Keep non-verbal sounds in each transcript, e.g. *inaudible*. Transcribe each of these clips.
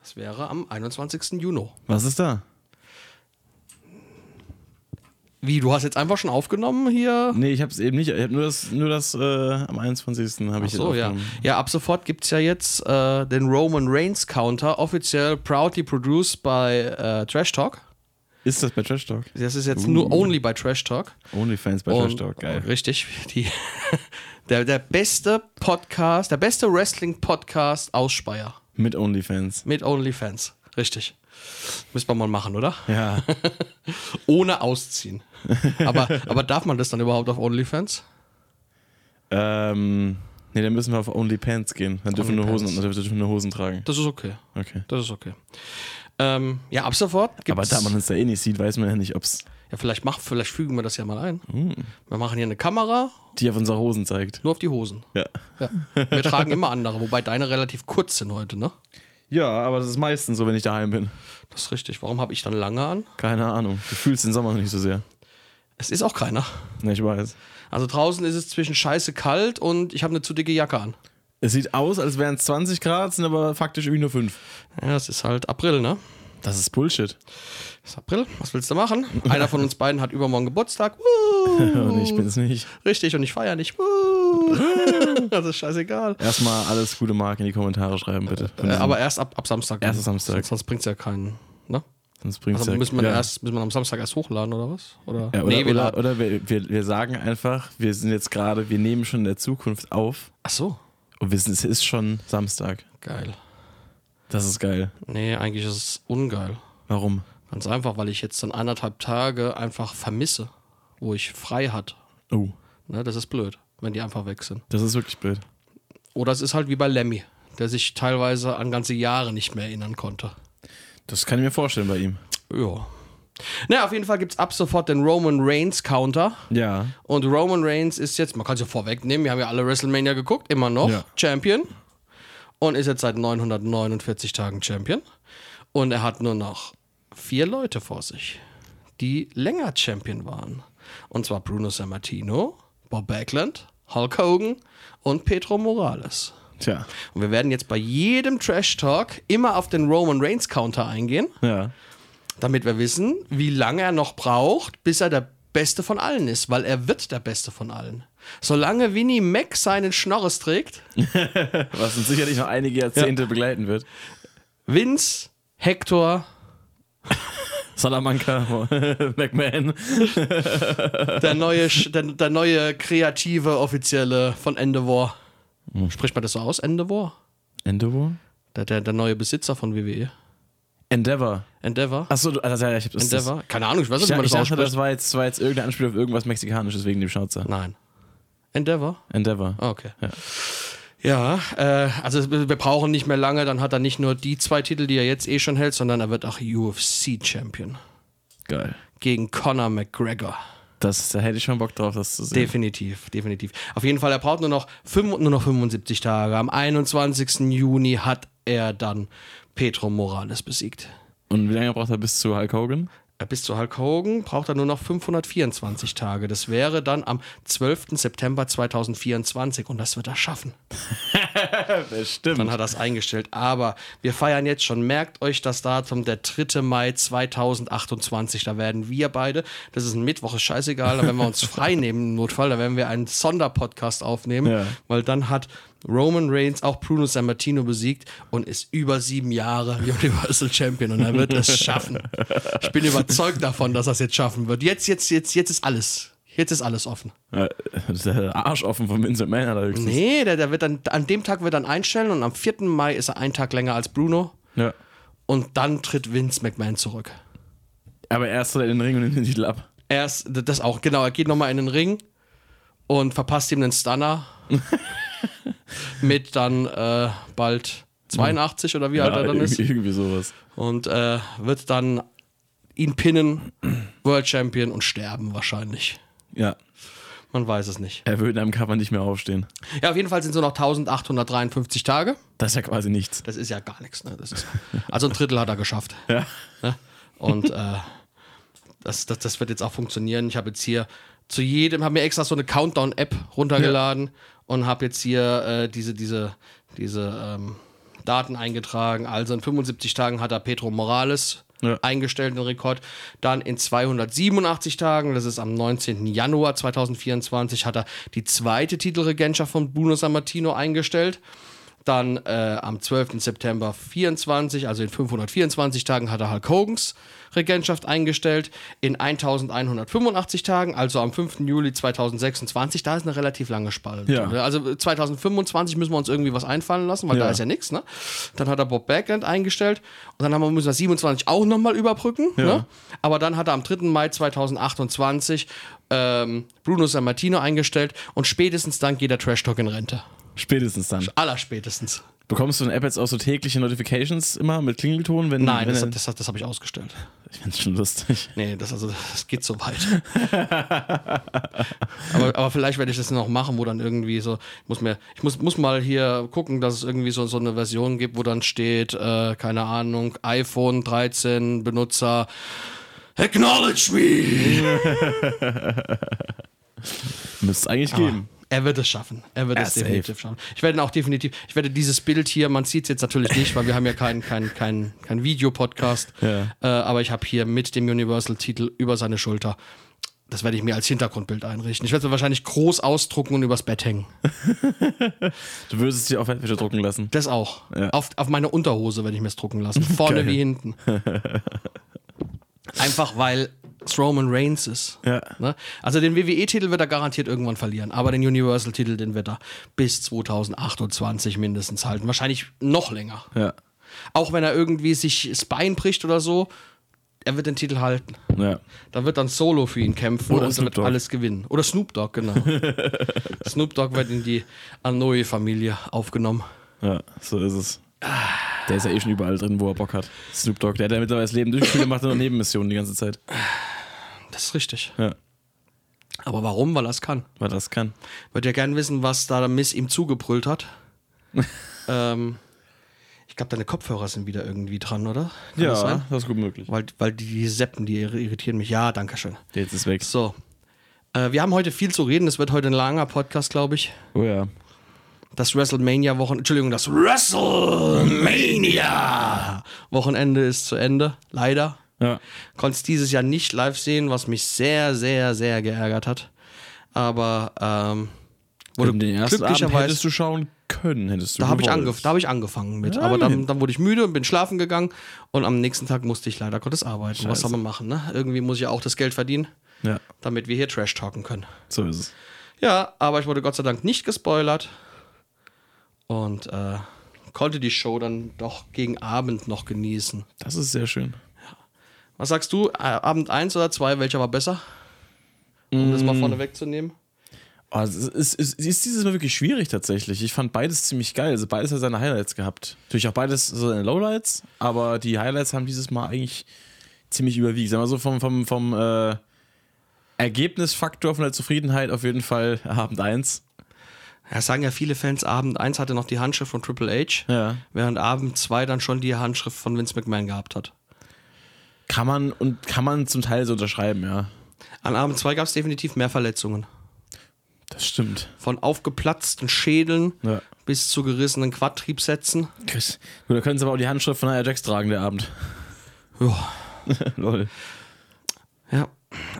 Das wäre am 21. Juni. Was ist da? Wie, du hast jetzt einfach schon aufgenommen hier? Nee, ich habe es eben nicht. Ich habe nur das, nur das äh, am 21. habe ich so, ja. Ja, ab sofort gibt es ja jetzt äh, den Roman Reigns Counter, offiziell proudly produced by äh, Trash Talk. Ist das bei Trash Talk? Das ist jetzt nur only bei Trash Talk. Onlyfans bei Trash Und- Talk, geil. Richtig. Die, *laughs* der, der beste Podcast, der beste Wrestling-Podcast aus Speyer. Mit Onlyfans. Mit OnlyFans. Richtig. Müssen wir mal machen, oder? Ja. *laughs* Ohne ausziehen. Aber, aber darf man das dann überhaupt auf OnlyFans? ähm, nee, dann müssen wir auf Onlypants gehen. Dann dürfen wir nur Hosen, dann dürfen nur Hosen tragen. Das ist okay. Okay. Das ist okay. Ähm, ja, ab sofort Aber gibt's, da man uns da eh nicht sieht, weiß man ja nicht, ob es ja, vielleicht, mach, vielleicht fügen wir das ja mal ein. Hm. Wir machen hier eine Kamera, die auf unsere Hosen zeigt. nur auf die Hosen. Ja. Ja. Wir tragen immer andere, wobei deine relativ kurz sind heute, ne? Ja, aber das ist meistens so, wenn ich daheim bin. Das ist richtig. Warum habe ich dann lange an? Keine Ahnung. Du fühlst den Sommer noch nicht so sehr. Es ist auch keiner. Ne, ich weiß. Also draußen ist es zwischen scheiße kalt und ich habe eine zu dicke Jacke an. Es sieht aus, als wären es 20 Grad, sind aber faktisch irgendwie nur 5. Ja, es ist halt April, ne? Das ist Bullshit. Es ist April, was willst du machen? *laughs* Einer von uns beiden hat übermorgen Geburtstag. *laughs* Und ich bin es nicht. Richtig, und ich feiere nicht. *laughs* Das ist scheißegal. Erstmal alles gute Mark in die Kommentare schreiben, bitte. Äh, aber erst ab, ab Samstag. Erst ab Samstag. Sonst, sonst bringt es ja keinen. Ne? Sonst bringt's Also ja, müssen wir, ja. erst, müssen wir am Samstag erst hochladen oder was? Oder? Ja, oder, nee, wir oder, oder wir, wir, wir sagen einfach, wir sind jetzt gerade, wir nehmen schon in der Zukunft auf Ach so. und wissen, es ist schon Samstag. Geil. Das ist geil. Nee, eigentlich ist es ungeil. Warum? Ganz einfach, weil ich jetzt dann anderthalb Tage einfach vermisse, wo ich frei hat. Oh, Ne, das ist blöd, wenn die einfach weg sind. das ist wirklich blöd. Oder es ist halt wie bei Lemmy, der sich teilweise an ganze Jahre nicht mehr erinnern konnte. Das kann ich mir vorstellen bei ihm. Ja. Na, auf jeden Fall gibt es ab sofort den Roman Reigns Counter. Ja. Und Roman Reigns ist jetzt, man kann es ja vorwegnehmen, wir haben ja alle WrestleMania geguckt, immer noch Ja. Champion. Und ist jetzt seit 949 Tagen Champion. Und er hat nur noch vier Leute vor sich, die länger Champion waren. Und zwar Bruno Sammartino, Bob Backlund, Hulk Hogan und Pedro Morales. Tja. Und wir werden jetzt bei jedem Trash Talk immer auf den Roman Reigns Counter eingehen, Ja. damit wir wissen, wie lange er noch braucht, bis er der Beste von allen ist, weil er wird der Beste von allen. Solange Winnie Mac seinen Schnorres trägt, *laughs* Was uns sicherlich noch einige Jahrzehnte begleiten wird. Vince, Hector, *laughs* Salamanca, *laughs* McMahon. der neue, der, der neue kreative Offizielle von Endeavor. Spricht man das so aus, Endeavor? Endeavor? Der, der, der neue Besitzer von WWE. Endeavor. Endeavor? Achso, also, ja, ich hab das. Endeavor? Keine Ahnung, ich weiß nicht, wie ich, man ich das dachte, ausspricht. das war jetzt, war jetzt irgendeine Anspielung auf irgendwas Mexikanisches wegen dem Schnauzer. Nein. Endeavor? Endeavor. Ah, okay. Ja. Ja, äh, also wir brauchen nicht mehr lange, dann hat er nicht nur die zwei Titel, die er jetzt eh schon hält, sondern er wird auch UFC-Champion Geil. gegen Conor McGregor. Das, da hätte ich schon Bock drauf, das zu sehen. Definitiv, definitiv. Auf jeden Fall, er braucht nur noch, fünf, nur noch 75 Tage. Am 21. Juni hat er dann Pedro Morales besiegt. Und wie lange braucht er bis zu Hulk Hogan? Äh, Bis zu Hulk Hogan braucht er nur noch 524 Tage. Das wäre dann am 12. September 2024 und das wird er schaffen. *laughs* Das stimmt. Dann hat er es eingestellt. Aber wir feiern jetzt schon. Merkt euch das Datum, der 3. Mai 2028. Da werden wir beide, das ist ein Mittwoch, ist scheißegal, da werden wir uns *laughs* frei nehmen im Notfall. Da werden wir einen Sonderpodcast aufnehmen, Ja. weil dann hat Roman Reigns auch Bruno Sammartino besiegt und ist über sieben Jahre *laughs* Universal Champion und er wird es schaffen. Ich bin überzeugt davon, dass er es jetzt schaffen wird. Jetzt, jetzt, jetzt, jetzt ist alles. Jetzt ist alles offen. Äh, Der Arsch offen von Vince McMahon hat er höchstens. Nee, der, der wird dann, an dem Tag wird er dann einstellen und am 4. Mai ist er einen Tag länger als Bruno. Ja. Und dann tritt Vince McMahon zurück. Aber erst tritt er in den Ring und nimmt den Titel ab. Erst, das auch, genau, er geht nochmal in den Ring und verpasst ihm einen Stunner. *laughs* mit dann äh, bald 82 oder wie alt er dann ist. irgendwie, sowas. Und äh, wird dann ihn pinnen, World Champion und sterben wahrscheinlich. Ja. Man weiß es nicht. Er würde in einem Cover nicht mehr aufstehen. Ja, auf jeden Fall sind es nur noch 1853 Tage. Das ist ja quasi nichts. Das ist ja gar nichts. Ne? Ist, also ein Drittel hat er geschafft. Ja. Ne? Und äh, das, das, das wird jetzt auch funktionieren. Ich habe jetzt hier zu jedem, habe mir extra so eine Countdown-App runtergeladen und habe jetzt hier äh, diese, diese, diese, ähm, Daten eingetragen. Also in 75 Tagen hat er Pedro Morales Ja. eingestellt, den Rekord. Dann in 287 Tagen, das ist am 19. Januar 2024, hat er die zweite Titelregentschaft von Bruno Sammartino eingestellt. Dann äh, am 12. September 24, also in 524 Tagen, hat er Hulk Hogans Regentschaft eingestellt. In 1185 Tagen, also am 5. Juli 2026, da ist eine relativ lange Spalte. Ja. Also 2025 müssen wir uns irgendwie was einfallen lassen, weil Ja. da ist ja nichts. Ne? Dann hat er Bob Backlund eingestellt und dann haben wir, müssen wir 27 auch nochmal überbrücken. Ne? Aber dann hat er am 3. Mai 2028 ähm, Bruno Sammartino eingestellt und spätestens dann geht der Trash Talk in Rente. Spätestens dann. Allerspätestens. Bekommst du in App jetzt auch so tägliche Notifications immer mit Klingelton? Wenn, Nein, wenn das, das, das habe ich ausgestellt. ich find's schon lustig. Nee, das, also, das geht so weit. *laughs* aber, aber vielleicht werde ich das noch machen, wo dann irgendwie so, ich muss mir, ich muss, muss mal hier gucken, dass es irgendwie so, so eine Version gibt, wo dann steht, äh, keine Ahnung, iPhone 13 Benutzer, acknowledge me. *laughs* Müsste es eigentlich geben. Er wird es schaffen. Er wird Ja, es safe. definitiv schaffen. Ich werde ihn auch definitiv, ich werde dieses Bild hier, man sieht es jetzt natürlich nicht, weil wir haben ja keinen kein, kein, kein Videopodcast, Ja. äh, aber ich habe hier mit dem Universal-Titel über seine Schulter. Das werde ich mir als Hintergrundbild einrichten. Ich werde es wahrscheinlich groß ausdrucken und übers Bett hängen. *laughs* Du würdest es dir auf Bettwäsche drucken lassen. Das auch. Ja. Auf, auf meine Unterhose werde ich mir es drucken lassen. Vorne Geil. wie hinten. *laughs* Einfach weil es Roman Reigns ist. Ja. Ne? Also den WWE-Titel wird er garantiert irgendwann verlieren, aber den Universal-Titel, den wird er bis 2028 mindestens halten. Wahrscheinlich noch länger. Ja. Auch wenn er irgendwie sich das Bein bricht oder so, er wird den Titel halten. Ja. Da wird dann Solo für ihn kämpfen Oder und er wird Dogg. alles gewinnen. Oder Snoop Dogg, genau. *laughs* Snoop Dogg wird in die Anoa'i-Familie aufgenommen. Ja, so ist es. Der ist ja eh schon überall drin, wo er Bock hat. Snoop Dogg, der hat ja mittlerweile das Leben durchgespielt und macht nur Nebenmissionen die ganze Zeit. Das ist richtig. Ja, Aber warum? Weil er es kann. weil er das kann. Würde ja gern wissen, was da der Miss ihm zugebrüllt hat. *laughs* ähm, ich glaube, deine Kopfhörer sind wieder irgendwie dran, oder? Kann das sein? das ist gut möglich. Weil, weil die, die Seppen, die irritieren mich. Ja, danke schön. Jetzt ist weg. So. Äh, wir haben heute viel zu reden. Es wird heute ein langer Podcast, glaube ich. Oh ja. Das WrestleMania-Wochen... Entschuldigung, das WrestleMania-Wochenende ist zu Ende. Leider. Ja. Konnte es dieses Jahr nicht live sehen, was mich sehr, sehr, sehr geärgert hat. Aber ähm, wurde den ersten Abend glücklicherweise... hättest du schauen können, hättest du Da habe ich, angef da hab ich angefangen mit. Ja, aber dann, dann wurde ich müde und bin schlafen gegangen. Und am nächsten Tag musste ich leider Gottes arbeiten. Was Scheiße. soll man machen, ne? Irgendwie muss ich ja auch das Geld verdienen, Ja, damit wir hier Trash talken können. so ist es. Ja, aber ich wurde Gott sei Dank nicht gespoilert. Und äh, konnte die Show dann doch gegen Abend noch genießen. Das ist sehr schön. Was sagst du? Äh, Abend 1 oder 2, welcher war besser? Um das mal Mm. vorne wegzunehmen. Oh, es ist, es ist, es ist dieses Mal wirklich schwierig tatsächlich. Ich fand beides ziemlich geil. Also beides hat seine Highlights gehabt. Natürlich auch beides so seine Lowlights, aber die Highlights haben dieses Mal eigentlich ziemlich überwiegt. Sagen wir so vom, vom, vom äh, Ergebnisfaktor von der Zufriedenheit auf jeden Fall Abend 1. Ja, sagen ja viele Fans, Abend 1 hatte noch die Handschrift von Triple H, Ja. während Abend 2 dann schon die Handschrift von Vince McMahon gehabt hat. Kann man und kann man zum Teil so unterschreiben, ja. An Abend 2 gab es definitiv mehr Verletzungen. Das stimmt. Von aufgeplatzten Schädeln Ja. bis zu gerissenen Quadtriebsätzen. Chris. Gut, da können sie aber auch die Handschrift von Nia Jax tragen, der Abend. Ja. *laughs* Lol. Ja,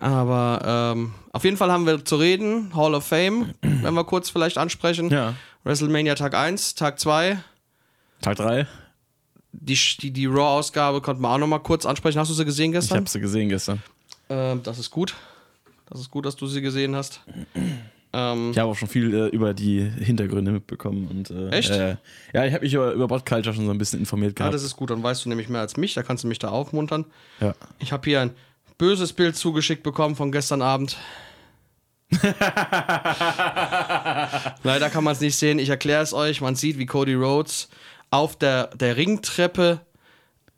aber ähm, auf jeden Fall haben wir zu reden. Hall of Fame, *clears throat* wenn wir kurz vielleicht ansprechen. Ja. WrestleMania Tag 1, Tag 2. Tag 3. Die, die, die Raw-Ausgabe konnten wir auch noch mal kurz ansprechen. Hast du sie gesehen Ich gestern? habe sie gesehen gestern. Ähm, das ist gut. Das ist gut, dass du sie gesehen hast. *clears throat* Ähm, Ich habe auch schon viel äh, über die Hintergründe mitbekommen. Und, äh, Echt? Äh, ja, ich habe mich über, über Bot Culture schon so ein bisschen informiert ja, gehabt. das ist gut. Dann weißt du nämlich mehr als mich. Da kannst du mich da aufmuntern. ja. Ich habe hier ein böses Bild zugeschickt bekommen von gestern Abend. *laughs* Leider kann man es nicht sehen. Ich erkläre es euch. Man sieht, wie Cody Rhodes auf der, der Ringtreppe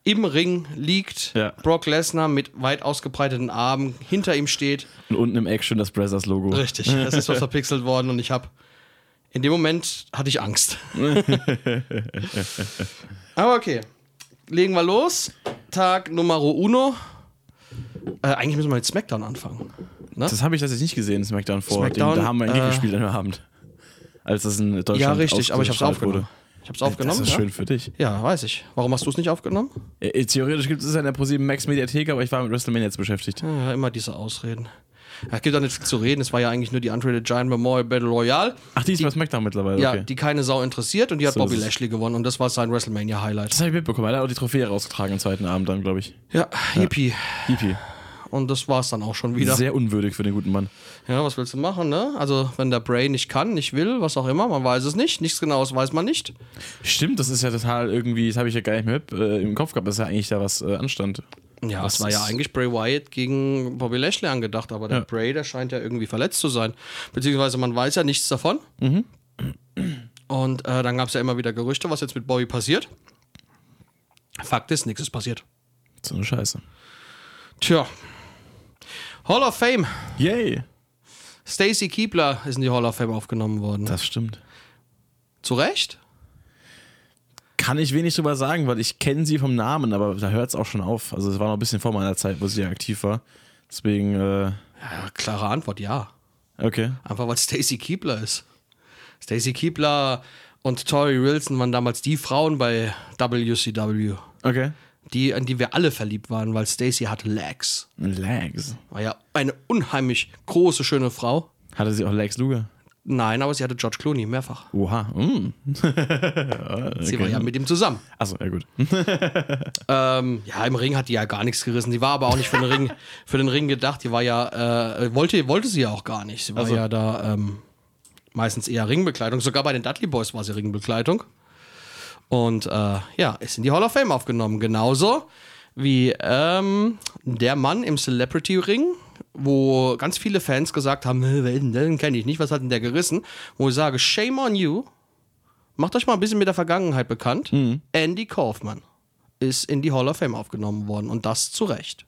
im Ring liegt. Ja. Brock Lesnar mit weit ausgebreiteten Armen hinter ihm steht. Und unten im schon das Brazzers Logo. Richtig, es ist *laughs* was verpixelt worden und ich habe in dem Moment hatte ich Angst. *laughs* Aber okay, legen wir los. Tag Numero uno. Äh, eigentlich müssen wir mit SmackDown anfangen. Ne? Das habe ich tatsächlich nicht gesehen, SmackDown vor. SmackDown, da haben wir äh, nicht gespielt an dem Abend. Als das in Deutschland Ja, richtig, aber ich hab's ausgestrahlt aufgenommen. Ich habe es aufgenommen. Das ist ja? schön für dich. Ja, weiß ich. Warum hast du es nicht aufgenommen? Äh, Theoretisch gibt es ja in der ProSieben Max Mediathek, aber ich war mit WrestleMania jetzt beschäftigt. Ja, immer diese Ausreden. Ja, Es gibt auch nicht viel zu reden. Es war ja eigentlich nur die Unrated Giant Memorial Battle Royale, Ach, die ist bei SmackDown mittlerweile, ja, okay. die keine Sau interessiert und die hat So Bobby es. Lashley gewonnen und das war sein WrestleMania-Highlight. Das habe ich mitbekommen. Er hat auch die Trophäe rausgetragen am zweiten Abend dann, glaube ich. Ja, Hippie. Hippie. Und das war's dann auch schon wieder. Sehr unwürdig für den guten Mann. Ja, was willst du machen, ne? Also, wenn der Bray nicht kann, nicht will, was auch immer, man weiß es nicht. Nichts Genaues weiß man nicht. Stimmt, das ist ja total irgendwie, das habe ich ja gar nicht mehr äh, im Kopf gehabt, dass ja eigentlich da was äh, anstand. Ja, es war ja eigentlich Bray Wyatt gegen Bobby Lashley angedacht, aber der Ja. Bray, der scheint ja irgendwie verletzt zu sein. Beziehungsweise man weiß ja nichts davon. Mhm. Und äh, dann gab es ja immer wieder Gerüchte, was jetzt mit Bobby passiert. Fakt ist, nichts ist passiert. So eine Scheiße. Tja. Hall of Fame. Yay! Stacy Keebler ist in die Hall of Fame aufgenommen worden. Das stimmt. Zu Recht? Kann ich wenig drüber sagen, weil ich kenne sie vom Namen, aber da hört es auch schon auf. Also es war noch ein bisschen vor meiner Zeit, wo sie aktiv war. Deswegen, äh, Ja, klare Antwort, ja. okay. Einfach weil Stacy Keebler ist. Stacy Keebler und Tori Wilson waren damals die Frauen bei WCW, Okay. Die, an die wir alle verliebt waren, weil Stacy hatte Legs. Legs. War ja eine unheimlich große, schöne Frau. Hatte sie auch Lex Luger? Nein, aber sie hatte George Clooney mehrfach. Oha. Mm. *laughs* Sie war ja mit ihm zusammen. Achso, ja gut. *laughs* Ähm, ja, im Ring hat die ja gar nichts gerissen. Die war aber auch nicht für den Ring, *laughs* für den Ring gedacht. Die war ja, äh, wollte, wollte sie ja auch gar nicht. Sie war Also. ja da ähm, meistens eher Ringbekleidung. Sogar bei den Dudley Boys war sie Ringbekleidung. Und äh, ja, ist in die Hall of Fame aufgenommen. Genauso wie ähm, der Mann im Celebrity Ring, wo ganz viele Fans gesagt haben, "Hä, wer ist denn der? den kenne ich nicht, was hat denn der gerissen? Wo ich sage, shame on you. Macht euch mal ein bisschen mit der Vergangenheit bekannt. Andy Kaufman ist in die Hall of Fame aufgenommen worden und das zu Recht.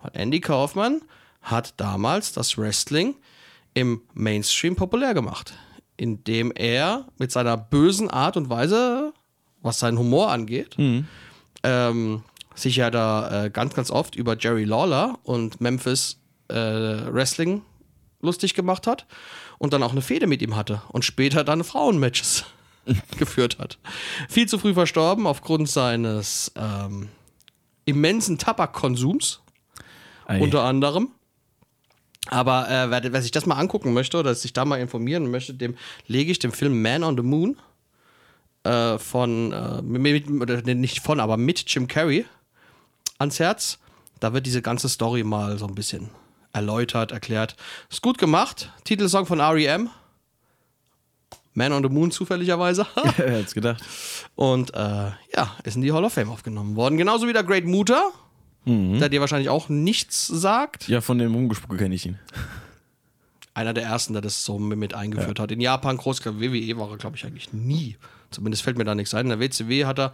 Weil Andy Kaufman hat damals das Wrestling im Mainstream populär gemacht, indem er mit seiner bösen Art und Weise, was seinen Humor angeht, ähm, sich ja da äh, ganz, ganz oft über Jerry Lawler und Memphis äh, Wrestling lustig gemacht hat und dann auch eine Fehde mit ihm hatte und später dann Frauenmatches *laughs* geführt hat. Viel zu früh verstorben aufgrund seines ähm, immensen Tabakkonsums Ei. unter anderem. Aber äh, wer, wer sich das mal angucken möchte oder sich da mal informieren möchte, dem lege ich den Film Man on the Moon äh, von, äh, mit, oder nicht von, aber mit Jim Carrey ans Herz. Da wird diese ganze Story mal so ein bisschen erläutert, erklärt. Ist gut gemacht. Titelsong von REM. Man on the Moon zufälligerweise. *laughs* *laughs* Hätte gedacht? Und äh, ja, ist in die Hall of Fame aufgenommen worden. Genauso wie der Great Muta, der dir wahrscheinlich auch nichts sagt. Ja, von dem Rumgespucke kenne ich ihn. Einer der ersten, der das so mit eingeführt hat. In Japan, groß, WWE war er, glaube ich, eigentlich nie. Zumindest fällt mir da nichts ein. In der WCW hat er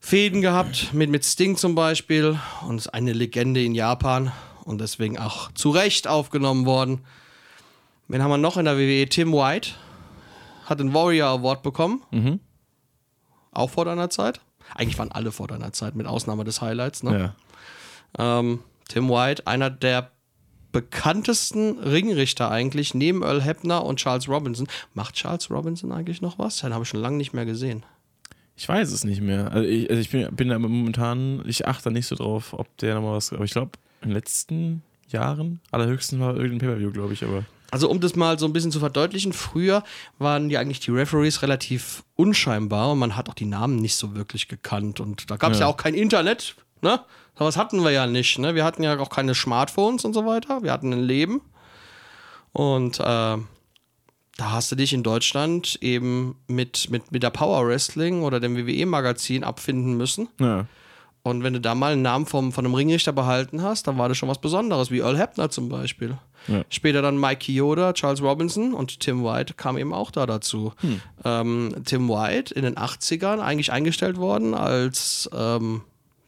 Fäden gehabt, mit, mit Sting zum Beispiel. Und ist eine Legende in Japan. Und deswegen auch zu Recht aufgenommen worden. Wen haben wir noch in der WWE? Tim White hat den Warrior Award bekommen. Auch vor deiner Zeit. Eigentlich waren alle vor deiner Zeit, mit Ausnahme des Highlights. Ne? Ja. Ähm, Tim White, einer der bekanntesten Ringrichter eigentlich, neben Earl Hebner und Charles Robinson. Macht Charles Robinson eigentlich noch was? Den habe ich schon lange nicht mehr gesehen. Ich weiß es nicht mehr. Also ich, also ich bin, bin da momentan, ich achte da nicht so drauf, ob der nochmal was. Aber ich glaube, in den letzten Jahren, allerhöchstens mal irgendein Pay-Per-View, glaube ich, aber. Also um das mal so ein bisschen zu verdeutlichen, früher waren ja eigentlich die Referees relativ unscheinbar und man hat auch die Namen nicht so wirklich gekannt. Und da gab es ja. Ja. auch kein Internet, ne? Was hatten wir ja nicht, ne? Wir hatten ja auch keine Smartphones und so weiter. Wir hatten ein Leben. Und äh, da hast du dich in Deutschland eben mit, mit, mit der Power Wrestling oder dem WWE-Magazin abfinden müssen. Ja. Und wenn du da mal einen Namen vom, von einem Ringrichter behalten hast, dann war das schon was Besonderes, wie Earl Hebner zum Beispiel. Ja. Später dann Mike Chioda, Charles Robinson und Tim White kam eben auch da dazu. Ähm, Tim White in den 80ern eigentlich eingestellt worden als ähm,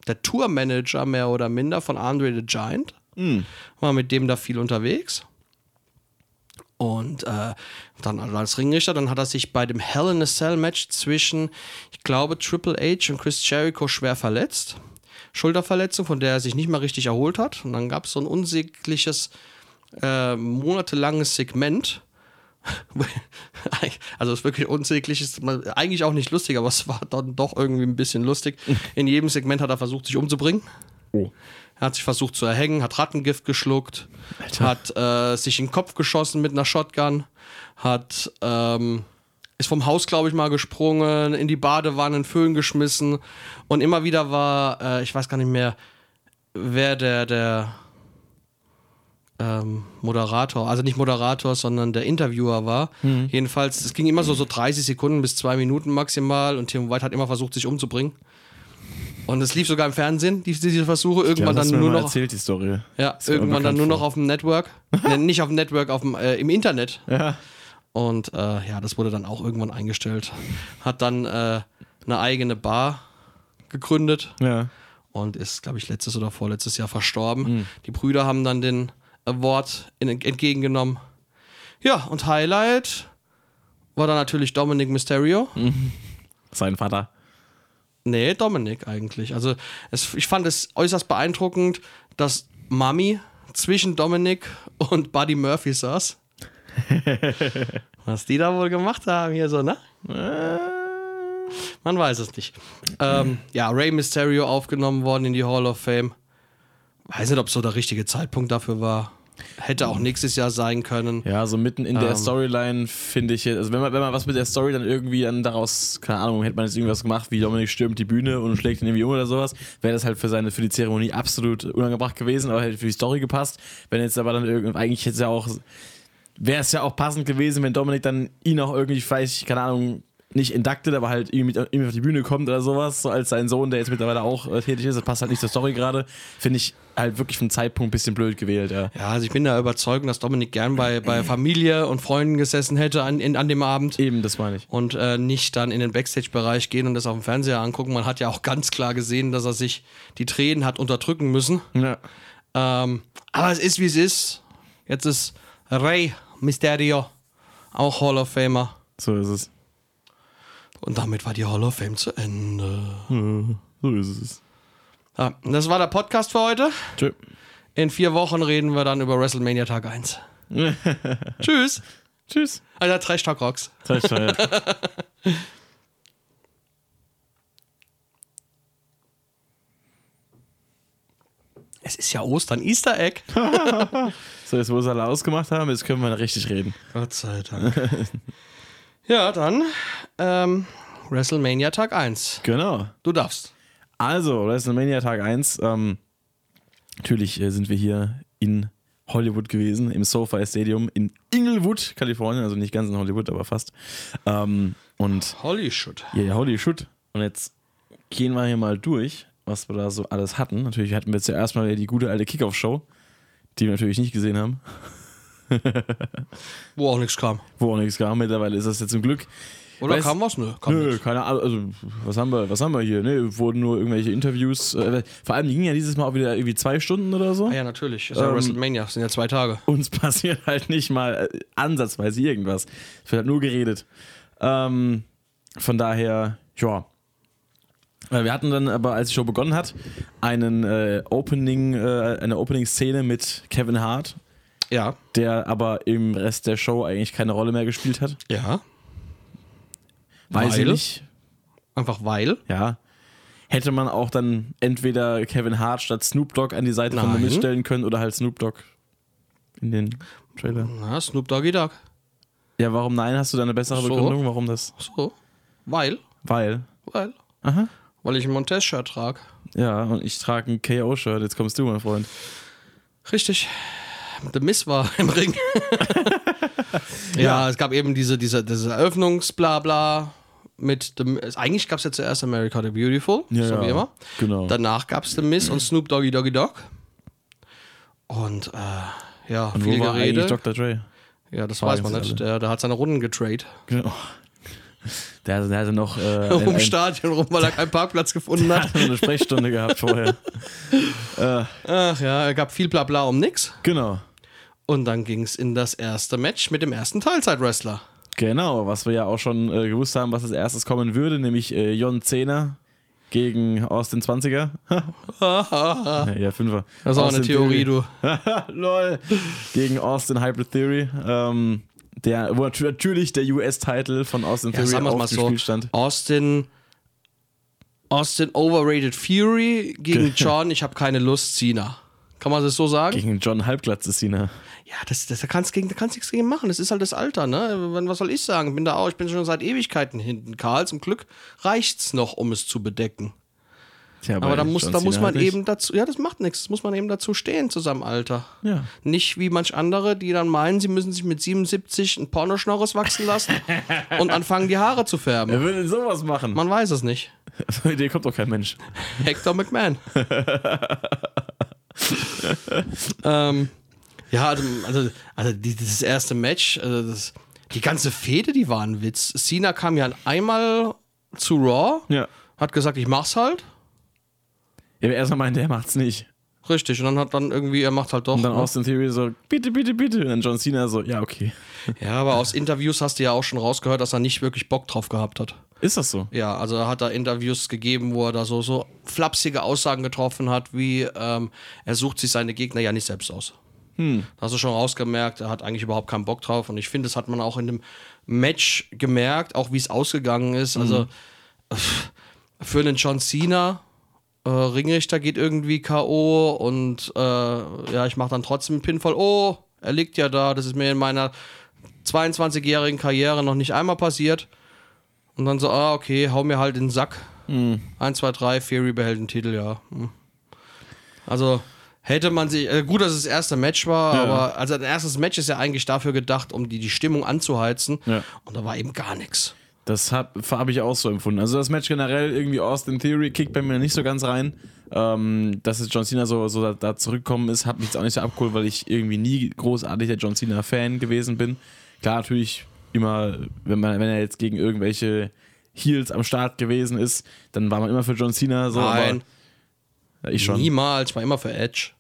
der Tourmanager mehr oder minder von Andre the Giant. War mit dem da viel unterwegs. Und äh, dann als Ringrichter, dann hat er sich bei dem Hell in a Cell Match zwischen, ich glaube, Triple H und Chris Jericho schwer verletzt. Schulterverletzung, von der er sich nicht mal richtig erholt hat. Und dann gab es so ein unsägliches, äh, monatelanges Segment, *laughs* Also es ist wirklich unsäglich, ist eigentlich auch nicht lustig, aber es war dann doch irgendwie ein bisschen lustig. In jedem Segment hat er versucht, sich umzubringen. Oh. Er hat sich versucht zu erhängen, hat Rattengift geschluckt, hat äh, sich in den Kopf geschossen mit einer Shotgun, hat ähm, ist vom Haus, glaube ich, mal gesprungen, in die Badewanne, in Föhn geschmissen und immer wieder war, äh, ich weiß gar nicht mehr, wer der der ähm, Moderator, also nicht Moderator, sondern der Interviewer war. Jedenfalls, es ging immer so, so 30 Sekunden bis zwei Minuten maximal und Tim White hat immer versucht, sich umzubringen. Und es lief sogar im Fernsehen, die- diese Versuche. Irgendwann ja, dann nur noch. erzählt, die Story. Ja, Ist irgendwann dann nur noch vor. auf dem Network. nee, nicht auf dem Network, auf dem, äh, im Internet. *laughs* Ja. Und äh, ja, das wurde dann auch irgendwann eingestellt. Hat dann äh, eine eigene Bar gegründet Ja. und ist, glaube ich, letztes oder vorletztes Jahr verstorben. Mhm. Die Brüder haben dann den Award in, entgegengenommen. Ja, und Highlight war dann natürlich Dominic Mysterio. *laughs* Sein Vater. Nee, Dominik eigentlich. Also es, ich fand es äußerst beeindruckend, dass Mami zwischen Dominik und Buddy Murphy saß. *laughs* Was die da wohl gemacht haben hier so, ne? Man weiß es nicht. Ähm, ja, Rey Mysterio aufgenommen worden in die Hall of Fame. Weiß nicht, ob so der richtige Zeitpunkt dafür war. Hätte auch nächstes Jahr sein können. Ja, so mitten in der Ähm. Storyline finde ich, jetzt- also wenn man, wenn man was mit der Story dann irgendwie dann daraus, keine Ahnung, hätte man jetzt irgendwas gemacht, wie Dominik stürmt die Bühne und schlägt ihn irgendwie um oder sowas, wäre das halt für seine, für die Zeremonie absolut unangebracht gewesen, aber hätte für die Story gepasst. Wenn jetzt aber dann irgendwie, eigentlich jetzt ja auch, wäre es ja auch passend gewesen, wenn Dominik dann ihn auch irgendwie vielleicht, keine Ahnung, nicht inducted, aber halt irgendwie, mit, irgendwie auf die Bühne kommt oder sowas, so als sein Sohn, der jetzt mittlerweile auch äh, tätig ist, das passt halt nicht zur Story gerade, finde ich halt wirklich vom Zeitpunkt ein bisschen blöd gewählt, ja. Ja, also ich bin da überzeugt, dass Dominik gern bei, bei Familie und Freunden gesessen hätte an, in, an dem Abend. Eben, das meine ich. und äh, nicht dann in den Backstage-Bereich gehen und das auf dem Fernseher angucken. Man hat ja auch ganz klar gesehen, dass er sich die Tränen hat unterdrücken müssen. Ja. Ähm, aber es ist, wie es ist. Jetzt ist Rey Mysterio auch Hall of Famer. So ist es. Und damit war die Hall of Fame zu Ende. So ist es. Ja, das war der Podcast für heute. Tschö. In vier Wochen reden wir dann über WrestleMania Tag 1. *laughs* Tschüss. Tschüss. Alter, Trash Talk Rocks. Zeitsteuer. *laughs* Es ist ja Ostern, Easter Egg. *laughs* so, jetzt wo wir es alle ausgemacht haben, jetzt können wir richtig reden. Gott sei Dank. Ja, dann ähm, WrestleMania Tag 1. Genau. Du darfst. Also, WrestleMania Tag 1. Ähm, natürlich äh, sind wir hier in Hollywood gewesen, im SoFi Stadium in Inglewood, Kalifornien. Also nicht ganz in Hollywood, aber fast. Ähm, und Holly Shoot. ja, holy shit. Und jetzt gehen wir hier mal durch, was wir da so alles hatten. Natürlich hatten wir zuerst mal die gute alte Kickoff-Show, die wir natürlich nicht gesehen haben. *laughs* Wo auch nichts kam. Wo auch nichts kam. Mittlerweile ist das jetzt zum Glück. Oder Weiß- kam was? Nö, kam Nö, nix. keine Ahnung. Also, was haben wir, was haben wir hier? Ne, wurden nur irgendwelche Interviews. Äh, vor allem, die gingen ja dieses Mal auch wieder irgendwie zwei Stunden oder so. Ah ja, natürlich. Ist ja Ähm, WrestleMania. Das sind ja zwei Tage. Uns *laughs* passiert halt nicht mal äh, ansatzweise irgendwas. Es wird halt nur geredet. Ähm, von daher, ja. Äh, Wir hatten dann aber, als die Show begonnen hat, einen äh, Opening, äh, eine Opening-Szene mit Kevin Hart, Ja. der aber im Rest der Show eigentlich keine Rolle mehr gespielt hat. Ja. Weiß ich Weil? nicht. Einfach weil. Ja. Hätte man auch dann entweder Kevin Hart statt Snoop Dogg an die Seite von The Nein. Miz stellen können oder halt Snoop Dogg in den Trailer. Na, Snoop Doggy Dogg. Ja, warum nein? Hast du da eine bessere So. Begründung, warum das? So. Weil. Weil. Weil. Aha. Weil ich ein Montez-Shirt trage. Ja, und ich trage ein KO-Shirt. Jetzt kommst du, mein Freund. Richtig. The Miss war *laughs* im Ring. *laughs* ja, es gab eben diese, diese, diese Eröffnungsblabla mit The Miz. Eigentlich gab es ja zuerst America the Beautiful, so ja. wie immer. Genau. Danach gab es The Miss und Snoop Doggy Doggy Dogg. Und äh, ja, und wo viel war eigentlich Gerede. Dr. Dre? Ja, das Fragen weiß man nicht. Der, der hat seine Runden getradet. Genau. Der, der hatte noch äh, *laughs* um ein, Stadion rum, weil er keinen Parkplatz gefunden hat. eine Sprechstunde gehabt vorher. äh, Ach ja, er gab viel Blabla um nix. genau. Und dann ging es in das erste Match mit dem ersten Teilzeit-Wrestler. Genau, was wir ja auch schon äh, gewusst haben, was als erstes kommen würde, nämlich äh, Jon Zehner gegen Austin 20er. *laughs* ja, Fünfer. Das ist auch eine Austin Theorie, du. *laughs* Lol. Gegen Austin Hybrid Theory. Ähm, der, wo nat- natürlich der US-Title von Austin Ja, Theory sagen auf mal dem so. Spiel stand. Austin, Austin Overrated Fury gegen *laughs* John, ich habe keine Lust, Cena. Kann man das so sagen? Gegen John Halbglatze Cena. Ja, das, das, da kannst du kannst nichts gegen machen. Das ist halt das Alter, ne? Was soll ich sagen? Bin da auch, ich bin schon seit Ewigkeiten hinten. Karl, zum Glück reicht's noch, um es zu bedecken. Tja, Aber da muss, da muss man halt eben dazu, ja, das macht nichts. Das muss man eben dazu stehen zu seinem Alter. Ja. Nicht wie manch andere, die dann meinen, sie müssen sich mit 77 ein Pornoschnorres wachsen lassen *laughs* und anfangen, die Haare zu färben. Wer würde denn sowas machen? Man weiß es nicht. So eine Idee kommt doch kein Mensch. Hector McMahon. *laughs* ähm, ja, also, also, also die, dieses erste Match, also das, die ganze Fehde, die war ein Witz. Cena kam ja einmal zu Raw, Ja. hat gesagt, ich mach's halt. Ja, aber erstmal meinte, er macht's nicht. Richtig, und dann hat dann irgendwie, er macht halt doch. Und dann ne? Austin Theory so, bitte, bitte, bitte. Und dann John Cena so, ja, okay. Ja, aber aus Interviews hast du ja auch schon rausgehört, dass er nicht wirklich Bock drauf gehabt hat. Ist das so? Ja, also er hat da Interviews gegeben, wo er da so, so flapsige Aussagen getroffen hat, wie ähm, er sucht sich seine Gegner ja nicht selbst aus. Da hast du schon rausgemerkt, er hat eigentlich überhaupt keinen Bock drauf. Und ich finde, das hat man auch in dem Match gemerkt, auch wie es ausgegangen ist. Also pff, für einen John Cena, äh, Ringrichter geht irgendwie K.O. und äh, ja, ich mache dann trotzdem einen Pinfall. Oh, er liegt ja da. Das ist mir in meiner 22-jährigen Karriere noch nicht einmal passiert. Und dann so, ah, okay, hau mir halt in den Sack. 1, 2, 3, Fury behält den Titel, ja. Hm. Also hätte man sich, äh, gut, dass es das erste Match war, Ja. aber also ein erstes Match ist ja eigentlich dafür gedacht, um die, die Stimmung anzuheizen. Ja. Und da war eben gar nichts. Das habe hab ich auch so empfunden. Also das Match generell irgendwie Austin Theory kickt bei mir nicht so ganz rein. Ähm, dass jetzt John Cena so, so da, da zurückgekommen ist, hat mich jetzt auch nicht so abgeholt, weil ich irgendwie nie großartig der John Cena Fan gewesen bin. Klar, natürlich immer, wenn man, wenn er jetzt gegen irgendwelche Heels am Start gewesen ist, dann war man immer für John Cena so. Nein, aber, ja, ich schon. niemals, war immer für Edge.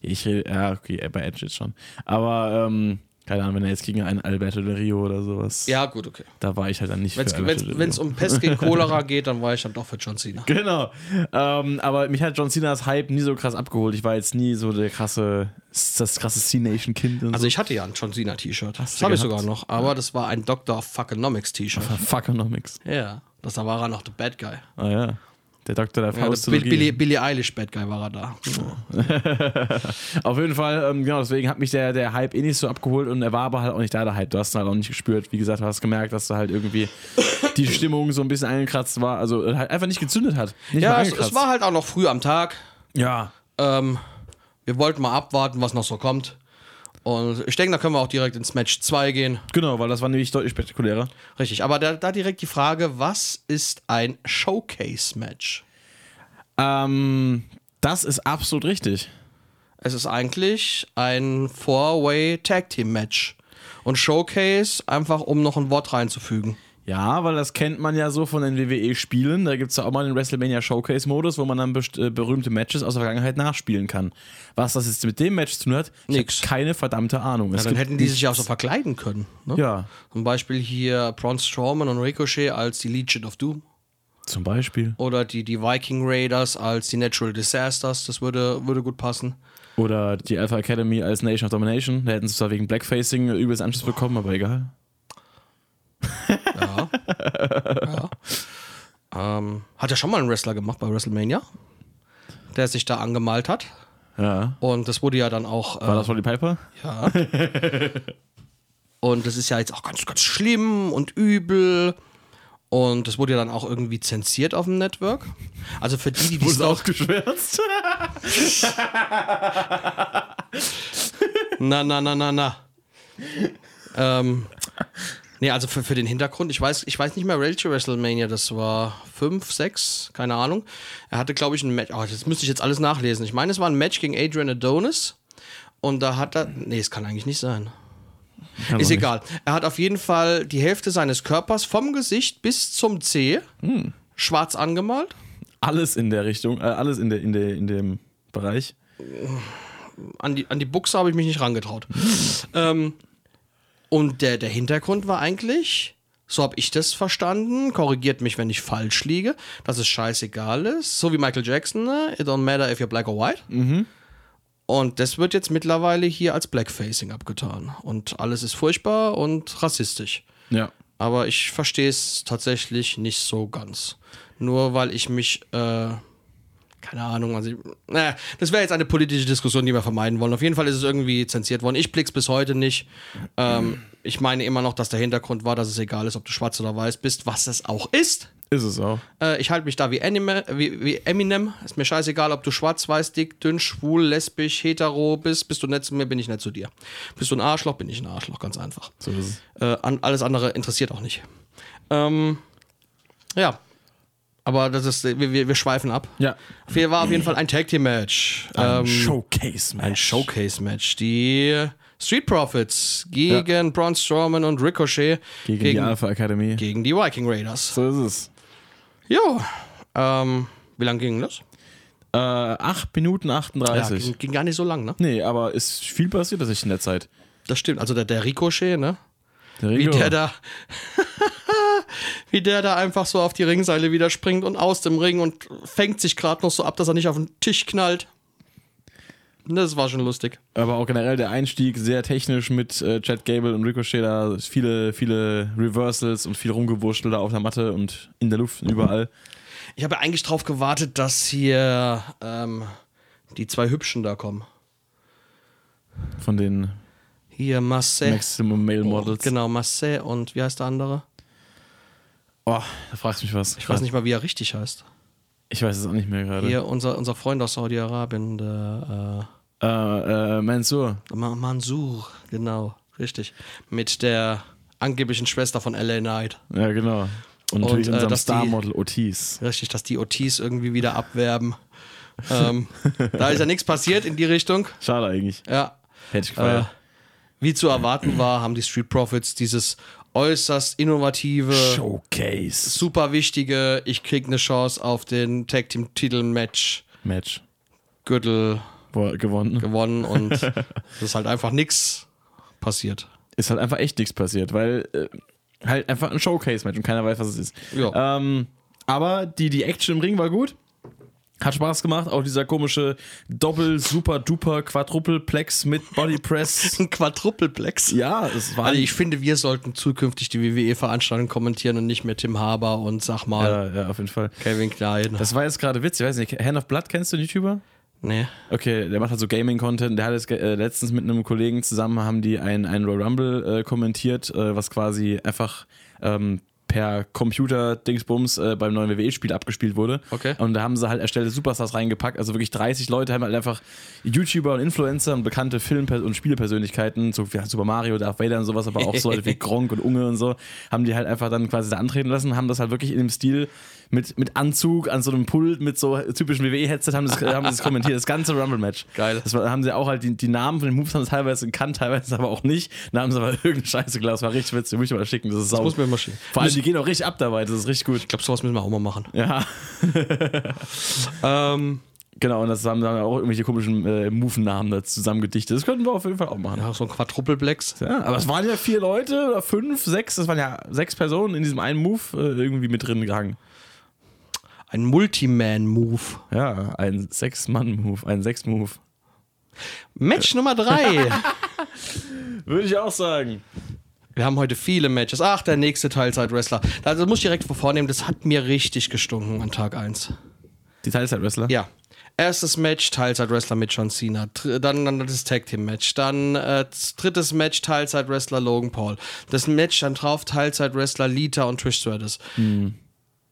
Ich rede, ja, okay, bei Edge jetzt schon. Aber, ähm, keine Ahnung, wenn er jetzt gegen einen Alberto Del Rio oder sowas, Ja, gut, okay. da war ich halt dann nicht für Del Rio. Wenn es um Pest gegen *laughs* Cholera geht, dann war ich dann doch für John Cena. Genau. Ähm, aber mich hat John Cenas Hype nie so krass abgeholt. Ich war jetzt nie so der krasse, das krasse C-Nation-Kind. Also so. ich hatte ja ein John Cena T-Shirt. Das habe ich sogar noch. Aber das war ein Dr. Fuckonomics T-Shirt. Fuckonomics. Ja, das da war er noch der Bad Guy. Ah ja. Der Doktor der Ja, der Faust. Bill, Billy, Billy Eilish Bad Guy war er da. *laughs* Auf jeden Fall, ähm, genau, deswegen hat mich der, der Hype eh nicht so abgeholt und er war aber halt auch nicht da, der Hype. Du hast ihn halt auch nicht gespürt. Wie gesagt, du hast gemerkt, dass da halt irgendwie die Stimmung so ein bisschen eingekratzt war. Also äh, halt einfach nicht gezündet hat. Nicht Ja, es, es war halt auch noch früh am Tag. Ja. Ähm, wir wollten mal abwarten, was noch so kommt. Und ich denke, da können wir auch direkt ins Match 2 gehen. Genau, weil das war nämlich deutlich spektakulärer. Richtig, aber da, da direkt die Frage, was ist ein Showcase-Match? Ähm, das ist absolut richtig. Es ist eigentlich ein Four-Way-Tag-Team-Match. Und Showcase, einfach um noch ein Wort reinzufügen. Ja, weil das kennt man ja so von den WWE-Spielen. Da gibt es ja auch mal den WrestleMania Showcase-Modus, wo man dann äh, berühmte Matches aus der Vergangenheit nachspielen kann. Was das jetzt mit dem Match zu tun hat, ich Nix. keine verdammte Ahnung. Ja, dann hätten die sich ja auch so verkleiden können. Ne? Ja, Zum Beispiel hier Braun Strowman und Ricochet als die Legion of Doom. zum Beispiel. Oder die, die Viking Raiders als die Natural Disasters. Das würde, würde gut passen. Oder die Alpha Academy als Nation of Domination. Da hätten sie zwar wegen Blackfacing übelst Anschluss bekommen, aber egal. Ja. ja. Ähm, hat ja schon mal ein Wrestler gemacht bei WrestleMania, der sich da angemalt hat. Ja. Und das wurde ja dann auch. War Äh, das Roddy Piper? ja. und das ist ja jetzt auch ganz, ganz schlimm und übel. Und das wurde ja dann auch irgendwie zensiert auf dem Network. Also für die, die die Story, ausgeschwärzt? Na, na, na, na, na. ähm, nee, also für, für den Hintergrund, ich weiß, ich weiß nicht mehr, welche WrestleMania das war. Fünf, sechs, keine Ahnung. Er hatte, glaube ich, ein Match. Oh, das müsste ich jetzt alles nachlesen. Ich meine, es war ein Match gegen Adrian Adonis. Und da hat er. Nee, es kann eigentlich nicht sein. Ist egal. Er hat auf jeden Fall die Hälfte seines Körpers vom Gesicht bis zum Zeh schwarz angemalt. Alles in der Richtung, äh, alles in, der, in, der, in dem Bereich. an die, an die Buchse habe ich mich nicht rangetraut. ähm, und der, der Hintergrund war eigentlich, so habe ich das verstanden, korrigiert mich, wenn ich falsch liege, dass es scheißegal ist, so wie Michael Jackson, ne? it don't matter if you're black or white. Und das wird jetzt mittlerweile hier als Blackfacing abgetan. Und alles ist furchtbar und rassistisch. Ja. Aber ich verstehe es tatsächlich nicht so ganz. Nur weil ich mich, äh, keine Ahnung, also, naja, das wäre jetzt eine politische Diskussion, die wir vermeiden wollen. Auf jeden Fall ist es irgendwie zensiert worden. Ich blick's bis heute nicht. Ähm, ich meine immer noch, dass der Hintergrund war, dass es egal ist, ob du schwarz oder weiß bist, was es auch ist. Ist es auch. Äh, ich halte mich da wie, Anime, wie, wie Eminem. Ist mir scheißegal, ob du schwarz, weiß, dick, dünn, schwul, lesbisch, hetero bist. Bist du nett zu mir, bin ich nett zu dir. Bist du ein Arschloch, bin ich ein Arschloch, ganz einfach. So ist es. Äh, an, alles andere interessiert auch nicht. Ähm, ja. Aber das ist, wir, wir, wir schweifen ab. Ja. Hier war auf jeden Fall ein Tag Team Match. Ein Ähm, Showcase-Match. ein Showcase-Match. Die Street Profits gegen Braun Strowman und Ricochet Gegen, gegen, die Alpha Academy. gegen die Viking Raiders. So ist es. Jo. Ähm, wie lang ging das? Äh, 8 Minuten Ja, 38. ging, ging gar nicht so lang, ne? nee, aber ist viel passiert tatsächlich in der Zeit. Das stimmt. Also der, der Ricochet, ne? Der Wie Rico. der da. *laughs* wie der da einfach so auf die Ringseile wieder springt und aus dem Ring und fängt sich gerade noch so ab, dass er nicht auf den Tisch knallt. Das war schon lustig. Aber auch generell der Einstieg sehr technisch mit äh, Chad Gable und Ricochet da viele, viele Reversals und viel rumgewurschtelt da auf der Matte und in der Luft und überall. Ich habe ja eigentlich drauf gewartet, dass hier ähm, die zwei Hübschen da kommen. Von den Hier Massé. Maximum Male Models. Genau, Massé und wie heißt der andere? Oh, da fragst du mich was. Ich weiß nicht mal, wie er richtig heißt. Ich weiß es auch nicht mehr gerade. Hier unser, unser Freund aus Saudi-Arabien, der Äh, äh, Mansour. äh, Ma- Mansour, genau, richtig. Mit der angeblichen Schwester von LA Knight. Ja, genau. Und natürlich Und, äh, unserem Starmodel Otis. Richtig, dass die Otis irgendwie wieder abwerben. ähm, da ist ja nichts passiert in die Richtung. Schade eigentlich. Ja. Hätte ich Äh, wie zu erwarten war, haben die Street Profits dieses äußerst innovative, Showcase. super wichtige, ich krieg eine Chance auf den Tag Team Titel Match Match. Gürtel Wo- Gewonnen. gewonnen und *laughs* es ist halt einfach nichts passiert. Ist halt einfach echt nichts passiert, weil äh, halt einfach ein Showcase-Match und keiner weiß, was es ist. Ja. Ähm, aber die, die Action im Ring war gut. Hat Spaß gemacht. Auch dieser komische Doppel-Super-Duper-Quadruple-Plex mit Bodypress. *laughs* Ein Quadrupleplex. ja, es war. Also ich finde, wir sollten zukünftig die WWE-Veranstaltung kommentieren und nicht mehr Tim Haber und sag mal ja, ja, auf jeden Fall. Kevin Klein. Das war jetzt gerade witzig. Ich weiß nicht, Hand of Blood kennst du den YouTuber? nee. Okay, der macht halt so Gaming-Content. Der hat jetzt äh, letztens mit einem Kollegen zusammen haben die ein, ein Royal Rumble äh, kommentiert, äh, was quasi einfach ähm, per Computer-Dingsbums äh, beim neuen WWE-Spiel abgespielt wurde. Okay. Und da haben sie halt erstellte Superstars reingepackt. Also wirklich 30 Leute haben halt einfach YouTuber und Influencer und bekannte Film- und Spielepersönlichkeiten, so wie halt Super Mario, Darth Vader und sowas, aber auch so Leute *laughs* wie Gronk und Unge und so, haben die halt einfach dann quasi da antreten lassen, haben das halt wirklich in dem Stil mit, mit Anzug an so einem Pult mit so typischen WWE-Headset haben das, haben das kommentiert, das ganze Rumble-Match. Geil. Das war, haben sie auch halt die, die Namen von den Moves haben sie teilweise gekannt, teilweise aber auch nicht. Da haben sie aber *laughs* irgendeine Scheiße gelassen. Das war richtig witzig. Muss ich mal schicken. Das ist sau. muss mir mal schicken. Vor allem, die gehen auch richtig ab dabei. Das ist richtig gut. Ich glaube, sowas müssen wir auch mal machen. Ja. *laughs* Ähm, Genau, und das haben dann auch irgendwelche komischen äh, Move-Namen zusammengedichtet. Das könnten wir auf jeden Fall auch machen. ja, so ein Quadrupleplex. Ja, aber es waren ja vier Leute oder fünf, sechs, das waren ja sechs Personen in diesem einen Move äh, irgendwie mit drin gegangen. Ein Multiman-Move. Ja, ein Sechs-Mann-Move, ein Sechs-Move. Match Nummer drei. *laughs* Würde ich auch sagen. Wir haben heute viele Matches. Ach, der nächste Teilzeit-Wrestler. Also muss ich direkt vornehmen, das hat mir richtig gestunken an Tag 1. Die Teilzeit-Wrestler? Ja. Erstes Match, Teilzeit-Wrestler mit John Cena. Dann, dann das Tag-Team-Match. Dann äh, drittes Match, Teilzeit-Wrestler Logan Paul. Das Match dann drauf, Teilzeit-Wrestler Lita und Trish Stratus.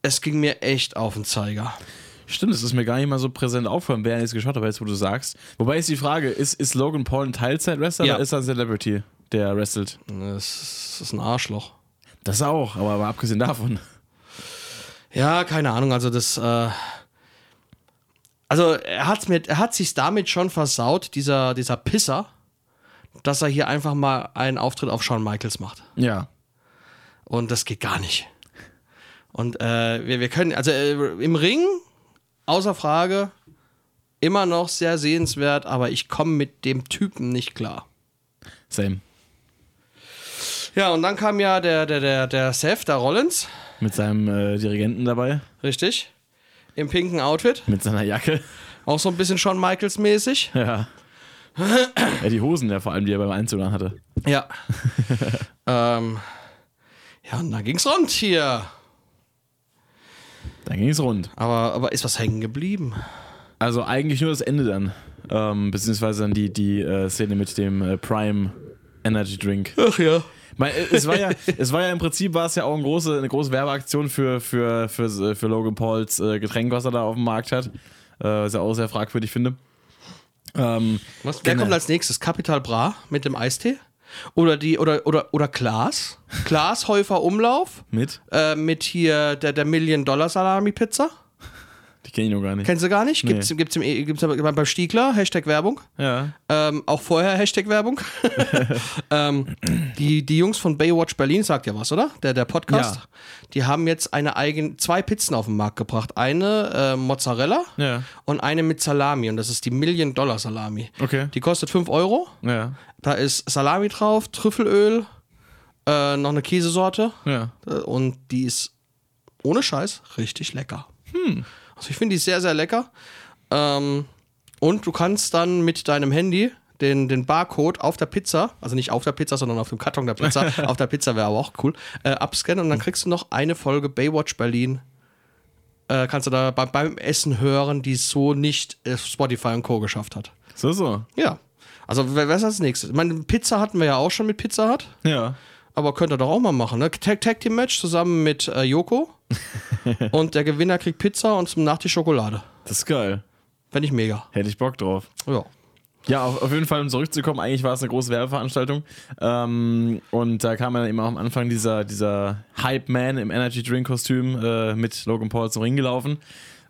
Es ging mir echt auf den Zeiger. Stimmt, das ist mir gar nicht mal so präsent aufgefallen, wer jetzt geschaut hat, jetzt, wo du sagst. Wobei ist die Frage, ist, ist Logan Paul ein Teilzeit-Wrestler Ja. oder ist er ein Celebrity, der wrestelt? Das ist ein Arschloch. Das auch, aber, aber abgesehen davon. Ja, keine Ahnung, also das, äh, also er hat's mir, er hat sich damit schon versaut, dieser, dieser Pisser, dass er hier einfach mal einen Auftritt auf Shawn Michaels macht. Ja. Und das geht gar nicht. Und äh, wir, wir können, also äh, im Ring, außer Frage, immer noch sehr sehenswert, aber ich komme mit dem Typen nicht klar. Same. Ja, und dann kam ja der, der, der, der Seth, der Rollins, Mit seinem äh, Dirigenten dabei, richtig, im pinken Outfit, mit seiner Jacke. auch so ein bisschen Shawn Michaels mäßig. Ja. *laughs* ja, die Hosen ja vor allem, die er beim Einzug hatte. Ja. *laughs* ähm, ja, und dann ging's rund hier. Dann ging es rund. Aber, aber ist was hängen geblieben? Also eigentlich nur das Ende dann. Ähm, beziehungsweise dann die, die äh, Szene mit dem äh, Prime Energy Drink. Ach ja. Mein, äh, es, war ja, *laughs* es war ja im Prinzip war es ja auch eine große, eine große Werbeaktion für, für, für, für Logan Pauls äh, Getränk, was er da auf dem Markt hat. Äh, was ich auch sehr fragwürdig finde. Ähm, Was, wer Genau. kommt als nächstes? Capital Bra mit dem Eistee? Oder die, oder, oder, oder Klaas? Klaas Häufer Umlauf? mit? Äh, mit hier der, der Million-Dollar-Salami-Pizza? Die kenne ich noch gar nicht. Kennst du gar nicht? Nee. Gibt's, gibt's, im, E- gibt's beim Stiegler, Hashtag Werbung. Ja. Ähm, auch vorher Hashtag Werbung. *laughs* ähm, die, die Jungs von Baywatch Berlin, sagt ja was, oder? Der, der Podcast. Ja. Die haben jetzt eine eigen, zwei Pizzen auf den Markt gebracht. Eine äh, Mozzarella Ja. und eine mit Salami. Und das ist die Million-Dollar-Salami. Okay. Die kostet 5 Euro. Ja. Da ist Salami drauf, Trüffelöl, äh, noch eine Käsesorte. Ja. Äh, Und die ist ohne Scheiß richtig lecker. Also ich finde die sehr, sehr lecker. Ähm, und du kannst dann mit deinem Handy den, den Barcode auf der Pizza, also nicht auf der Pizza, sondern auf dem Karton der Pizza, *laughs* auf der Pizza wäre aber auch cool, äh, abscannen und dann kriegst du noch eine Folge Baywatch Berlin. Äh, kannst du da bei, beim Essen hören, die es so nicht äh, Spotify und Co. geschafft hat. So, so. Ja. Also, wer wer ist als nächstes? Ich meine, Pizza hatten wir ja auch schon mit Pizza Hut. Ja. Aber könnt ihr doch auch mal machen, ne? Tag, Tag Team Match zusammen mit äh, Joko. *laughs* und der Gewinner kriegt Pizza und zum Nachtisch Schokolade. Das ist geil. Fände ich mega. Hätte ich Bock drauf. Ja. Ja, auf, auf jeden Fall, um zurückzukommen, eigentlich war es eine große Werbeveranstaltung. Ähm, und da kam dann eben auch am Anfang dieser, dieser Hype-Man im Energy Drink-Kostüm äh, mit Logan Paul zum Ring gelaufen.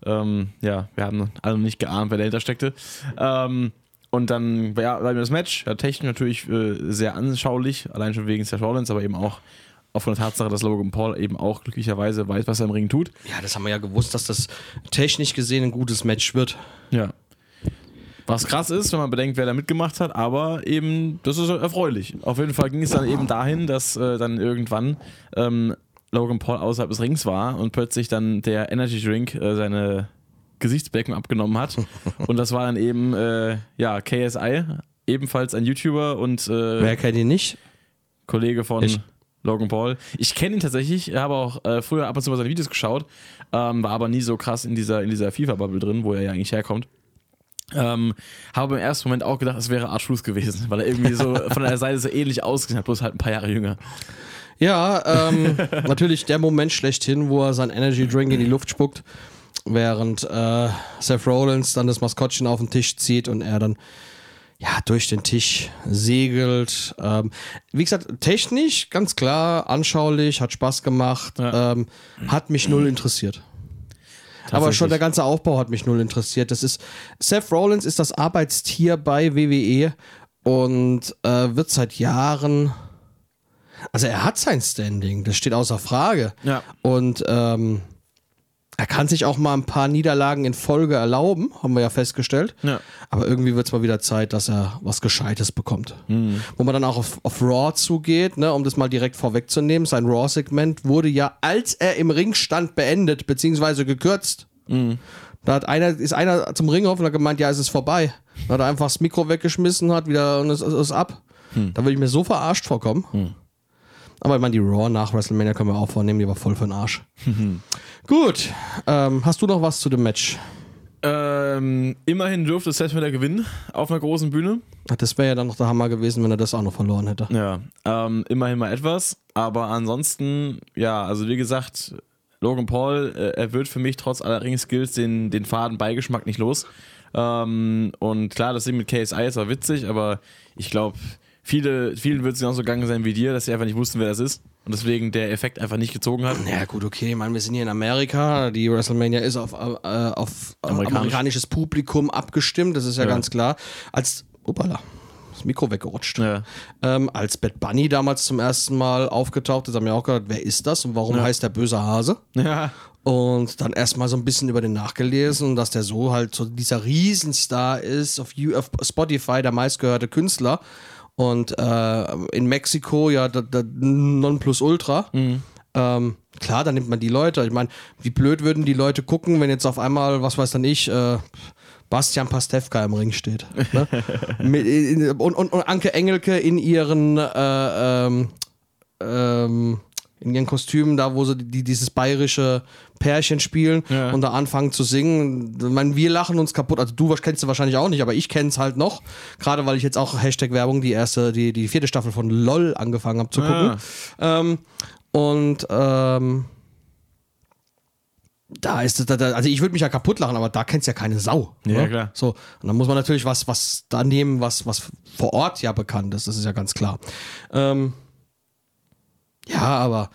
Ähm, ja, wir haben alle noch nicht geahnt, wer dahinter steckte. Ähm, und dann ja, war das Match, ja, technisch natürlich äh, sehr anschaulich, allein schon wegen Seth Rollins, aber eben auch aufgrund der Tatsache, dass Logan Paul eben auch glücklicherweise weiß, was er im Ring tut. Ja, das haben wir ja gewusst, dass das technisch gesehen ein gutes Match wird. Ja. Was krass ist, wenn man bedenkt, wer da mitgemacht hat, aber eben, das ist erfreulich. Auf jeden Fall ging es dann eben dahin, dass äh, dann irgendwann ähm, Logan Paul außerhalb des Rings war und plötzlich dann der Energy Drink äh, seine Gesichtsbecken abgenommen hat. *laughs* und das war dann eben, äh, ja, KSI, ebenfalls ein YouTuber und äh, Wer kennt ihn nicht? Kollege von Ich. Logan Paul. Ich kenne ihn tatsächlich, habe auch äh, früher ab und zu mal seine Videos geschaut, ähm, war aber nie so krass in dieser, in dieser FIFA-Bubble drin, wo er ja eigentlich herkommt. Ähm, habe im ersten Moment auch gedacht, es wäre Art Truth gewesen, weil er irgendwie so *laughs* von der Seite so ähnlich ausgesehen hat, bloß halt ein paar Jahre jünger. Ja, ähm, *laughs* natürlich der Moment schlechthin, wo er sein Energy Drink in die Luft spuckt, während äh, Seth Rollins dann das Maskottchen auf den Tisch zieht und er dann ja durch den Tisch segelt. Ähm, wie gesagt, technisch ganz klar, anschaulich, hat Spaß gemacht, Ja. ähm, hat mich null interessiert. Aber schon der ganze Aufbau hat mich null interessiert. Das ist Seth Rollins ist das Arbeitstier bei WWE und äh, wird seit Jahren. Also er hat sein Standing, das steht außer Frage. Ja. Und ähm, er kann sich auch mal ein paar Niederlagen in Folge erlauben, haben wir ja festgestellt. Ja. Aber irgendwie wird es mal wieder Zeit, dass er was Gescheites bekommt. Mhm. Wo man dann auch auf, auf Raw zugeht, ne, um das mal direkt vorwegzunehmen. Sein Raw-Segment wurde ja, als er im Ring stand, beendet, beziehungsweise gekürzt. Mhm. Da hat einer, ist einer zum Ring auf und hat gemeint, ja, es ist vorbei. Dann hat er einfach das Mikro weggeschmissen, hat wieder und es ist ab. Hm. Da würde ich mir so verarscht vorkommen. Aber ich meine, die Raw nach WrestleMania können wir auch vornehmen, die war voll für den Arsch. *laughs* Gut, ähm, hast du noch was zu dem Match? Ähm, immerhin dürfte Seth wieder gewinnen auf einer großen Bühne. Ach, Das wäre ja dann noch der Hammer gewesen, wenn er das auch noch verloren hätte. Ja, ähm, immerhin mal etwas. Aber ansonsten, ja, also wie gesagt, Logan Paul, äh, er wird für mich trotz aller Ring-Skills den, den faden Beigeschmack nicht los. Ähm, und klar, das Ding mit KSI ist auch witzig, aber ich glaube, viele, vielen wird es genauso gegangen sein wie dir, dass sie einfach nicht wussten, wer das ist. Und deswegen der Effekt einfach nicht gezogen hat. Ja, gut, okay. Ich meine, wir sind hier in Amerika. Die WrestleMania ist auf, äh, auf Amerikanisch. amerikanisches Publikum abgestimmt. Das ist ja, Ja. ganz klar. Als, opala, das Mikro weggerutscht. Ja. Ähm, als Bad Bunny damals zum ersten Mal aufgetaucht ist, haben wir auch gedacht, wer ist das und warum heißt der böse Hase? Ja. Und dann erstmal so ein bisschen über den nachgelesen, dass der so halt so dieser Riesenstar ist, auf Spotify der meistgehörte Künstler. Und äh, in Mexiko ja der, der Nonplusultra. Ähm, klar, dann nimmt man die Leute. Ich meine, wie blöd würden die Leute gucken, wenn jetzt auf einmal, was weiß dann ich, äh, Bastian Pastewka im Ring steht. Ne? *laughs* Mit, und, und, und Anke Engelke in ihren äh, ähm, ähm, in ihren Kostümen, da wo sie die, dieses bayerische Pärchen spielen Ja. und da anfangen zu singen. Ich meine, wir lachen uns kaputt. Also du kennst du wahrscheinlich auch nicht, aber ich kenn's halt noch. Gerade weil ich jetzt auch Hashtag Werbung die erste, die, die vierte Staffel von LOL angefangen habe zu gucken. Ähm, und ähm, da ist es, da, da- also ich würde mich ja kaputt lachen, aber da kennst ja keine Sau. Ja, ne? klar. So, und dann muss man natürlich was, was da nehmen, was, was vor Ort ja bekannt ist, das ist ja ganz klar. Ähm, ja, aber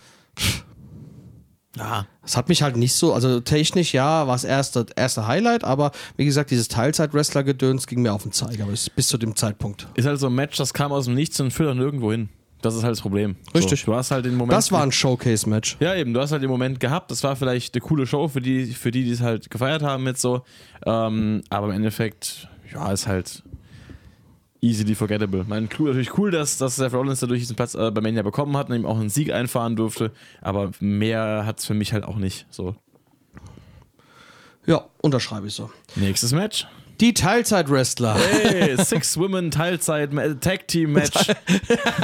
Ja. es hat mich halt nicht so, also technisch ja, war das erste, erste Highlight, aber wie gesagt, dieses Teilzeit-Wrestler-Gedöns ging mir auf den Zeiger bis, bis zu dem Zeitpunkt. Ist halt so ein Match, das kam aus dem Nichts und führt dann nirgendwo hin. Das ist halt das Problem. Richtig. So, du hast halt den Moment. Das war ein Showcase-Match. Ja, eben, du hast halt den Moment gehabt, das war vielleicht eine coole Show für die, für die, die es halt gefeiert haben jetzt so. Ähm, aber im Endeffekt, ja, ist halt easily forgettable. Mein cool, natürlich cool, dass, dass Seth Rollins dadurch diesen Platz äh, bei Mania bekommen hat und ihm auch einen Sieg einfahren durfte, aber mehr hat es für mich halt auch nicht. So. Ja, unterschreibe ich so. Nächstes Match. Die Teilzeit-Wrestler. Hey, *laughs* Six Women Teilzeit Tag Team Match.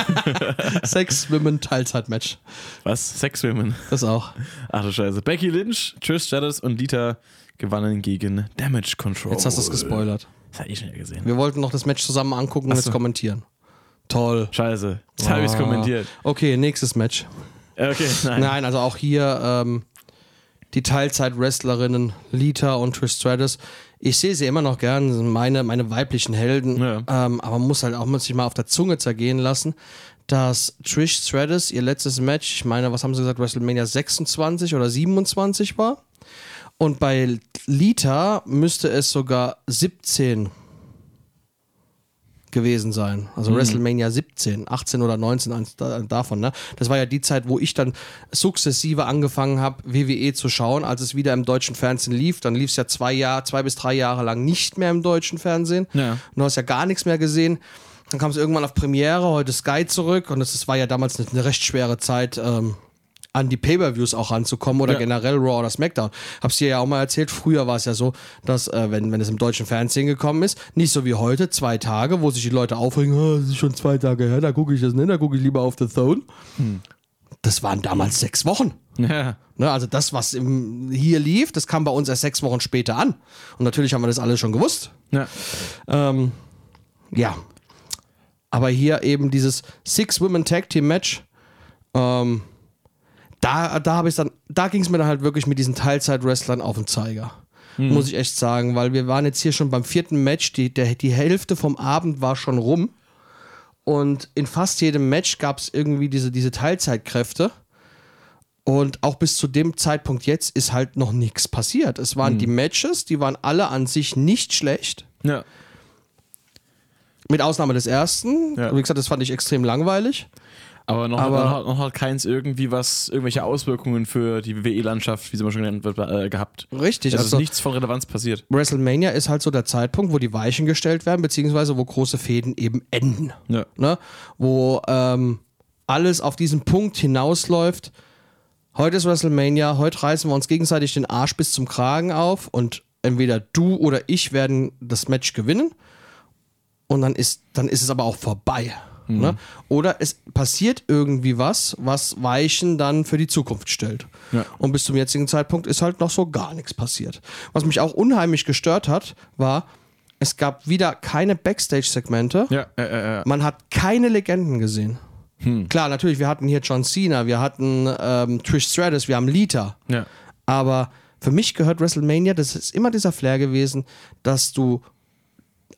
*laughs* Sex Women Teilzeit-Match. Was? Sex Women. Das auch. Ach du Scheiße. Becky Lynch, Trish Stratus und Lita gewannen gegen Damage Control. Jetzt hast du es gespoilert. Das hab ich schon gesehen. Wir wollten noch das Match zusammen angucken und Ach jetzt kommentieren. Toll. Scheiße. Jetzt habe ich es Ah. kommentiert. Okay, nächstes Match. Okay, *laughs* nein. Nein, also auch hier ähm, die Teilzeit-Wrestlerinnen Lita und Trish Stratus. Ich sehe sie immer noch gern, sind meine, meine weiblichen Helden. Ja. Ähm, aber man muss halt auch muss sich mal auf der Zunge zergehen lassen, dass Trish Stratus ihr letztes Match, ich meine, was haben sie gesagt, WrestleMania 26 oder 27 war. Und bei Lita müsste es sogar 17 gewesen sein. Also WrestleMania 17, 18 oder 19 eins da- davon. Ne? Das war ja die Zeit, wo ich dann sukzessive angefangen habe, WWE zu schauen, als es wieder im deutschen Fernsehen lief. Dann lief es ja zwei Jahre, zwei bis drei Jahre lang nicht mehr im deutschen Fernsehen. Ja. Und du hast ja gar nichts mehr gesehen. Dann kam es irgendwann auf Premiere, heute Sky zurück und es war ja damals eine, eine recht schwere Zeit, ähm, an die Pay-Per-Views auch ranzukommen oder Ja. generell Raw oder SmackDown. Hab's dir ja auch mal erzählt, früher war es ja so, dass äh, wenn, wenn es im deutschen Fernsehen gekommen ist, nicht so wie heute, zwei Tage, wo sich die Leute aufregen, "Ah, das ist schon zwei Tage her, da gucke ich das nicht, da gucke ich lieber auf The Zone. Das waren damals sechs Wochen. Ja. Ne, also das, was im, hier lief, das kam bei uns erst sechs Wochen später an. Und natürlich haben wir das alle schon gewusst. ja. Ähm, ja. Aber hier eben dieses Six Women Tag Team Match. Ähm, da da habe ich dann, da ging es mir dann halt wirklich mit diesen Teilzeit-Wrestlern auf den Zeiger. Muss ich echt sagen, weil wir waren jetzt hier schon beim vierten Match, die, der, die Hälfte vom Abend war schon rum. Und in fast jedem Match gab es irgendwie diese, diese Teilzeitkräfte. Und auch bis zu dem Zeitpunkt jetzt ist halt noch nichts passiert. Es waren die Matches, die waren alle an sich nicht schlecht. Ja. Mit Ausnahme des ersten. Ja. Wie gesagt, das fand ich extrem langweilig. Aber noch, Aber- noch, hat- noch hat keins irgendwie was, irgendwelche Auswirkungen für die WWE-Landschaft, wie sie mal schon genannt wird, äh, gehabt. Richtig. Es Also ist nichts von Relevanz passiert. WrestleMania ist halt so der Zeitpunkt, wo die Weichen gestellt werden, beziehungsweise wo große Fäden eben enden. Ja. Ne? Wo ähm, alles auf diesen Punkt hinausläuft. Heute ist WrestleMania, heute reißen wir uns gegenseitig den Arsch bis zum Kragen auf und entweder du oder ich werden das Match gewinnen und dann ist, dann ist es aber auch vorbei. Ne? Oder es passiert irgendwie was, was Weichen dann für die Zukunft stellt. Ja. Und bis zum jetzigen Zeitpunkt ist halt noch so gar nichts passiert. Was mich auch unheimlich gestört hat, war, es gab wieder keine Backstage-Segmente. Ja, äh, äh. Man hat keine Legenden gesehen. Klar, natürlich, wir hatten hier John Cena, wir hatten ähm, Trish Stratus, wir haben Lita. ja. Aber für mich gehört WrestleMania, das ist immer dieser Flair gewesen, dass du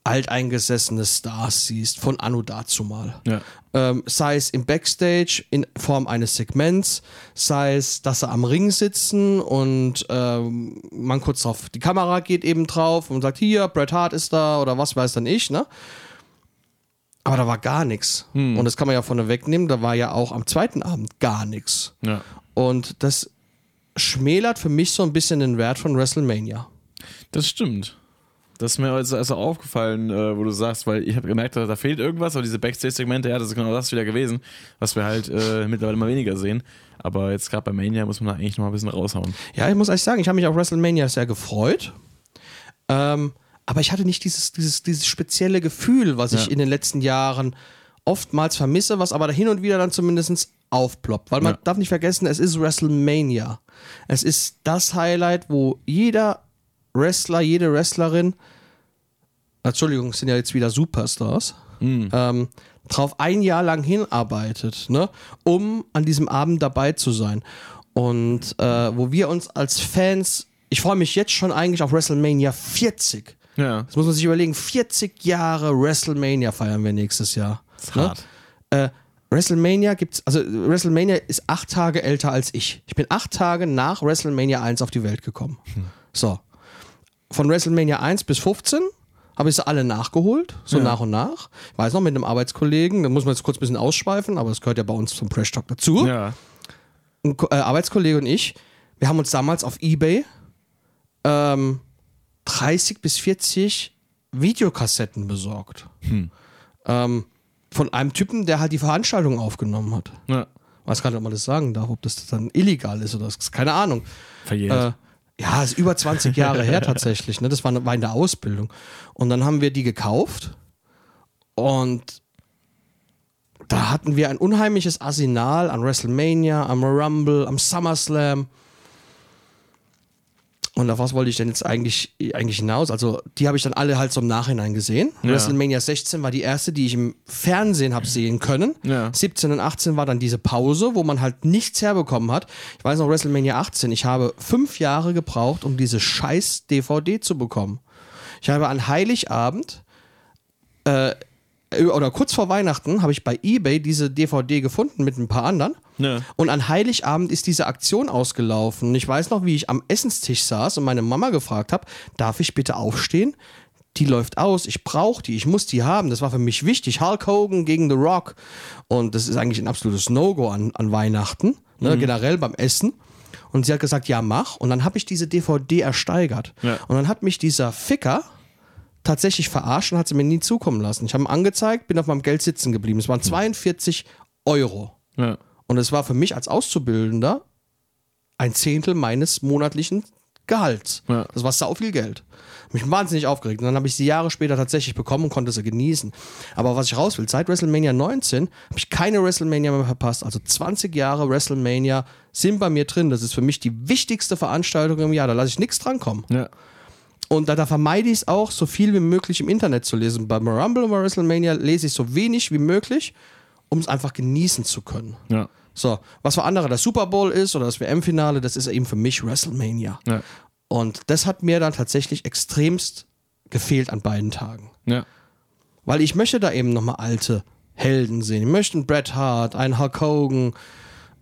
alteingesessene Stars siehst, von Anno dazu mal. Ja. Ähm, sei es im Backstage in Form eines Segments, sei es, dass sie am Ring sitzen und ähm, man kurz drauf, die Kamera geht eben drauf und sagt, hier, Bret Hart ist da oder was weiß dann ich, ne? Aber da war gar nichts. Und das kann man ja vorne wegnehmen, da war ja auch am zweiten Abend gar nichts. ja. Und das schmälert für mich so ein bisschen den Wert von WrestleMania. Das stimmt. Das ist mir also also aufgefallen, äh, wo du sagst, weil ich habe gemerkt, da, da fehlt irgendwas, aber diese Backstage-Segmente, ja, das ist genau das wieder gewesen, was wir halt äh, mittlerweile mal weniger sehen. Aber jetzt gerade bei Mania muss man da eigentlich noch mal ein bisschen raushauen. Ja, ich muss ehrlich sagen, ich habe mich auf WrestleMania sehr gefreut. Ähm, Aber ich hatte nicht dieses, dieses, dieses spezielle Gefühl, was ich Ja. in den letzten Jahren oftmals vermisse, was aber hin und wieder dann zumindest aufploppt. Weil man Ja. darf nicht vergessen, es ist WrestleMania. Es ist das Highlight, wo jeder Wrestler, jede Wrestlerin, Entschuldigung, sind ja jetzt wieder Superstars, ähm, drauf ein Jahr lang hinarbeitet, ne, um an diesem Abend dabei zu sein. Und äh, wo wir uns als Fans, ich freue mich jetzt schon eigentlich auf WrestleMania 40. Ja. Das muss man sich überlegen, 40 Jahre WrestleMania feiern wir nächstes Jahr. ist hart. Äh, WrestleMania gibt's, also WrestleMania ist acht Tage älter als ich. Ich bin acht Tage nach WrestleMania 1 auf die Welt gekommen. So. Von WrestleMania 1 bis 15 habe ich sie alle nachgeholt, so Ja. nach und nach. Ich weiß noch, mit einem Arbeitskollegen, da muss man jetzt kurz ein bisschen ausschweifen, aber das gehört ja bei uns zum Crash Talk dazu. Ja. Ein äh, Arbeitskollege und ich, wir haben uns damals auf Ebay ähm, 30 bis 40 Videokassetten besorgt. Ähm, von einem Typen, der halt die Veranstaltung aufgenommen hat. ja. Weiß gar nicht, ob man das sagen darf, ob das dann illegal ist oder das ist keine Ahnung. Verjährt. Äh, ja, ist über 20 Jahre her *laughs* tatsächlich. Ne? Das war, war in der Ausbildung. Und dann haben wir die gekauft und da hatten wir ein unheimliches Arsenal an WrestleMania, am Rumble, am SummerSlam. Und auf was wollte ich denn jetzt eigentlich, eigentlich hinaus? Also, die habe ich dann alle halt so im Nachhinein gesehen. Ja. WrestleMania 16 war die erste, die ich im Fernsehen habe sehen können. Ja. 17 und 18 war dann diese Pause, wo man halt nichts herbekommen hat. Ich weiß noch, WrestleMania 18, ich habe fünf Jahre gebraucht, um diese scheiß DVD zu bekommen. Ich habe an Heiligabend äh, oder kurz vor Weihnachten habe ich bei eBay diese DVD gefunden mit ein paar anderen. Ja. Und an Heiligabend ist diese Aktion ausgelaufen. Und ich weiß noch, wie ich am Essenstisch saß und meine Mama gefragt habe, darf ich bitte aufstehen? Die läuft aus, ich brauche die, ich muss die haben. Das war für mich wichtig. Hulk Hogan gegen The Rock. Und das ist eigentlich ein absolutes No-Go an, an Weihnachten, ne, generell beim Essen. Und sie hat gesagt, ja, mach. Und dann habe ich diese DVD ersteigert. Ja. Und dann hat mich dieser Ficker tatsächlich verarscht und hat sie mir nie zukommen lassen. Ich habe ihn angezeigt, bin auf meinem Geld sitzen geblieben. Es waren 42 Euro. Ja. Und es war für mich als Auszubildender ein Zehntel meines monatlichen Gehalts. Ja. Das war sau viel Geld. Mich wahnsinnig aufgeregt. Und dann habe ich sie Jahre später tatsächlich bekommen und konnte sie genießen. Aber was ich raus will, seit WrestleMania 19 habe ich keine WrestleMania mehr verpasst. Also 20 Jahre WrestleMania sind bei mir drin. Das ist für mich die wichtigste Veranstaltung im Jahr. Da lasse ich nichts drankommen. Ja. Und da, da vermeide ich es auch, so viel wie möglich im Internet zu lesen. Bei Rumble und bei WrestleMania lese ich so wenig wie möglich, um es einfach genießen zu können. Ja. So, was für andere der Super Bowl ist oder das WM-Finale, das ist eben für mich WrestleMania. Ja. Und das hat mir dann tatsächlich extremst gefehlt an beiden Tagen. Ja. Weil ich möchte da eben nochmal alte Helden sehen. Ich möchte einen Bret Hart, einen Hulk Hogan,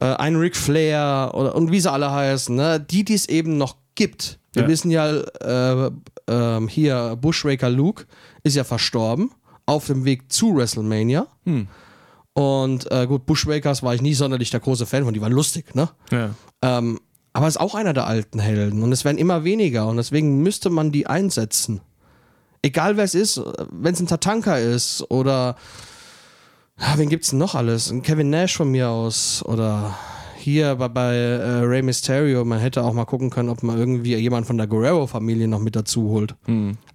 äh, einen Ric Flair oder, und wie sie alle heißen, ne? die, die es eben noch gibt. Wir Ja. wissen ja, äh, ähm, hier Bushwaker Luke ist ja verstorben auf dem Weg zu WrestleMania. Und äh, gut, Bushwakers war ich nie sonderlich der große Fan von, die waren lustig, ne? Ja. Ähm, aber ist auch einer der alten Helden und es werden immer weniger und deswegen müsste man die einsetzen. Egal wer es ist, wenn es ein Tatanka ist oder ja, wen gibt's denn noch alles? Ein Kevin Nash von mir aus oder hier bei, bei äh, Rey Mysterio, man hätte auch mal gucken können, ob man irgendwie jemand von der Guerrero-Familie noch mit dazu holt.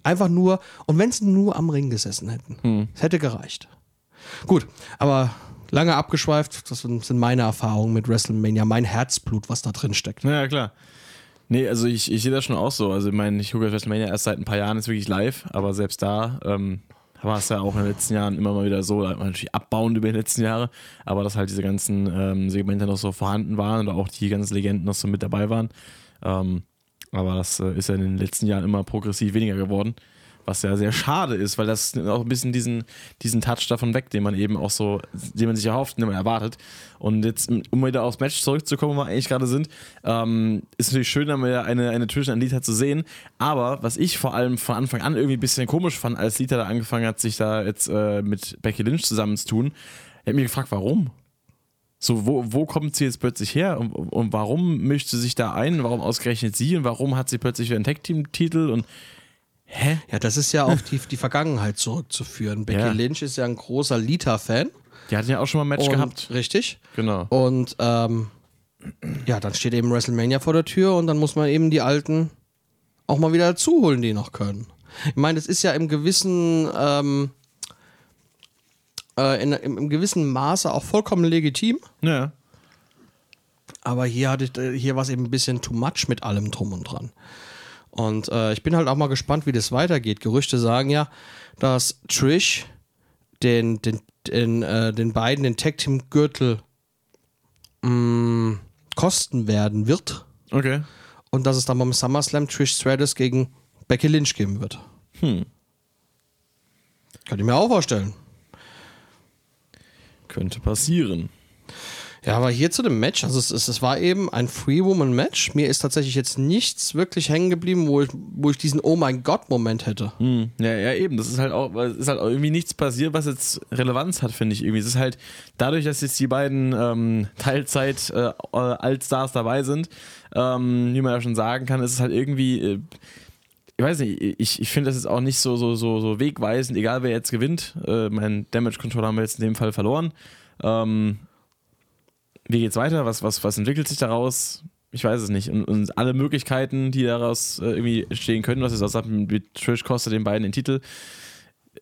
Einfach nur, und wenn sie nur am Ring gesessen hätten, es hätte gereicht. Gut, aber lange abgeschweift, das sind, meine Erfahrungen mit WrestleMania, mein Herzblut, was da drin steckt. Ja, klar. Nee, also ich, ich sehe das schon auch so. Also ich meine, ich gucke WrestleMania erst seit ein paar Jahren jetzt wirklich live, aber selbst da ähm, war es ja auch in den letzten Jahren immer mal wieder so, natürlich abbauend über die letzten Jahre, aber dass halt diese ganzen ähm, Segmente noch so vorhanden waren oder auch die ganzen Legenden noch so mit dabei waren. Ähm, aber das äh, ist ja in den letzten Jahren immer progressiv weniger geworden. Was ja sehr schade ist, weil das auch ein bisschen diesen, diesen Touch davon weg, den man eben auch so, den man sich erhofft, den man erwartet. Und jetzt, um wieder aufs Match zurückzukommen, wo wir eigentlich gerade sind, ähm, ist natürlich schön, dann wieder eine, eine Trish und Lita zu sehen. Aber was ich vor allem von Anfang an irgendwie ein bisschen komisch fand, als Lita da angefangen hat, sich da jetzt äh, mit Becky Lynch zusammenzutun, ich mich gefragt, warum? So, wo, wo kommt sie jetzt plötzlich her und, und warum mischt sie sich da ein? Warum ausgerechnet sie und warum hat sie plötzlich wieder einen Tag-Team-Titel und hä? Ja, das ist ja auf die, die Vergangenheit zurückzuführen. Becky Ja. Lynch ist ja ein großer Lita-Fan. Die hatten ja auch schon mal ein Match Und- gehabt. Richtig. Genau. Und ähm, ja, dann steht eben WrestleMania vor der Tür und dann muss man eben die Alten auch mal wieder dazu holen, die noch können. Ich meine, es ist ja im gewissen, ähm, äh, in, im, im gewissen Maße auch vollkommen legitim. Ja. Aber hier hatte ich, äh, hier war es eben ein bisschen too much mit allem drum und dran. Und äh, ich bin halt auch mal gespannt, wie das weitergeht. Gerüchte sagen ja, dass Trish den, den, den, äh, den beiden den Tag Team Gürtel mh, kosten werden wird. Okay. Und dass es dann beim SummerSlam Trish Stratus gegen Becky Lynch geben wird. Hm. Könnte ich mir auch vorstellen. Könnte passieren. Ja, aber hier zu dem Match, also es, es, es war eben ein Free-Woman-Match. Mir ist tatsächlich jetzt nichts wirklich hängen geblieben, wo ich, wo ich diesen Oh mein Gott-Moment hätte. Hm. Ja, ja, eben. Das ist halt auch, ist halt auch irgendwie nichts passiert, was jetzt Relevanz hat, finde ich irgendwie. Es ist halt dadurch, dass jetzt die beiden ähm, Teilzeit äh, Allstars dabei sind, ähm, wie man ja schon sagen kann, ist es halt irgendwie. Äh, ich weiß nicht, ich, ich finde das jetzt auch nicht so, so, so, so wegweisend, egal wer jetzt gewinnt. Äh, mein Damage Controller haben wir jetzt in dem Fall verloren. Ähm, wie geht's weiter? Was, was, was entwickelt sich daraus? Ich weiß es nicht. Und, und alle Möglichkeiten, die daraus äh, irgendwie entstehen können, was auch sagt, mit Trish kostet den beiden den Titel,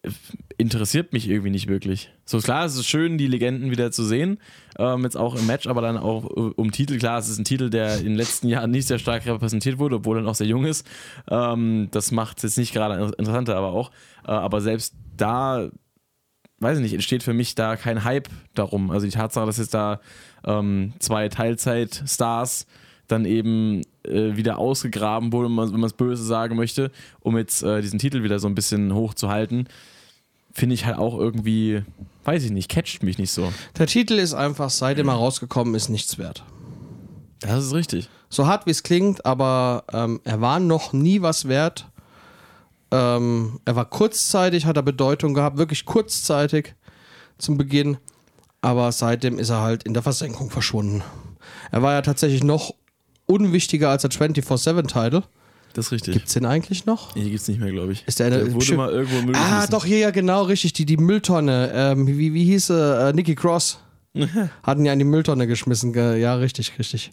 äh, interessiert mich irgendwie nicht wirklich. So klar, es ist schön, die Legenden wieder zu sehen, ähm, jetzt auch im Match, aber dann auch äh, um Titel. Klar, es ist ein Titel, der in den letzten Jahren nicht sehr stark repräsentiert wurde, obwohl er noch sehr jung ist. Ähm, das macht es jetzt nicht gerade interessanter, aber auch. Äh, aber selbst da weiß ich nicht, entsteht für mich da kein Hype darum. Also die Tatsache, dass jetzt da ähm, zwei Teilzeit-Stars dann eben äh, wieder ausgegraben wurden, wenn man es böse sagen möchte, um jetzt äh, diesen Titel wieder so ein bisschen hochzuhalten, finde ich halt auch irgendwie, weiß ich nicht, catcht mich nicht so. Der Titel ist einfach, seitdem er rausgekommen ist, nichts wert. Das ist richtig. So hart wie es klingt, aber ähm, er war noch nie was wert. Ähm, er war kurzzeitig, hat er Bedeutung gehabt, wirklich kurzzeitig zum Beginn. Aber seitdem ist er halt in der Versenkung verschwunden. Er war ja tatsächlich noch unwichtiger als der 24-7-Title. Das ist richtig. Gibt es den eigentlich noch? Nee, gibt es nicht mehr, glaube ich. Ist der, eine, der wurde mal irgendwo Müll Ah, doch, hier ja, genau, richtig. Die, die Mülltonne. Ähm, wie, wie hieß äh, Nikki Cross? *laughs* Hatten ja in die Mülltonne geschmissen. Ja, richtig, richtig.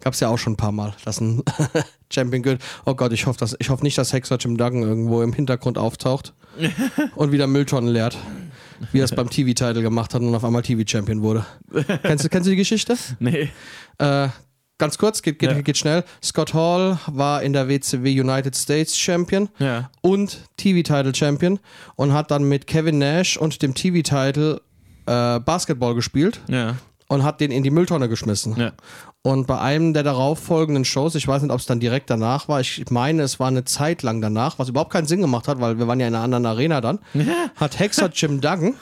Gab es ja auch schon ein paar Mal. Das ein *laughs* Champion Good. Oh Gott, ich hoffe, dass, ich hoffe nicht, dass Hexer Jim Duggan irgendwo im Hintergrund auftaucht *laughs* und wieder Mülltonnen leert. Wie er es beim TV-Title gemacht hat und auf einmal TV-Champion wurde. *laughs* kennst, du, kennst du die Geschichte? Nee. Äh, ganz kurz, geht, geht, ja. geht, schnell. Scott Hall war in der WCW United States Champion ja. und TV-Title Champion und hat dann mit Kevin Nash und dem TV-Title äh, Basketball gespielt. Ja und hat den in die Mülltonne geschmissen. Ja. Und bei einem der darauffolgenden Shows, ich weiß nicht, ob es dann direkt danach war, ich meine, es war eine Zeit lang danach, was überhaupt keinen Sinn gemacht hat, weil wir waren ja in einer anderen Arena dann, ja. hat Hexer *laughs* Jim Duggan,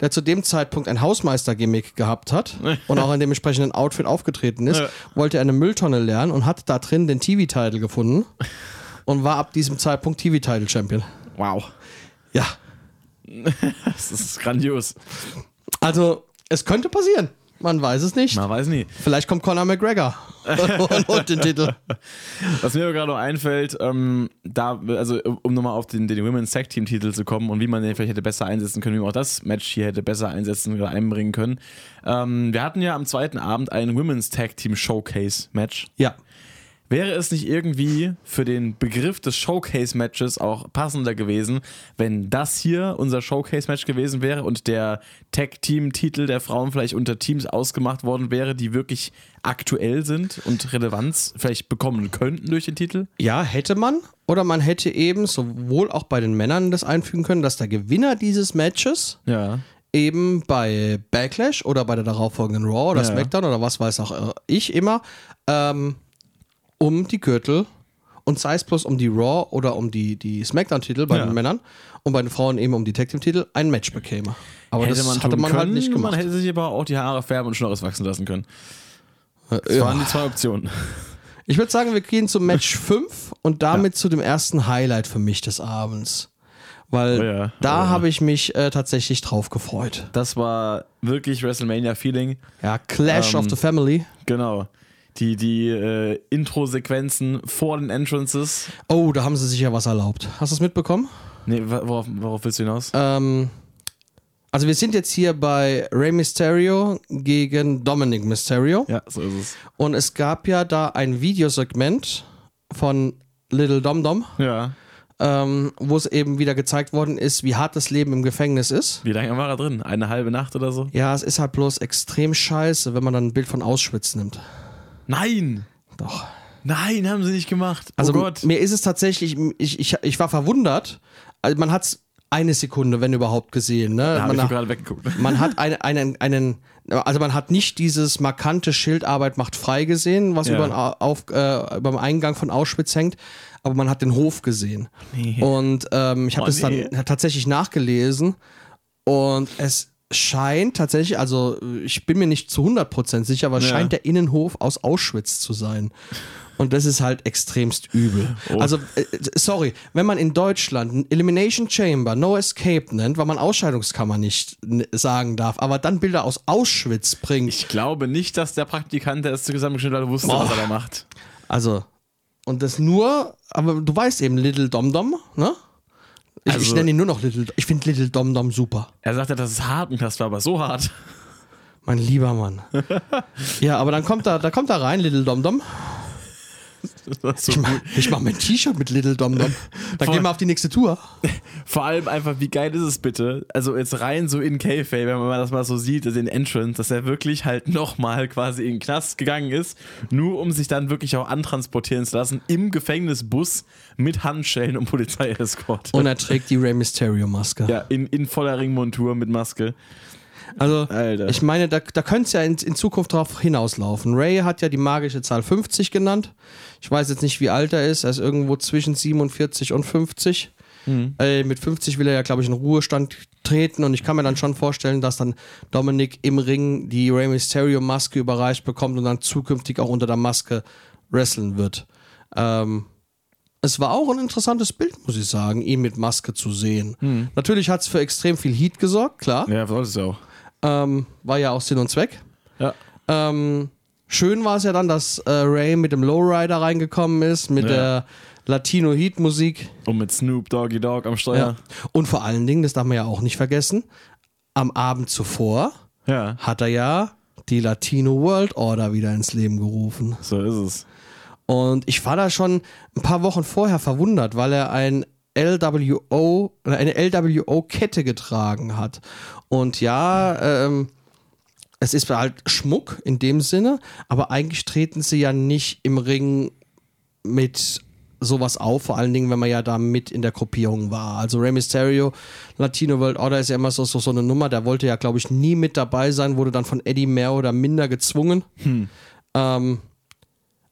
der zu dem Zeitpunkt ein Hausmeister-Gimmick gehabt hat und auch in dem entsprechenden Outfit aufgetreten ist, ja. wollte eine Mülltonne lernen und hat da drin den TV-Title gefunden und war ab diesem Zeitpunkt TV-Title-Champion. Wow. Ja. *laughs* das ist grandios. Also, es könnte passieren. Man weiß es nicht. Man weiß nie. Vielleicht kommt Conor McGregor und holt den Titel. *laughs* Was mir gerade noch einfällt, ähm, da, also um nochmal auf den, den Women's Tag Team Titel zu kommen und wie man den vielleicht hätte besser einsetzen können, wie man auch das Match hier hätte besser einsetzen oder einbringen können. Ähm, wir hatten ja am zweiten Abend ein Women's Tag Team Showcase Match. Ja. Wäre es nicht irgendwie für den Begriff des Showcase-Matches auch passender gewesen, wenn das hier unser Showcase-Match gewesen wäre und der Tag-Team-Titel der Frauen vielleicht unter Teams ausgemacht worden wäre, die wirklich aktuell sind und Relevanz vielleicht bekommen könnten durch den Titel? Ja, hätte man. Oder man hätte eben sowohl auch bei den Männern das einfügen können, dass der Gewinner dieses Matches ja eben bei Backlash oder bei der darauffolgenden Raw oder ja. SmackDown oder was weiß auch ich immer ähm, um die Gürtel und sei es bloß um die Raw oder um die, die Smackdown-Titel bei ja. den Männern und bei den Frauen eben um die Tag Team-Titel ein Match bekäme. Aber hätte das man hatte man halt können, halt nicht gemacht. Man hätte sich aber auch die Haare färben und Schnorres wachsen lassen können. Das ja. waren die zwei Optionen. Ich würde sagen, wir gehen zum Match *laughs* 5 und damit ja. zu dem ersten Highlight für mich des Abends. Weil oh ja, da oh habe ich mich äh, tatsächlich drauf gefreut. Das war wirklich WrestleMania-Feeling. Ja, Clash ähm, of the Family. Genau die, die äh, Intro-Sequenzen vor den Entrances. Oh, da haben sie sich ja was erlaubt. Hast du es mitbekommen? Nee, worauf, worauf willst du hinaus? Ähm, also wir sind jetzt hier bei Rey Mysterio gegen Dominic Mysterio. Ja, so ist es. Und es gab ja da ein Videosegment von Little Dom Dom. Ja. ähm, wo es eben wieder gezeigt worden ist, wie hart das Leben im Gefängnis ist. Wie lange war er drin? Eine halbe Nacht oder so? Ja, es ist halt bloß extrem scheiße, wenn man dann ein Bild von Auschwitz nimmt. Nein! Doch. Nein, haben sie nicht gemacht. Also oh Gott. mir ist es tatsächlich, ich, ich, ich war verwundert. Also man hat es eine Sekunde, wenn überhaupt, gesehen. Ne? Da man, ich gerade weggeguckt. man hat *laughs* eine, einen, einen, also man hat nicht dieses markante Schild Arbeit macht frei gesehen, was Ja. über, den Au- auf, äh, über dem Eingang von Auschwitz hängt, aber man hat den Hof gesehen. Nee. Und ähm, ich habe Oh, das nee. dann tatsächlich nachgelesen und es scheint tatsächlich, also ich bin mir nicht zu 100% sicher, aber Ja. scheint der Innenhof aus Auschwitz zu sein. Und das ist halt extremst übel. Oh. Also, äh, sorry, wenn man in Deutschland Elimination Chamber No Escape nennt, weil man Ausscheidungskammer nicht sagen darf, aber dann Bilder aus Auschwitz bringt. Ich glaube nicht, dass der Praktikant, der es zusammengeschnitten hat, wusste, was er da macht. Also, und das nur, aber du weißt eben Little Dom Dom, ne? Ich, ich Also- nenne ihn nur noch Little Ich finde Little Dom Dom super. Er sagte, das ist hart und das war aber so hart. Mein lieber Mann. *laughs* ja, aber dann kommt da, da kommt da rein, Little Dom Dom. So Ich mach, ich mach mein T-Shirt mit Little Dom Dom. Dann Voll. gehen wir auf die nächste Tour. *laughs* Vor allem einfach, wie geil ist es bitte? Also jetzt rein so in K-Fay, wenn man das mal so sieht, den Entrance, dass er wirklich halt nochmal quasi in den Knast gegangen ist, nur um sich dann wirklich auch antransportieren zu lassen im Gefängnisbus mit Handschellen und Polizeiescort. Und er trägt die Rey Mysterio Maske. ja, in, in voller Ringmontur mit Maske. Also, Alter. ich meine, da, da könnte es ja in, in Zukunft drauf hinauslaufen. Ray hat ja die magische Zahl 50 genannt. Ich weiß jetzt nicht, wie alt er ist. Er ist irgendwo zwischen 47 und 50. Äh, mit 50 will er ja, glaube ich, in Ruhestand treten. Und ich kann mir dann schon vorstellen, dass dann Dominik im Ring die Rey Mysterio Maske überreicht bekommt und dann zukünftig auch unter der Maske wresteln wird. Ähm, es war auch ein interessantes Bild, muss ich sagen, ihn mit Maske zu sehen. Natürlich hat es für extrem viel Heat gesorgt, klar. Ja, sollte es auch. Ähm, war ja auch Sinn und Zweck. Ja. Ähm, schön war es ja dann, dass äh, Ray mit dem Lowrider reingekommen ist, mit Ja. der Latino Heat Musik. Und mit Snoop Doggy Dogg am Ja. Steuer. Und vor allen Dingen, das darf man ja auch nicht vergessen, am Abend zuvor Ja, hat er ja die Latino World Order wieder ins Leben gerufen. so ist es. Und ich war da schon ein paar Wochen vorher verwundert, weil er ein LWO, eine LWO-Kette getragen hat. Und ja, ähm, es ist halt Schmuck in dem Sinne, aber eigentlich treten sie ja nicht im Ring mit sowas auf, vor allen Dingen, wenn man ja da mit in der Gruppierung war. Also Rey Mysterio, Latino World Order ist ja immer so, so, so eine Nummer, der wollte ja, glaube ich, nie mit dabei sein, wurde dann von Eddie mehr oder minder gezwungen. Ähm,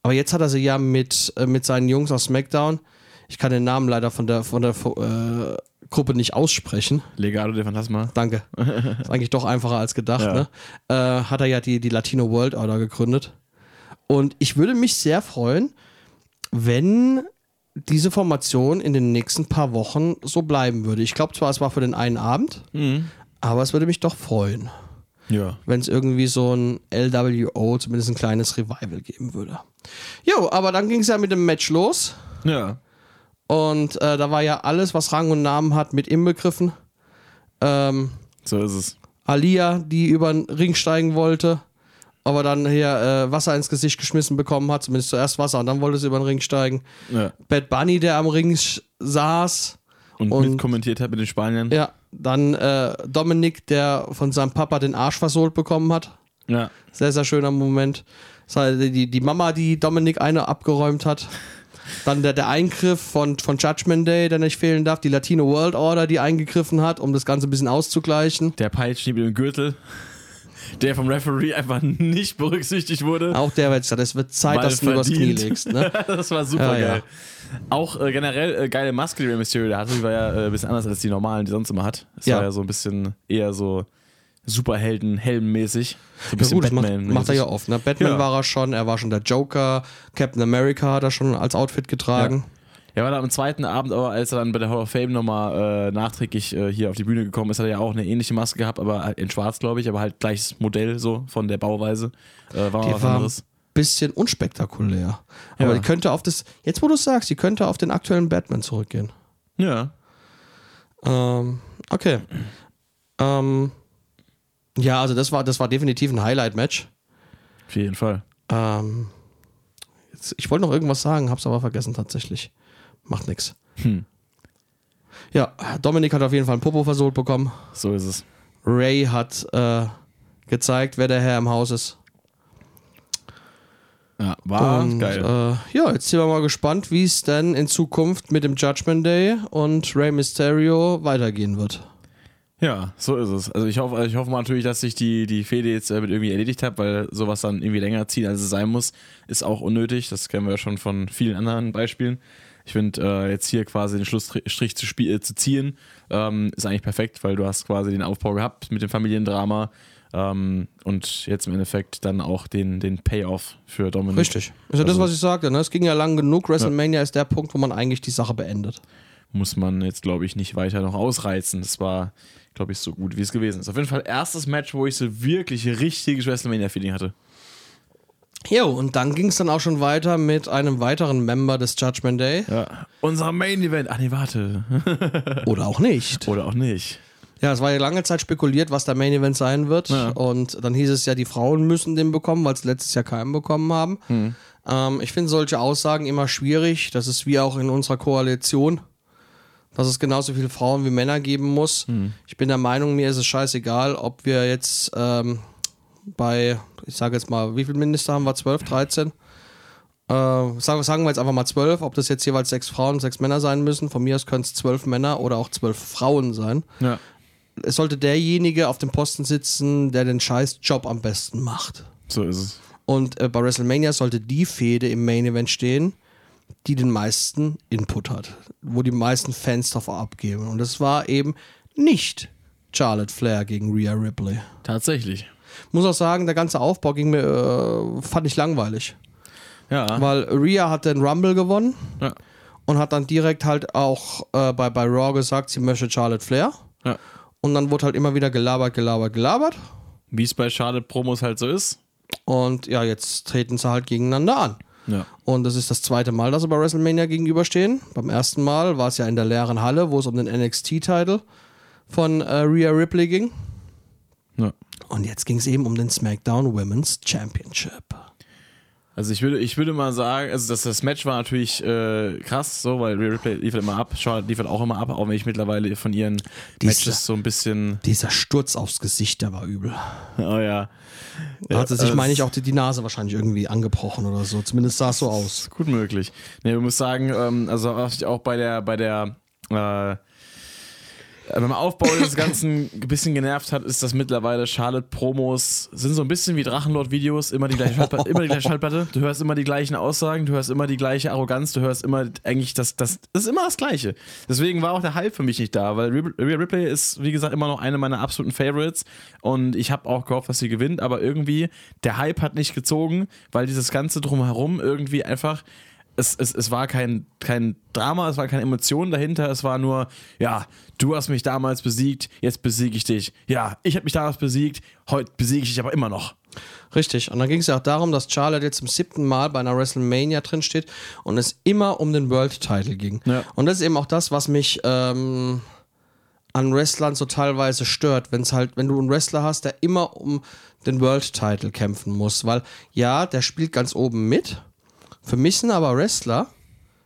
aber jetzt hat er sie ja mit, äh, mit seinen Jungs aus SmackDown, ich kann den Namen leider von der, von der äh, Gruppe nicht aussprechen, Legado de Phantasma. danke, *laughs* ist eigentlich doch einfacher als gedacht, Ja. ne? äh, hat er ja die, die Latino World Order gegründet. Und ich würde mich sehr freuen, wenn diese Formation in den nächsten paar Wochen so bleiben würde. Ich glaube zwar, es war für den einen Abend, aber es würde mich doch freuen, Ja. wenn es irgendwie so ein LWO, zumindest ein kleines Revival geben würde. Jo, aber dann ging es ja mit dem Match los. Ja. Und äh, da war ja alles, was Rang und Namen hat, mit inbegriffen. Ähm, So ist es. Alia, die über den Ring steigen wollte, aber dann hier äh, Wasser ins Gesicht geschmissen bekommen hat, zumindest zuerst Wasser und dann wollte sie über den Ring steigen. Ja. Bad Bunny, der am Ring saß. Und, Und- mitkommentiert hat mit den Spaniern. Ja, dann äh, Dominik, der von seinem Papa den Arsch versohlt bekommen hat. Ja. Sehr, sehr schöner Moment. Das war die, die Mama, die Dominik eine abgeräumt hat. Dann der, der Eingriff von, von Judgment Day, der nicht fehlen darf. Die Latino World Order, die eingegriffen hat, um das Ganze ein bisschen auszugleichen. Der Peitschnieb im Gürtel, der vom Referee einfach nicht berücksichtigt wurde. Auch der wird gesagt, es wird Zeit, dass du übers Knie legst. Ne? *laughs* das war super Ja, ja. geil. Auch äh, generell äh, geile Maske, die Rey Mysterio da hatte. Die war ja äh, ein bisschen anders als die normalen, die sonst immer hat. Es Ja. war ja so ein bisschen eher so Superhelden, helmmäßig. So Ja gut, das macht, Batman. macht er ja oft. Ne? Batman Ja. war er schon, er war schon der Joker, Captain America hat er schon als Outfit getragen. Ja, weil er am zweiten Abend, aber als er dann bei der Hall of Fame nochmal äh, nachträglich äh, hier auf die Bühne gekommen ist, hat er ja auch eine ähnliche Maske gehabt, aber halt in schwarz, glaube ich, aber halt gleiches Modell so von der Bauweise. Äh, war Die was war ein anderes. bisschen unspektakulär. Aber Ja. die könnte auf das, jetzt wo du es sagst, die könnte auf den aktuellen Batman zurückgehen. Ja. Ähm, okay. Ähm, ja, also das war, das war definitiv ein Highlight-Match. Auf jeden Fall. Ähm, jetzt, ich wollte noch irgendwas sagen, hab's aber vergessen tatsächlich. Macht nix. Hm. Ja, Dominik hat auf jeden Fall ein Popo versohlt bekommen. So ist es. Ray hat äh, gezeigt, wer der Herr im Haus ist. Ja, war und, geil. Äh, ja, jetzt sind wir mal gespannt, wie es denn in Zukunft mit dem Judgment Day und Rey Mysterio weitergehen wird. Ja, so ist es. Also ich hoffe, ich hoffe mal natürlich, dass sich die, die Fehde jetzt damit irgendwie erledigt hat, weil sowas dann irgendwie länger ziehen, als es sein muss, ist auch unnötig. Das kennen wir ja schon von vielen anderen Beispielen. Ich finde, äh, jetzt hier quasi den Schlussstrich zu, äh, zu ziehen, ähm, ist eigentlich perfekt, weil du hast quasi den Aufbau gehabt mit dem Familiendrama ähm, und jetzt im Endeffekt dann auch den, den Payoff für Dominik. Richtig. Ist ja das, Also- was ich sagte. Ne? Es ging ja lang genug. WrestleMania ist der Punkt, wo man eigentlich die Sache beendet. Muss man jetzt, glaube ich, nicht weiter noch ausreizen. Das war, glaube ich, so gut, wie es gewesen ist. Auf jeden Fall erstes Match, wo ich so wirklich richtiges WrestleMania-Feeling hatte. Jo, und dann ging es dann auch schon weiter mit einem weiteren Member des Judgment Day. Ja. Unser Main Event. Ach nee, warte. *laughs* Oder auch nicht. Oder auch nicht. Ja, es war ja lange Zeit spekuliert, was der Main Event sein wird. Ja. Und dann hieß es ja, die Frauen müssen den bekommen, weil es letztes Jahr keinen bekommen haben. Hm. Ähm, ich finde solche Aussagen immer schwierig. Das ist wie auch in unserer Koalition, dass es genauso viele Frauen wie Männer geben muss. Hm. Ich bin der Meinung, mir ist es scheißegal, ob wir jetzt ähm, bei, ich sage jetzt mal, wie viele Minister haben wir? 12, 13? Äh, sagen, sagen wir jetzt einfach mal 12, ob das jetzt jeweils sechs Frauen, sechs Männer sein müssen. Von mir aus können es zwölf Männer oder auch zwölf Frauen sein Ja. es sollte derjenige auf dem Posten sitzen, der den scheiß Job am besten macht. So ist es. Und äh, bei WrestleMania sollte die Fehde im Main Event stehen, die den meisten Input hat, wo die meisten Fans drauf abgeben. Und das war eben nicht Charlotte Flair gegen Rhea Ripley. Tatsächlich. Muss auch sagen, der ganze Aufbau ging mir, äh, fand ich langweilig. Ja. Weil Rhea hat den Rumble gewonnen ja. und hat dann direkt halt auch äh, bei, bei Raw gesagt, sie möchte Charlotte Flair. ja. Und dann wurde halt immer wieder gelabert, gelabert, gelabert. Wie es bei Charlotte Promos halt so ist. Und ja, jetzt treten sie halt gegeneinander an. Ja. Und das ist das zweite Mal, dass sie bei WrestleMania gegenüberstehen. Beim ersten Mal war es ja in der leeren Halle, wo es um den NXT-Titel von äh, Rhea Ripley ging. ja. Und jetzt ging es eben um den SmackDown Women's Championship. Also ich würde, ich würde mal sagen, also das, das Match war natürlich äh, krass, so, weil Rhea Ripley liefert immer ab, Charlotte liefert auch immer ab, auch wenn ich mittlerweile von ihren Diese- Matches so ein bisschen, Dieser Sturz aufs Gesicht, der war übel. oh ja. Da hatte sich, also meine ich, auch die, die Nase wahrscheinlich irgendwie angebrochen oder so. Zumindest sah es so aus. Gut möglich. Nee, ich muss sagen, ähm, also auch bei der, bei der, äh, beim Aufbau des Ganzen ein bisschen genervt hat, ist, dass mittlerweile Charlotte-Promos sind so ein bisschen wie Drachenlord-Videos, immer die gleiche immer die gleiche Schallplatte. Du hörst immer die gleichen Aussagen, du hörst immer die gleiche Arroganz, du hörst immer eigentlich das, das, das ist immer das Gleiche. Deswegen war auch der Hype für mich nicht da, weil Rhea Ripley ist, wie gesagt, immer noch eine meiner absoluten Favorites und ich habe auch gehofft, dass sie gewinnt, aber irgendwie der Hype hat nicht gezogen, weil dieses Ganze drumherum irgendwie einfach es, es, es war kein, kein Drama, es war keine Emotion dahinter, es war nur, ja, du hast mich damals besiegt, jetzt besiege ich dich. Ja, ich habe mich damals besiegt, heute besiege ich dich aber immer noch. Richtig. Und dann ging es ja auch darum, dass Charlotte jetzt zum siebten Mal bei einer WrestleMania drin steht und es immer um den World Title ging. Ja. Und das ist eben auch das, was mich ähm, an Wrestlern so teilweise stört, wenn es halt, wenn du einen Wrestler hast, der immer um den World Title kämpfen muss, weil ja, der spielt ganz oben mit. Für mich sind aber Wrestler,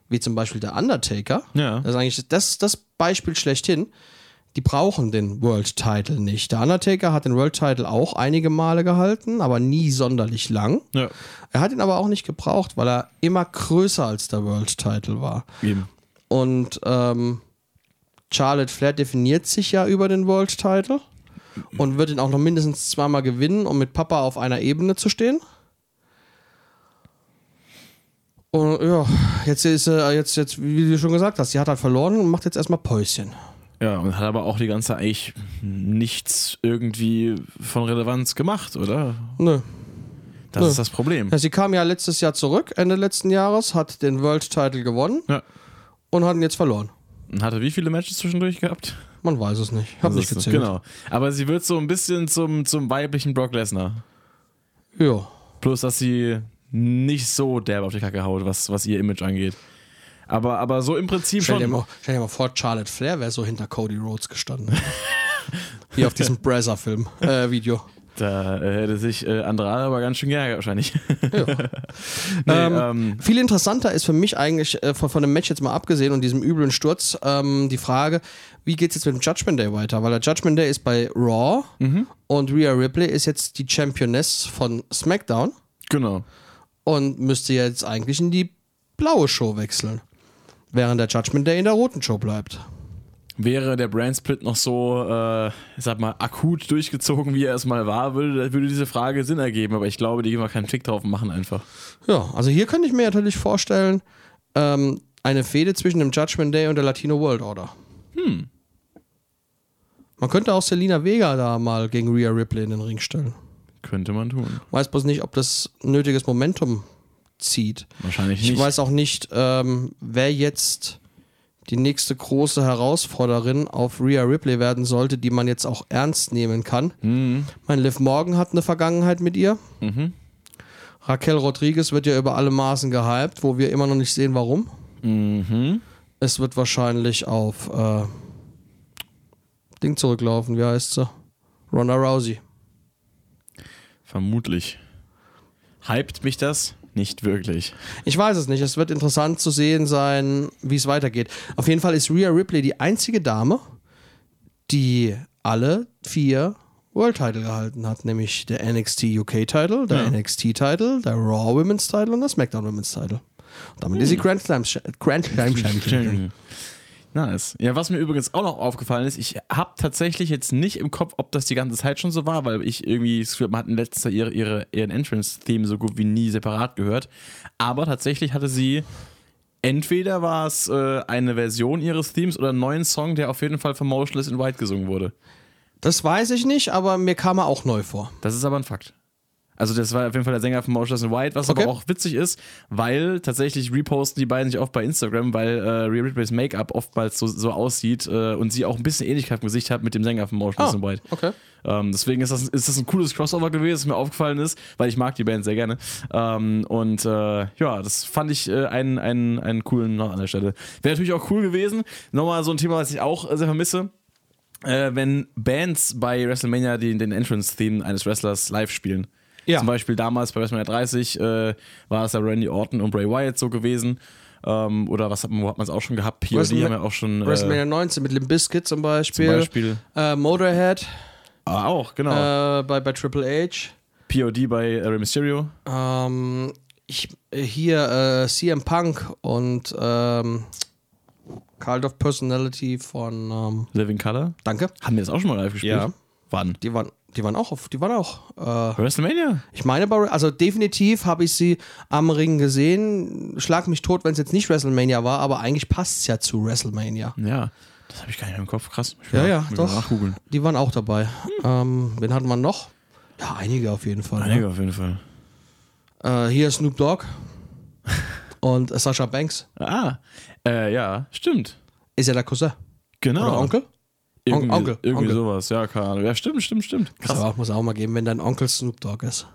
wie zum Beispiel der Undertaker, Ja. das ist eigentlich das, das Beispiel schlechthin, die brauchen den World Title nicht. Der Undertaker hat den World Title auch einige Male gehalten, aber nie sonderlich lang. Ja. Er hat ihn aber auch nicht gebraucht, weil er immer größer als der World Title war. Eben. Und ähm, Charlotte Flair definiert sich ja über den World Title und wird ihn auch noch mindestens zweimal gewinnen, um mit Papa auf einer Ebene zu stehen. Und ja, jetzt ist er, jetzt, jetzt, wie du schon gesagt hast, sie hat halt verloren und macht jetzt erstmal Päuschen. Ja, und hat aber auch die ganze Zeit eigentlich nichts irgendwie von Relevanz gemacht, oder? Nö. Das Ja. ist das Problem. Ja, sie kam ja letztes Jahr zurück, Ende letzten Jahres, hat den World Title gewonnen Ja. und hat ihn jetzt verloren. Und hatte wie viele Matches zwischendurch gehabt? Man weiß es nicht. Hab Das nicht ist so, gezählt. Genau. Aber sie wird so ein bisschen zum, zum weiblichen Brock Lesnar. Ja. Plus, dass sie nicht so derb auf die Kacke haut, was, was ihr Image angeht. Aber, aber so im Prinzip Stell dir, schon. mal, stell dir mal vor, Charlotte Flair wäre so hinter Cody Rhodes gestanden. *laughs* Wie auf diesem Brazzer-Film, äh, Video. Da äh, hätte sich äh, Andrade aber ganz schön geärgert wahrscheinlich. Ja. *laughs* nee, ähm, ähm, viel interessanter ist für mich eigentlich, äh, von, von dem Match jetzt mal abgesehen und diesem üblen Sturz, ähm, die Frage, wie geht es jetzt mit dem Judgment Day weiter? Weil der Judgment Day ist bei Raw und Rhea Ripley ist jetzt die Championess von SmackDown genau. Und müsste jetzt eigentlich in die blaue Show wechseln. Während der Judgment Day in der roten Show bleibt. Wäre der Brand-Split noch so, äh, ich sag mal, akut durchgezogen, wie er es mal war, würde, würde diese Frage Sinn ergeben. Aber ich glaube, die gehen wir keinen Fick drauf und machen einfach. Ja, also hier könnte ich mir natürlich vorstellen, ähm, eine Fehde zwischen dem Judgment Day und der Latino World Order. Hm. Man könnte auch Selina Vega da mal gegen Rhea Ripley in den Ring stellen. Könnte man tun. Weiß bloß nicht, ob das nötiges Momentum zieht. Wahrscheinlich Ich nicht. weiß auch nicht, ähm, wer jetzt die nächste große Herausforderin auf Rhea Ripley werden sollte, die man jetzt auch ernst nehmen kann. Mhm. Mein Liv Morgan hat eine Vergangenheit mit ihr. Mhm. Raquel Rodriguez wird ja über alle Maßen gehypt, wo wir immer noch nicht sehen, warum. Mhm. Es wird wahrscheinlich auf äh, Ding zurücklaufen. Wie heißt sie? Ronda Rousey. Vermutlich. Hypt mich das? Nicht wirklich. Ich weiß es nicht. Es wird interessant zu sehen sein, wie es weitergeht. Auf jeden Fall ist Rhea Ripley die einzige Dame, die alle vier World Title gehalten hat, nämlich der NXT UK Title, der Ja. NXT Title, der Raw Women's Title und der SmackDown Women's Title. Und damit ist sie Grand Slam, Grand Slam Champion. *laughs* Nice. Ja, was mir übrigens auch noch aufgefallen ist, ich habe tatsächlich jetzt nicht im Kopf, ob das die ganze Zeit schon so war, weil ich irgendwie, man hat in letzter ihre, ihre, ihren Entrance-Theme so gut wie nie separat gehört. Aber tatsächlich hatte sie, entweder war es äh, eine Version ihres Themes oder einen neuen Song, der auf jeden Fall von Motionless in White gesungen wurde. Das weiß ich nicht, aber mir kam er auch neu vor. Das ist aber ein Fakt. Also das war auf jeden Fall der Sänger von Motionless in White, was Okay. aber auch witzig ist, weil tatsächlich reposten die beiden sich oft bei Instagram, weil äh, Rhea Ripleys Make-up oftmals so, so aussieht äh, und sie auch ein bisschen Ähnlichkeit im Gesicht hat mit dem Sänger von Motionless in White. okay. Ähm, deswegen ist das, ist das ein cooles Crossover gewesen, das mir aufgefallen ist, weil ich mag die Band sehr gerne. Ähm, und äh, ja, das fand ich äh, einen, einen, einen coolen noch an der Stelle. Wäre natürlich auch cool gewesen. Nochmal so ein Thema, was ich auch äh, sehr vermisse. Äh, wenn Bands bei WrestleMania den, den Entrance-Theme eines Wrestlers live spielen. Ja. Zum Beispiel damals bei WrestleMania 30 äh, war es ja Randy Orton und Bray Wyatt so gewesen. Ähm, oder was hat hat man es auch schon gehabt? POD haben wir auch schon. Äh, WrestleMania 19 mit Limp Bizkit zum Beispiel. zum Beispiel. Äh, Motorhead Ah, auch, genau. äh, bei, bei Triple H. POD bei äh, Rey Mysterio. Ähm, ich, äh, hier CM Punk und ähm, Cult of Personality von ähm, Living Color. Danke. Haben wir das auch schon mal live gespielt? Ja. Wann? Die waren, die waren auch auf, die waren auch. Äh, WrestleMania? ich meine, bei, also definitiv habe ich sie am Ring gesehen. Schlag mich tot, wenn es jetzt nicht WrestleMania war, aber eigentlich passt es ja zu WrestleMania. Ja. Das habe ich gar nicht mehr im Kopf. Krass. Ich Ja, ja, doch. Nachgoogeln. Die waren auch dabei. Ähm, wen hatten wir noch? Ja, einige auf jeden Fall. Einige auf jeden Fall. Ne? Äh, hier Snoop Dogg *laughs* und äh, Sascha Banks. Ah, äh, ja, stimmt. Ist ja der Cousin. Genau. Oder Onkel? Irgendwie, On- Onkel, Irgendwie Onkel. sowas, ja, keine Ahnung. Ja, stimmt, stimmt, stimmt. Krass. Krass. Aber muss auch mal geben, wenn dein Onkel Snoop Dogg ist.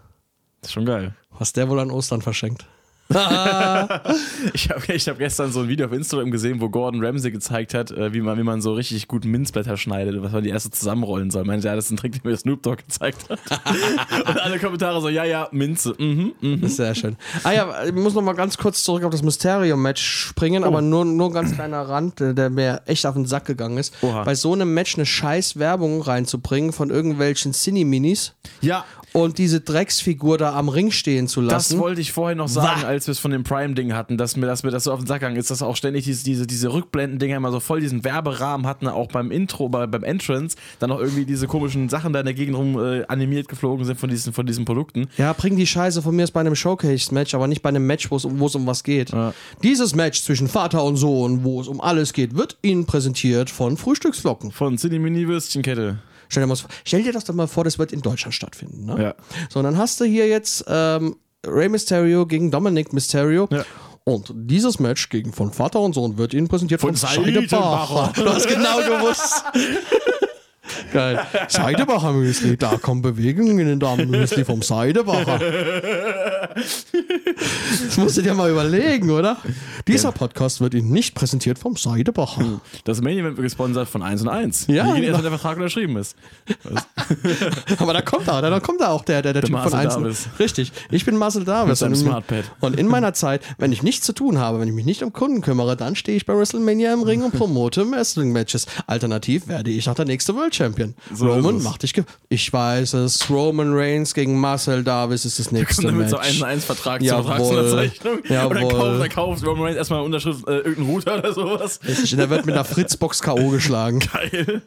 Das ist schon geil. Was der wohl an Ostern verschenkt. *laughs* Ich habe ich hab gestern so ein Video auf Instagram gesehen, wo Gordon Ramsay gezeigt hat, äh, wie man, wie man so richtig gut Minzblätter schneidet und was man die erst so zusammenrollen soll. Meinte, ja, das ist ein Trick, den mir Snoop Dogg gezeigt hat. *laughs* und alle Kommentare so, ja, ja, Minze. Mhm, mhm. Das sehr schön. Ah ja, ich muss noch mal ganz kurz zurück auf das Mysterium-Match springen, aber nur, nur ein ganz kleiner Rand, der, der mir echt auf den Sack gegangen ist. Oha. Bei so einem Match eine scheiß Werbung reinzubringen von irgendwelchen Cine-Minis Ja, und diese Drecksfigur da am Ring stehen zu Das lassen. wollte ich vorher noch sagen, Wah. Als wir es von dem Prime-Ding hatten, dass mir, dass mir das so auf den Sack gegangen ist, dass auch ständig diese, diese, diese Rückblenden-Dinger immer so voll diesen Werberahmen hatten, auch beim Intro, bei, beim Entrance, dann auch irgendwie diese komischen Sachen da in der Gegend rum äh, animiert geflogen sind von diesen, von diesen Produkten. Ja, bring die Scheiße von mir aus bei einem Showcase-Match, aber nicht bei einem Match, wo es um, um was geht. Ja. Dieses Match zwischen Vater und Sohn, wo es um alles geht, wird Ihnen präsentiert von Frühstücksflocken. Von City Mini Würstchenkette. Stell dir, mal, stell dir das doch mal vor, das wird in Deutschland stattfinden. Ne? Ja. So, und dann hast du hier jetzt ähm, Rey Mysterio gegen Dominic Mysterio. Ja. Und dieses Match gegen von Vater und Sohn wird Ihnen präsentiert von, Von. Seidebacher. Du hast genau gewusst. *laughs* Geil. Seidebacher Müsli, da kommen Bewegungen in den Damenmüsli vom Seidebacher. Das musst du dir mal überlegen, oder? Dieser Podcast wird Ihnen nicht präsentiert vom Seidebacher. Das Main Event wird gesponsert von 1 und 1. Ja, erst, genau. wenn der Vertrag unterschrieben ist. *laughs* Aber da kommt er, da kommt da auch der, der, der, Typ von Marcel Einzel. Davis. Richtig, ich bin Marcel Davis. seinem und, in- Smartpad. und in meiner Zeit, wenn ich nichts zu tun habe, wenn ich mich nicht um Kunden kümmere, dann stehe ich bei WrestleMania im Ring und promote Wrestling-Matches. Alternativ werde ich noch der nächste World Champion. So Roman macht dich. Ich weiß es. Roman Reigns gegen Marcel Davis ist das nächste Kommt dann mit Match. so 1 1 Vertrag zur Jawohl. Vertragsunterzeichnung. Und dann Jawohl. kauft, dann kauft Roman Reigns erstmal eine Unterschrift, äh, irgendeinen Router oder sowas. Richtig, der wird mit einer *laughs* Fritzbox K.O. geschlagen. Geil.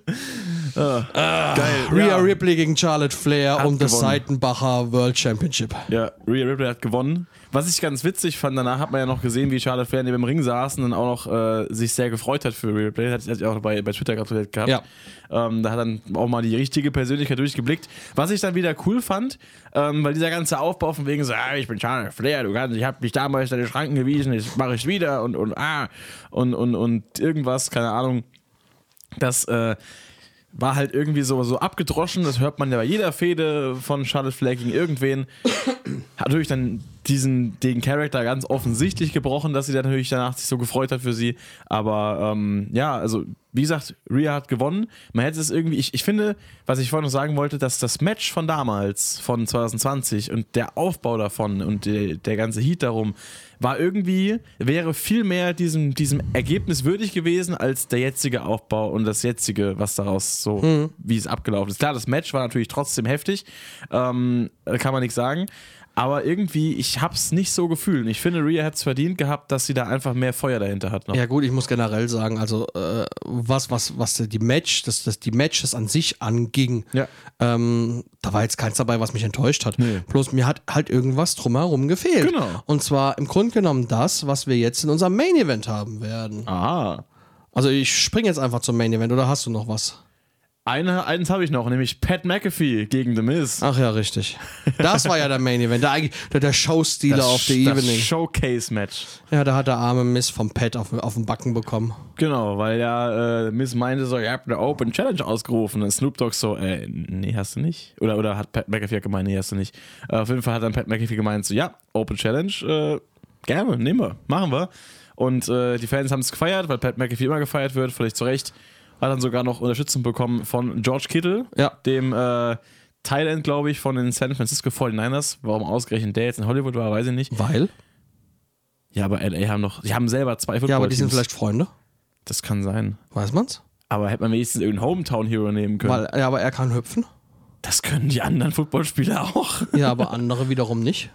Ah, geil. Rhea ja. Ripley gegen Charlotte Flair Hat um das. Seitenbacher World Championship. Ja, Rhea Ripley hat gewonnen. Was ich ganz witzig fand, danach hat man ja noch gesehen, wie Charlotte Flair neben dem Ring saß und dann auch noch äh, sich sehr gefreut hat für Rhea Ripley. Hat, hat sich auch bei, bei Twitter gratuliert gehabt. Ja. Ähm, da hat dann auch mal die richtige Persönlichkeit durchgeblickt. Was ich dann wieder cool fand, ähm, weil dieser ganze Aufbau von wegen so, ah, ich bin Charlotte Flair, du kannst, ich habe dich damals deine Schranken gewiesen, jetzt mache ich wieder und und ah und und und irgendwas, keine Ahnung. Das äh, war halt irgendwie so, so abgedroschen, das hört man ja bei jeder Fehde von Charlotte Flair gegen irgendwen. Hat natürlich dann diesen, den Charakter ganz offensichtlich gebrochen, dass sie dann natürlich danach sich so gefreut hat für sie. Aber ähm, ja, also wie gesagt, Rhea hat gewonnen. Man hätte es irgendwie, ich, ich finde, was ich vorhin noch sagen wollte, dass das Match von damals, von 2020 und der Aufbau davon und der, der ganze Heat darum, war irgendwie, wäre viel mehr diesem, diesem Ergebnis würdig gewesen als der jetzige Aufbau und das jetzige, was daraus so, wie es abgelaufen ist. Klar, das Match war natürlich trotzdem heftig, ähm, kann man nichts sagen. Aber irgendwie, ich hab's nicht so gefühlt. Ich finde, Rhea hat's verdient gehabt, dass sie da einfach mehr Feuer dahinter hat. Noch. Ja gut, ich muss generell sagen, also äh, was, was, was die Match, das, das, die Matches an sich anging, Ja. ähm, da war jetzt keins dabei, was mich enttäuscht hat. Nee. Bloß mir hat halt irgendwas drumherum gefehlt. Genau. Und zwar im Grunde genommen das, was wir jetzt in unserem Main Event haben werden. Aha. Also ich springe jetzt einfach zum Main Event oder hast du noch was? Eine, eins habe ich noch, nämlich Pat McAfee gegen The Miz. Ach ja, richtig. Das war ja der Main Event, der, der, Showstealer of the das Evening. Showcase-Match. Ja, da hat der arme Miss vom Pet auf, auf den Backen bekommen. Genau, weil ja äh, Miz meinte so, ihr habt eine Open Challenge ausgerufen. Und Snoop Dogg so, äh, nee, hast du nicht. Oder, oder hat Pat McAfee gemeint, nee, hast du nicht. Äh, auf jeden Fall hat dann Pat McAfee gemeint so, ja, Open Challenge, äh, gerne, nehmen wir, machen wir. Und äh, die Fans haben es gefeiert, weil Pat McAfee immer gefeiert wird, völlig zu Recht. Hat dann sogar noch Unterstützung bekommen von George Kittle, Ja. dem äh, Thailand, glaube ich, von den San Francisco 49ers. Warum ausgerechnet der jetzt in Hollywood war, weiß ich nicht. Weil? Ja, aber LA haben noch, die haben selber zwei Ja, aber die sind vielleicht Freunde. Das kann sein. Weiß man's? Aber hätte man wenigstens irgendeinen Hometown-Hero nehmen können. Weil, ja, aber er kann hüpfen. das können die anderen Footballspieler *laughs* auch. Ja, aber andere wiederum nicht.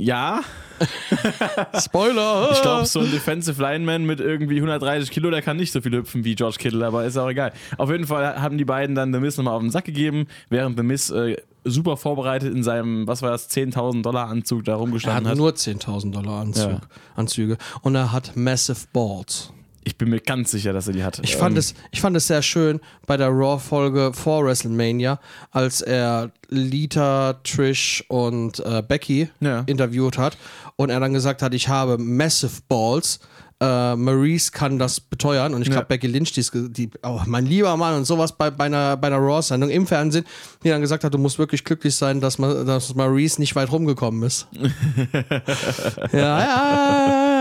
Ja, *laughs* Spoiler! ich glaube, so ein Defensive Lineman mit irgendwie 130 Kilo, der kann nicht so viel hüpfen wie George Kittle, aber ist auch egal. Auf jeden Fall haben die beiden dann The Miz nochmal auf den Sack gegeben, während The Miz äh, super vorbereitet in seinem, was war das, 10.000 Dollar Anzug da Er hat rumgestanden hat. nur 10.000 Dollar Anzug, Ja. Anzüge. Und er hat Massive Balls. Ich bin mir ganz sicher, dass er die hat. Ich fand, Ähm, es, ich fand es sehr schön bei der Raw-Folge vor WrestleMania, als er Lita, Trish und äh, Becky Ja. interviewt hat und er dann gesagt hat, ich habe Massive Balls. Äh, Maurice kann das beteuern und ich glaube, Ja. Becky Lynch, die, die oh, mein lieber Mann und sowas bei, bei einer, bei einer Raw-Sendung im Fernsehen, die dann gesagt hat, du musst wirklich glücklich sein, dass, dass Maurice nicht weit rumgekommen ist. *laughs* ja, ja,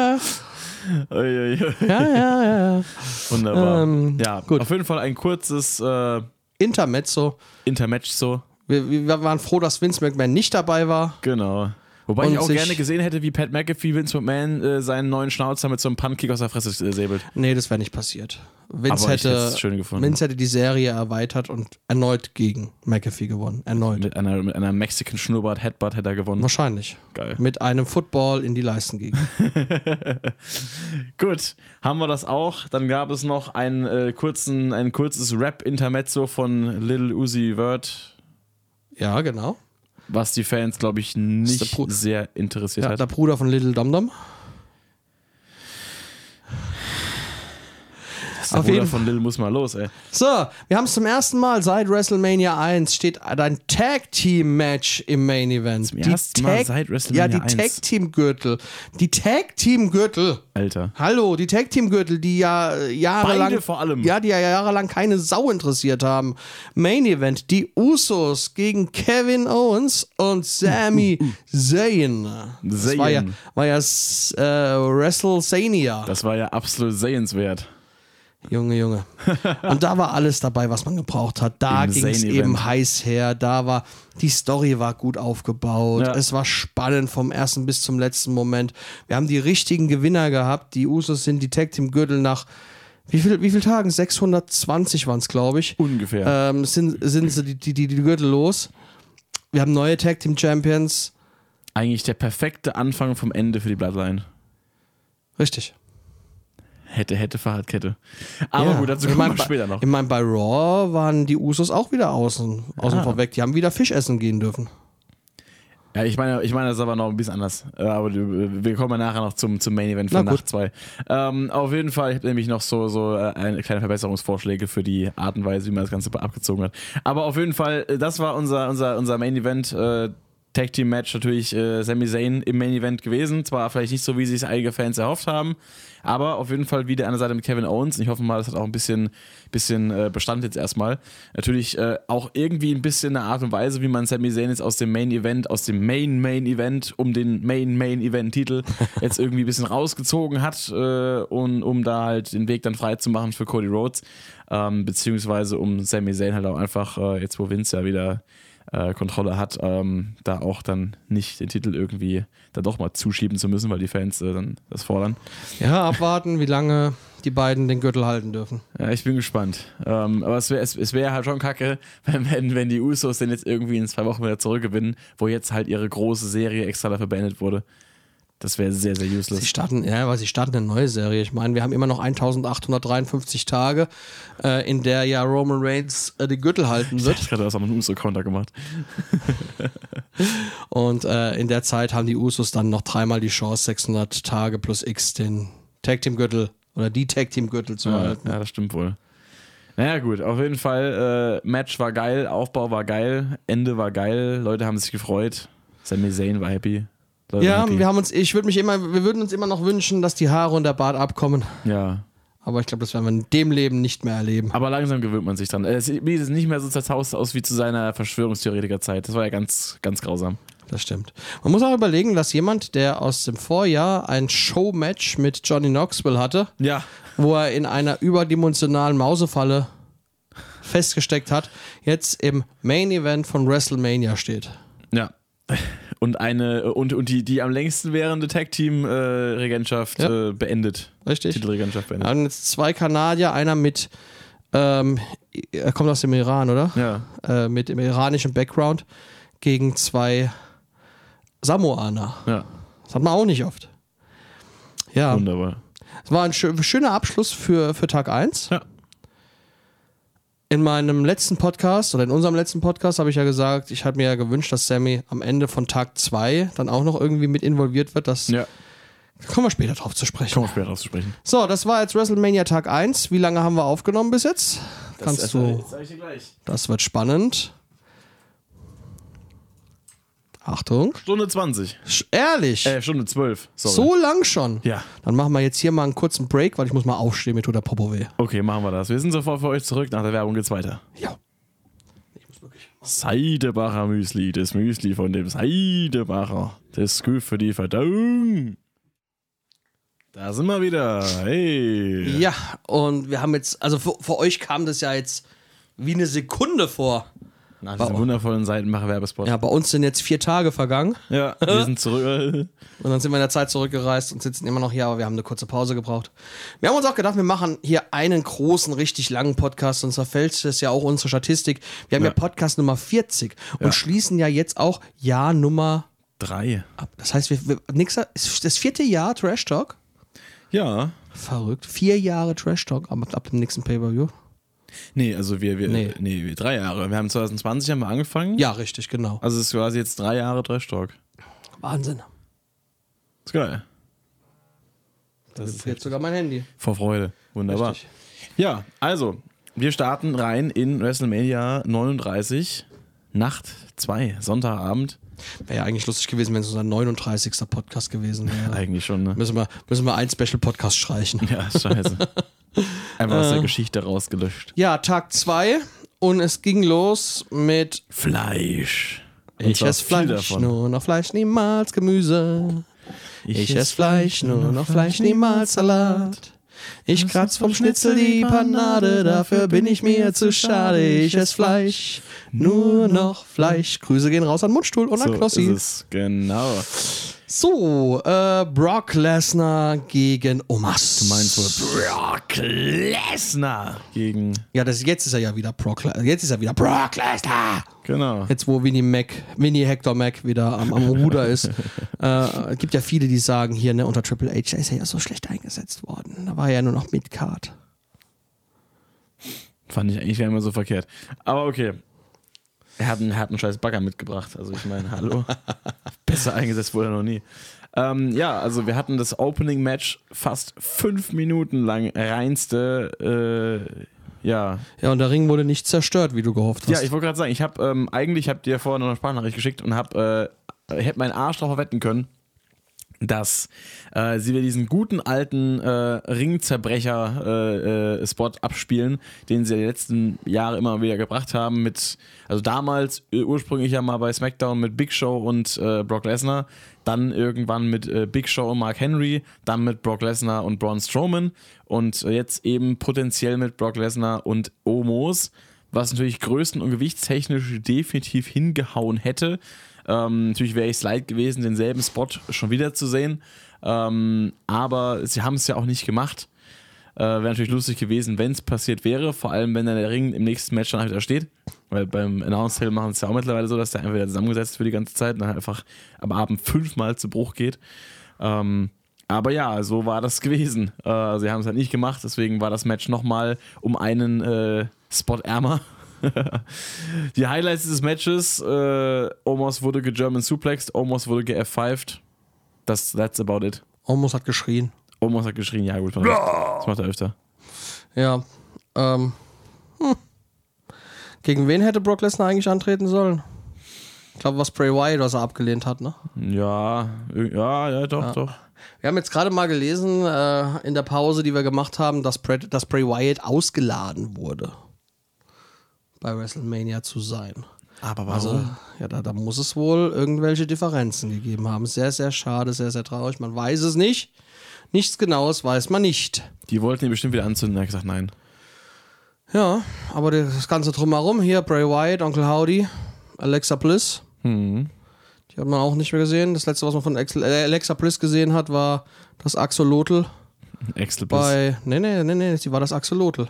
Uiuiui. ja, ja, ja. Wunderbar. Ähm, ja, gut. auf jeden Fall ein kurzes äh, Intermezzo. Intermatch so. Wir, wir waren froh, dass Vince McMahon nicht dabei war. Genau. Wobei Und ich auch gerne gesehen hätte, wie Pat McAfee Vince McMahon äh, seinen neuen Schnauzer mit so einem Puntkick aus der Fresse äh, säbelt. Nee, das wäre nicht passiert. Vince Aber hätte, schön gefunden. Vince hätte die Serie erweitert und erneut gegen McAfee gewonnen. Erneut. Mit einer, mit einer Mexican Schnurrbart Headbutt hätte er gewonnen. Wahrscheinlich. Geil. Mit einem Football in die Leisten gegen. *laughs* Gut, haben wir das auch. Dann gab es noch einen, äh, kurzen, ein kurzes Rap-Intermezzo von Little Uzi Vert, ja, genau. Was die Fans, glaube ich, nicht sehr interessiert Ja, hat. der Bruder von Little Dum Dum. Der Auf Bruder jeden von Lil muss mal los, ey. So, wir haben es zum ersten Mal seit WrestleMania 1 steht ein Tag Team Match im Main Event. Zum ersten Mal seit WrestleMania Ja, die 1. Tag Team Gürtel. Die Tag Team Gürtel. Alter. Hallo, die Tag Team Gürtel, die ja äh, jahrelang Beide vor allem. Ja, die ja jahrelang keine Sau interessiert haben. Main Event, die Usos gegen Kevin Owens und Sami Zayn. Das war ja Zayn. war ja s- äh, WrestleSania. Das war ja absolut sehenswert. Junge, Junge. Und da war alles dabei, was man gebraucht hat. Da ging es eben heiß her. Da war die Story war gut aufgebaut. Ja. Es war spannend vom ersten bis zum letzten Moment. Wir haben die richtigen Gewinner gehabt. Die Usos sind die Tag Team Gürtel nach wie viel, wie viel Tagen? 620 waren es, glaube ich. Ungefähr. Ähm, sind, sind sie die, die, die, die Gürtel los. Wir haben neue Tag Team Champions. Eigentlich der perfekte Anfang vom Ende für die Bloodline. Richtig. Hätte, hätte, Fahrradkette. Aber Ja. gut, dazu Ich kommen mein, wir später noch. Ich meine, bei Raw waren die Usos auch wieder außen, außen Ah. vor weg. Die haben wieder Fisch essen gehen dürfen. Ja, ich meine, ich meine, das ist aber noch ein bisschen anders. Äh, Aber wir kommen ja nachher noch zum, zum Main Event Na von gut. Nacht 2. Ähm, auf jeden Fall, ich habe nämlich noch so, so äh, eine kleine Verbesserungsvorschläge für die Art und Weise, wie man das Ganze abgezogen hat. Aber auf jeden Fall, äh, das war unser, unser, unser Main Event. Äh, Tag Team Match natürlich äh, Sami Zayn im Main Event gewesen. Zwar vielleicht nicht so, wie sich einige Fans erhofft haben, aber auf jeden Fall wieder an der Seite mit Kevin Owens. Ich hoffe mal, das hat auch ein bisschen, bisschen äh, Bestand jetzt erstmal. Natürlich äh, auch irgendwie ein bisschen eine Art und Weise, wie man Sami Zayn jetzt aus dem Main Event, aus dem Main Main Event um den Main Main Event Titel *laughs* jetzt irgendwie ein bisschen rausgezogen hat äh, und um da halt den Weg dann frei zu machen für Cody Rhodes. Ähm, beziehungsweise um Sami Zayn halt auch einfach, äh, jetzt wo Vince ja wieder äh, Kontrolle hat, ähm, da auch dann nicht den Titel irgendwie da doch mal zuschieben zu müssen, weil die Fans äh, dann das fordern. Ja, abwarten, wie lange die beiden den Gürtel halten dürfen. Ja, ich bin gespannt. Ähm, aber es wäre es, es wär halt schon kacke, *laughs* wenn, wenn, wenn die Usos den jetzt irgendwie in zwei Wochen wieder zurückgewinnen, wo jetzt halt ihre große Serie extra dafür beendet wurde. Das wäre sehr, sehr Sie useless. starten, ja, weil sie starten eine neue Serie. Ich meine, wir haben immer noch 1853 Tage, äh, in der ja Roman Reigns äh, den Gürtel halten Ich wird. gerade was auf einem Uso-Counter gemacht. *laughs* Und äh, in der Zeit haben die Usos dann noch dreimal die Chance, 600 Tage plus X den Tag Team Gürtel oder die Tag Team Gürtel zu Ja, halten. ja, das stimmt wohl. Naja, gut, auf jeden Fall, äh, Match war geil, Aufbau war geil, Ende war geil, Leute haben sich gefreut. Sami Zayn war happy. Ja, wir haben uns, ich würde mich immer, wir würden uns immer noch wünschen, dass die Haare und der Bart abkommen. ja. Aber ich glaube, das werden wir in dem Leben nicht mehr erleben. Aber langsam gewöhnt man sich dran. Es sieht nicht mehr so zerzaust aus wie zu seiner Verschwörungstheoretiker-Zeit. Das war ja ganz, ganz grausam. Das stimmt. Man muss auch überlegen, dass jemand, der aus dem Vorjahr ein Showmatch mit Johnny Knoxville hatte, Ja. wo er in einer überdimensionalen Mausefalle festgesteckt hat, jetzt im Main Event von WrestleMania steht. Ja. Und eine, und, und die, die am längsten währende Tag-Team-Regentschaft Ja. äh, beendet. Richtig? Titelregentschaft beendet. haben jetzt zwei Kanadier, einer mit, ähm, er kommt aus dem Iran, oder? Ja. Äh, mit dem iranischen Background gegen zwei Samoaner. Ja. Das hat man auch nicht oft. Ja, Wunderbar. es war ein schö- schöner Abschluss für, für Tag 1. Ja. In meinem letzten Podcast oder in unserem letzten Podcast habe ich ja gesagt, ich habe mir ja gewünscht, dass Sammy am Ende von Tag 2 dann auch noch irgendwie mit involviert wird. Das Ja. kommen wir später drauf zu sprechen. Kommen wir später auszusprechen. So, das war jetzt WrestleMania Tag 1. Wie lange haben wir aufgenommen bis jetzt? Kannst du. Das wird spannend. Achtung. Stunde 20. Sch- Ehrlich? Äh, Stunde 12. Sorry. so lang schon? Ja. Dann machen wir jetzt hier mal einen kurzen Break, weil ich muss mal aufstehen, mir tut der Popo weh. Okay, machen wir das. Wir sind sofort für euch zurück. Nach der Werbung geht's weiter. Ja. Ich muss wirklich. Seidebacher Müsli. Das Müsli von dem Seidebacher. Das ist gut für die Verdauung. Da sind wir wieder. Hey. Ja, und wir haben jetzt, also für, für euch kam das ja jetzt wie eine Sekunde vor. Nach diesem wundervollen Seidenbacher-Werbespot. Ja, bei uns sind jetzt vier Tage vergangen Ja, *laughs* wir sind zurück. und dann sind wir in der Zeit zurückgereist und sitzen immer noch hier, aber wir haben eine kurze Pause gebraucht. Wir haben uns auch gedacht, wir machen hier einen großen, richtig langen Podcast und zerfällt das ja auch unsere Statistik. Wir haben ja, Ja. Podcast Nummer 40 und Ja. schließen ja jetzt auch Jahr Nummer Drei. ab. Das heißt, wir, wir, nächster, das vierte Jahr Trash Talk? Ja. Verrückt. Vier Jahre Trash Talk ab, ab dem nächsten Pay-Per-View. Nee, also wir, wir Nee. nee. wir drei Jahre. Wir haben 2020 haben wir angefangen. Ja, richtig, genau. Also es ist quasi jetzt drei Jahre Trash Talk. Wahnsinn. Ist geil. Das ist jetzt sogar mein Handy. Vor Freude. Wunderbar. Richtig. Ja, also, wir starten rein in WrestleMania 39, Nacht 2, Sonntagabend. Wäre ja eigentlich lustig gewesen, wenn es unser 39. Podcast gewesen wäre. *laughs* Eigentlich schon, ne? Müssen wir, müssen wir ein Special-Podcast streichen. Ja, scheiße. *laughs* Einfach aus der Geschichte rausgelöscht. Ja, Tag 2 und es ging los mit Fleisch. Und Ich esse Fleisch, nur noch Fleisch, niemals Gemüse. Ich esse Fleisch, nur noch Fleisch, niemals Salat. Ich kratz vom Schnitzel die Panade, dafür bin ich mir zu schade. Ich esse Fleisch, nur noch Fleisch. Grüße gehen raus an Mundstuhl und an So Knossi. ist es, genau. So, äh, Brock Lesnar gegen Omas. Du meinst wohl Brock Lesnar gegen, Ja, das, jetzt ist er ja wieder Brock Le- Jetzt ist er wieder Brock Lesnar. genau. Jetzt, wo Winnie Mac, Winnie Hector Mac wieder am, am Ruder ist. *laughs* äh, gibt ja viele, die sagen, hier, ne, unter Triple H, da ist er ja so schlecht eingesetzt worden. Da war er ja nur noch Midcard. Fand ich eigentlich mehr so verkehrt. Aber okay. Er hat einen, er hat einen scheiß Bagger mitgebracht. Also ich meine, hallo. *laughs* Besser eingesetzt wurde er noch nie. Ähm, ja, also wir hatten das Opening-Match fast fünf Minuten lang reinste, äh, ja. Ja, und der Ring wurde nicht zerstört, wie du gehofft hast. Ja, ich wollte gerade sagen, ich habe ähm, eigentlich, habe dir vorher noch eine Sprachnachricht geschickt und habe, äh, hätte meinen Arsch drauf verwetten können, dass äh, sie wieder diesen guten alten äh, Ringzerbrecher-Spot abspielen, den sie die letzten Jahre immer wieder gebracht haben. Mit, also damals äh, ursprünglich ja mal bei SmackDown mit Big Show und äh, Brock Lesnar, dann irgendwann mit äh, Big Show und Mark Henry, dann mit Brock Lesnar und Braun Strowman und äh, jetzt eben potenziell mit Brock Lesnar und Omos, was natürlich größten- und gewichtstechnisch definitiv hingehauen hätte. Ähm, natürlich wäre ich es leid gewesen, denselben Spot schon wieder zu sehen. Ähm, aber sie haben es ja auch nicht gemacht. Äh, wäre natürlich lustig gewesen, wenn es passiert wäre. Vor allem, wenn dann der Ring im nächsten Match dann wieder steht. Weil beim Announce Table machen es ja auch mittlerweile so, dass der einfach wieder zusammengesetzt wird die ganze Zeit und dann einfach am Abend fünfmal zu Bruch geht. Ähm, aber ja, so war das gewesen. Äh, sie haben es halt nicht gemacht, deswegen war das Match nochmal um einen äh, Spot ärmer. *laughs* Die Highlights dieses Matches: äh, Omos wurde ge-German suplexed, Omos wurde ge-F5'd. Das, that's about it. Omos hat geschrien. Omos hat geschrien, ja gut, das macht er öfter. Ja. Ähm. Hm. Gegen wen hätte Brock Lesnar eigentlich antreten sollen? Ich glaube, was Bray Wyatt, was er abgelehnt hat, ne? Ja, ja, ja, doch, doch. Wir haben jetzt gerade mal gelesen äh, in der Pause, die wir gemacht haben, dass Bray, dass Bray Wyatt ausgeladen wurde, bei WrestleMania zu sein. Aber Also, ja, da, da muss es wohl irgendwelche Differenzen gegeben haben. Sehr, sehr schade, sehr, sehr traurig. Man weiß es nicht. Nichts Genaues weiß man nicht. Die wollten ihn bestimmt wieder anzünden, er hat gesagt, nein. Ja, aber das Ganze drumherum, hier Bray Wyatt, Onkel Howdy, Alexa Bliss, Hm. die hat man auch nicht mehr gesehen. Das letzte, was man von Axel- äh, Alexa Bliss gesehen hat, war das Axolotl Excel Bliss. bei. Nee, nee, nee, nee, sie war das Axolotl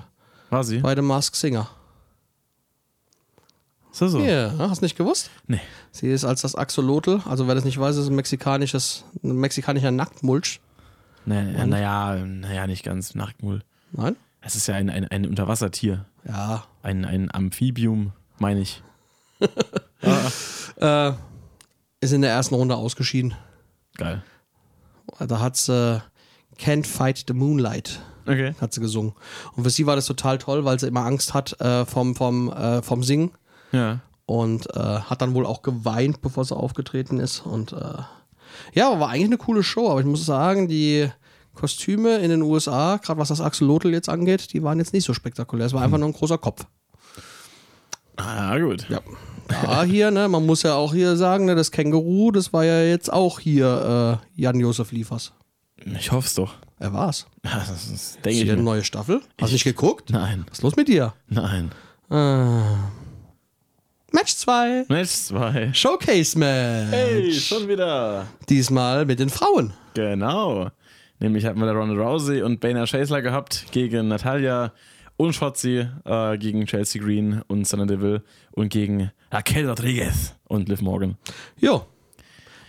War sie? bei The Mask Singer. Ist das so? Ja, hast du nicht gewusst? Nee. Sie ist als das Axolotl, also wer das nicht weiß, ist ein mexikanisches, ein mexikanischer Nacktmulch. Naja, naja, naja, nicht ganz. Nachtmull. Nein? Es ist ja ein, ein, ein Unterwassertier. Ja. Ein, ein Amphibium, meine ich. *laughs* Äh, ist in der ersten Runde ausgeschieden. Geil. Da hat sie äh, Can't Fight the Moonlight. Okay. hat sie gesungen. Und für sie war das total toll, weil sie immer Angst hat äh, vom, vom, äh, vom Singen Ja. und äh, hat dann wohl auch geweint, bevor sie aufgetreten ist. Und äh, ja, war eigentlich eine coole Show, aber ich muss sagen, die Kostüme in den USA, gerade was das Axolotl jetzt angeht, die waren jetzt nicht so spektakulär. Es war einfach nur ein großer Kopf. Ah, gut. Ja. Ja, hier, ne, man muss ja auch hier sagen, ne, das Känguru, das war ja jetzt auch hier äh, Jan-Josef Liefers. Ich hoffe es doch. Er war's. Das, *laughs* das Ist denke ich hier eine mir. neue Staffel? Hast du nicht geguckt? Nein, Was ist los mit dir? nein. Äh, Match 2. Match 2. Showcase Match. Hey, schon wieder. Diesmal mit den Frauen. Genau. Nämlich hatten wir da Ronda Rousey und Baina Schäsler gehabt gegen Natalia und Schotzi, äh, gegen Chelsea Green und Sanna Deville und gegen Raquel Rodriguez und Liv Morgan. Jo.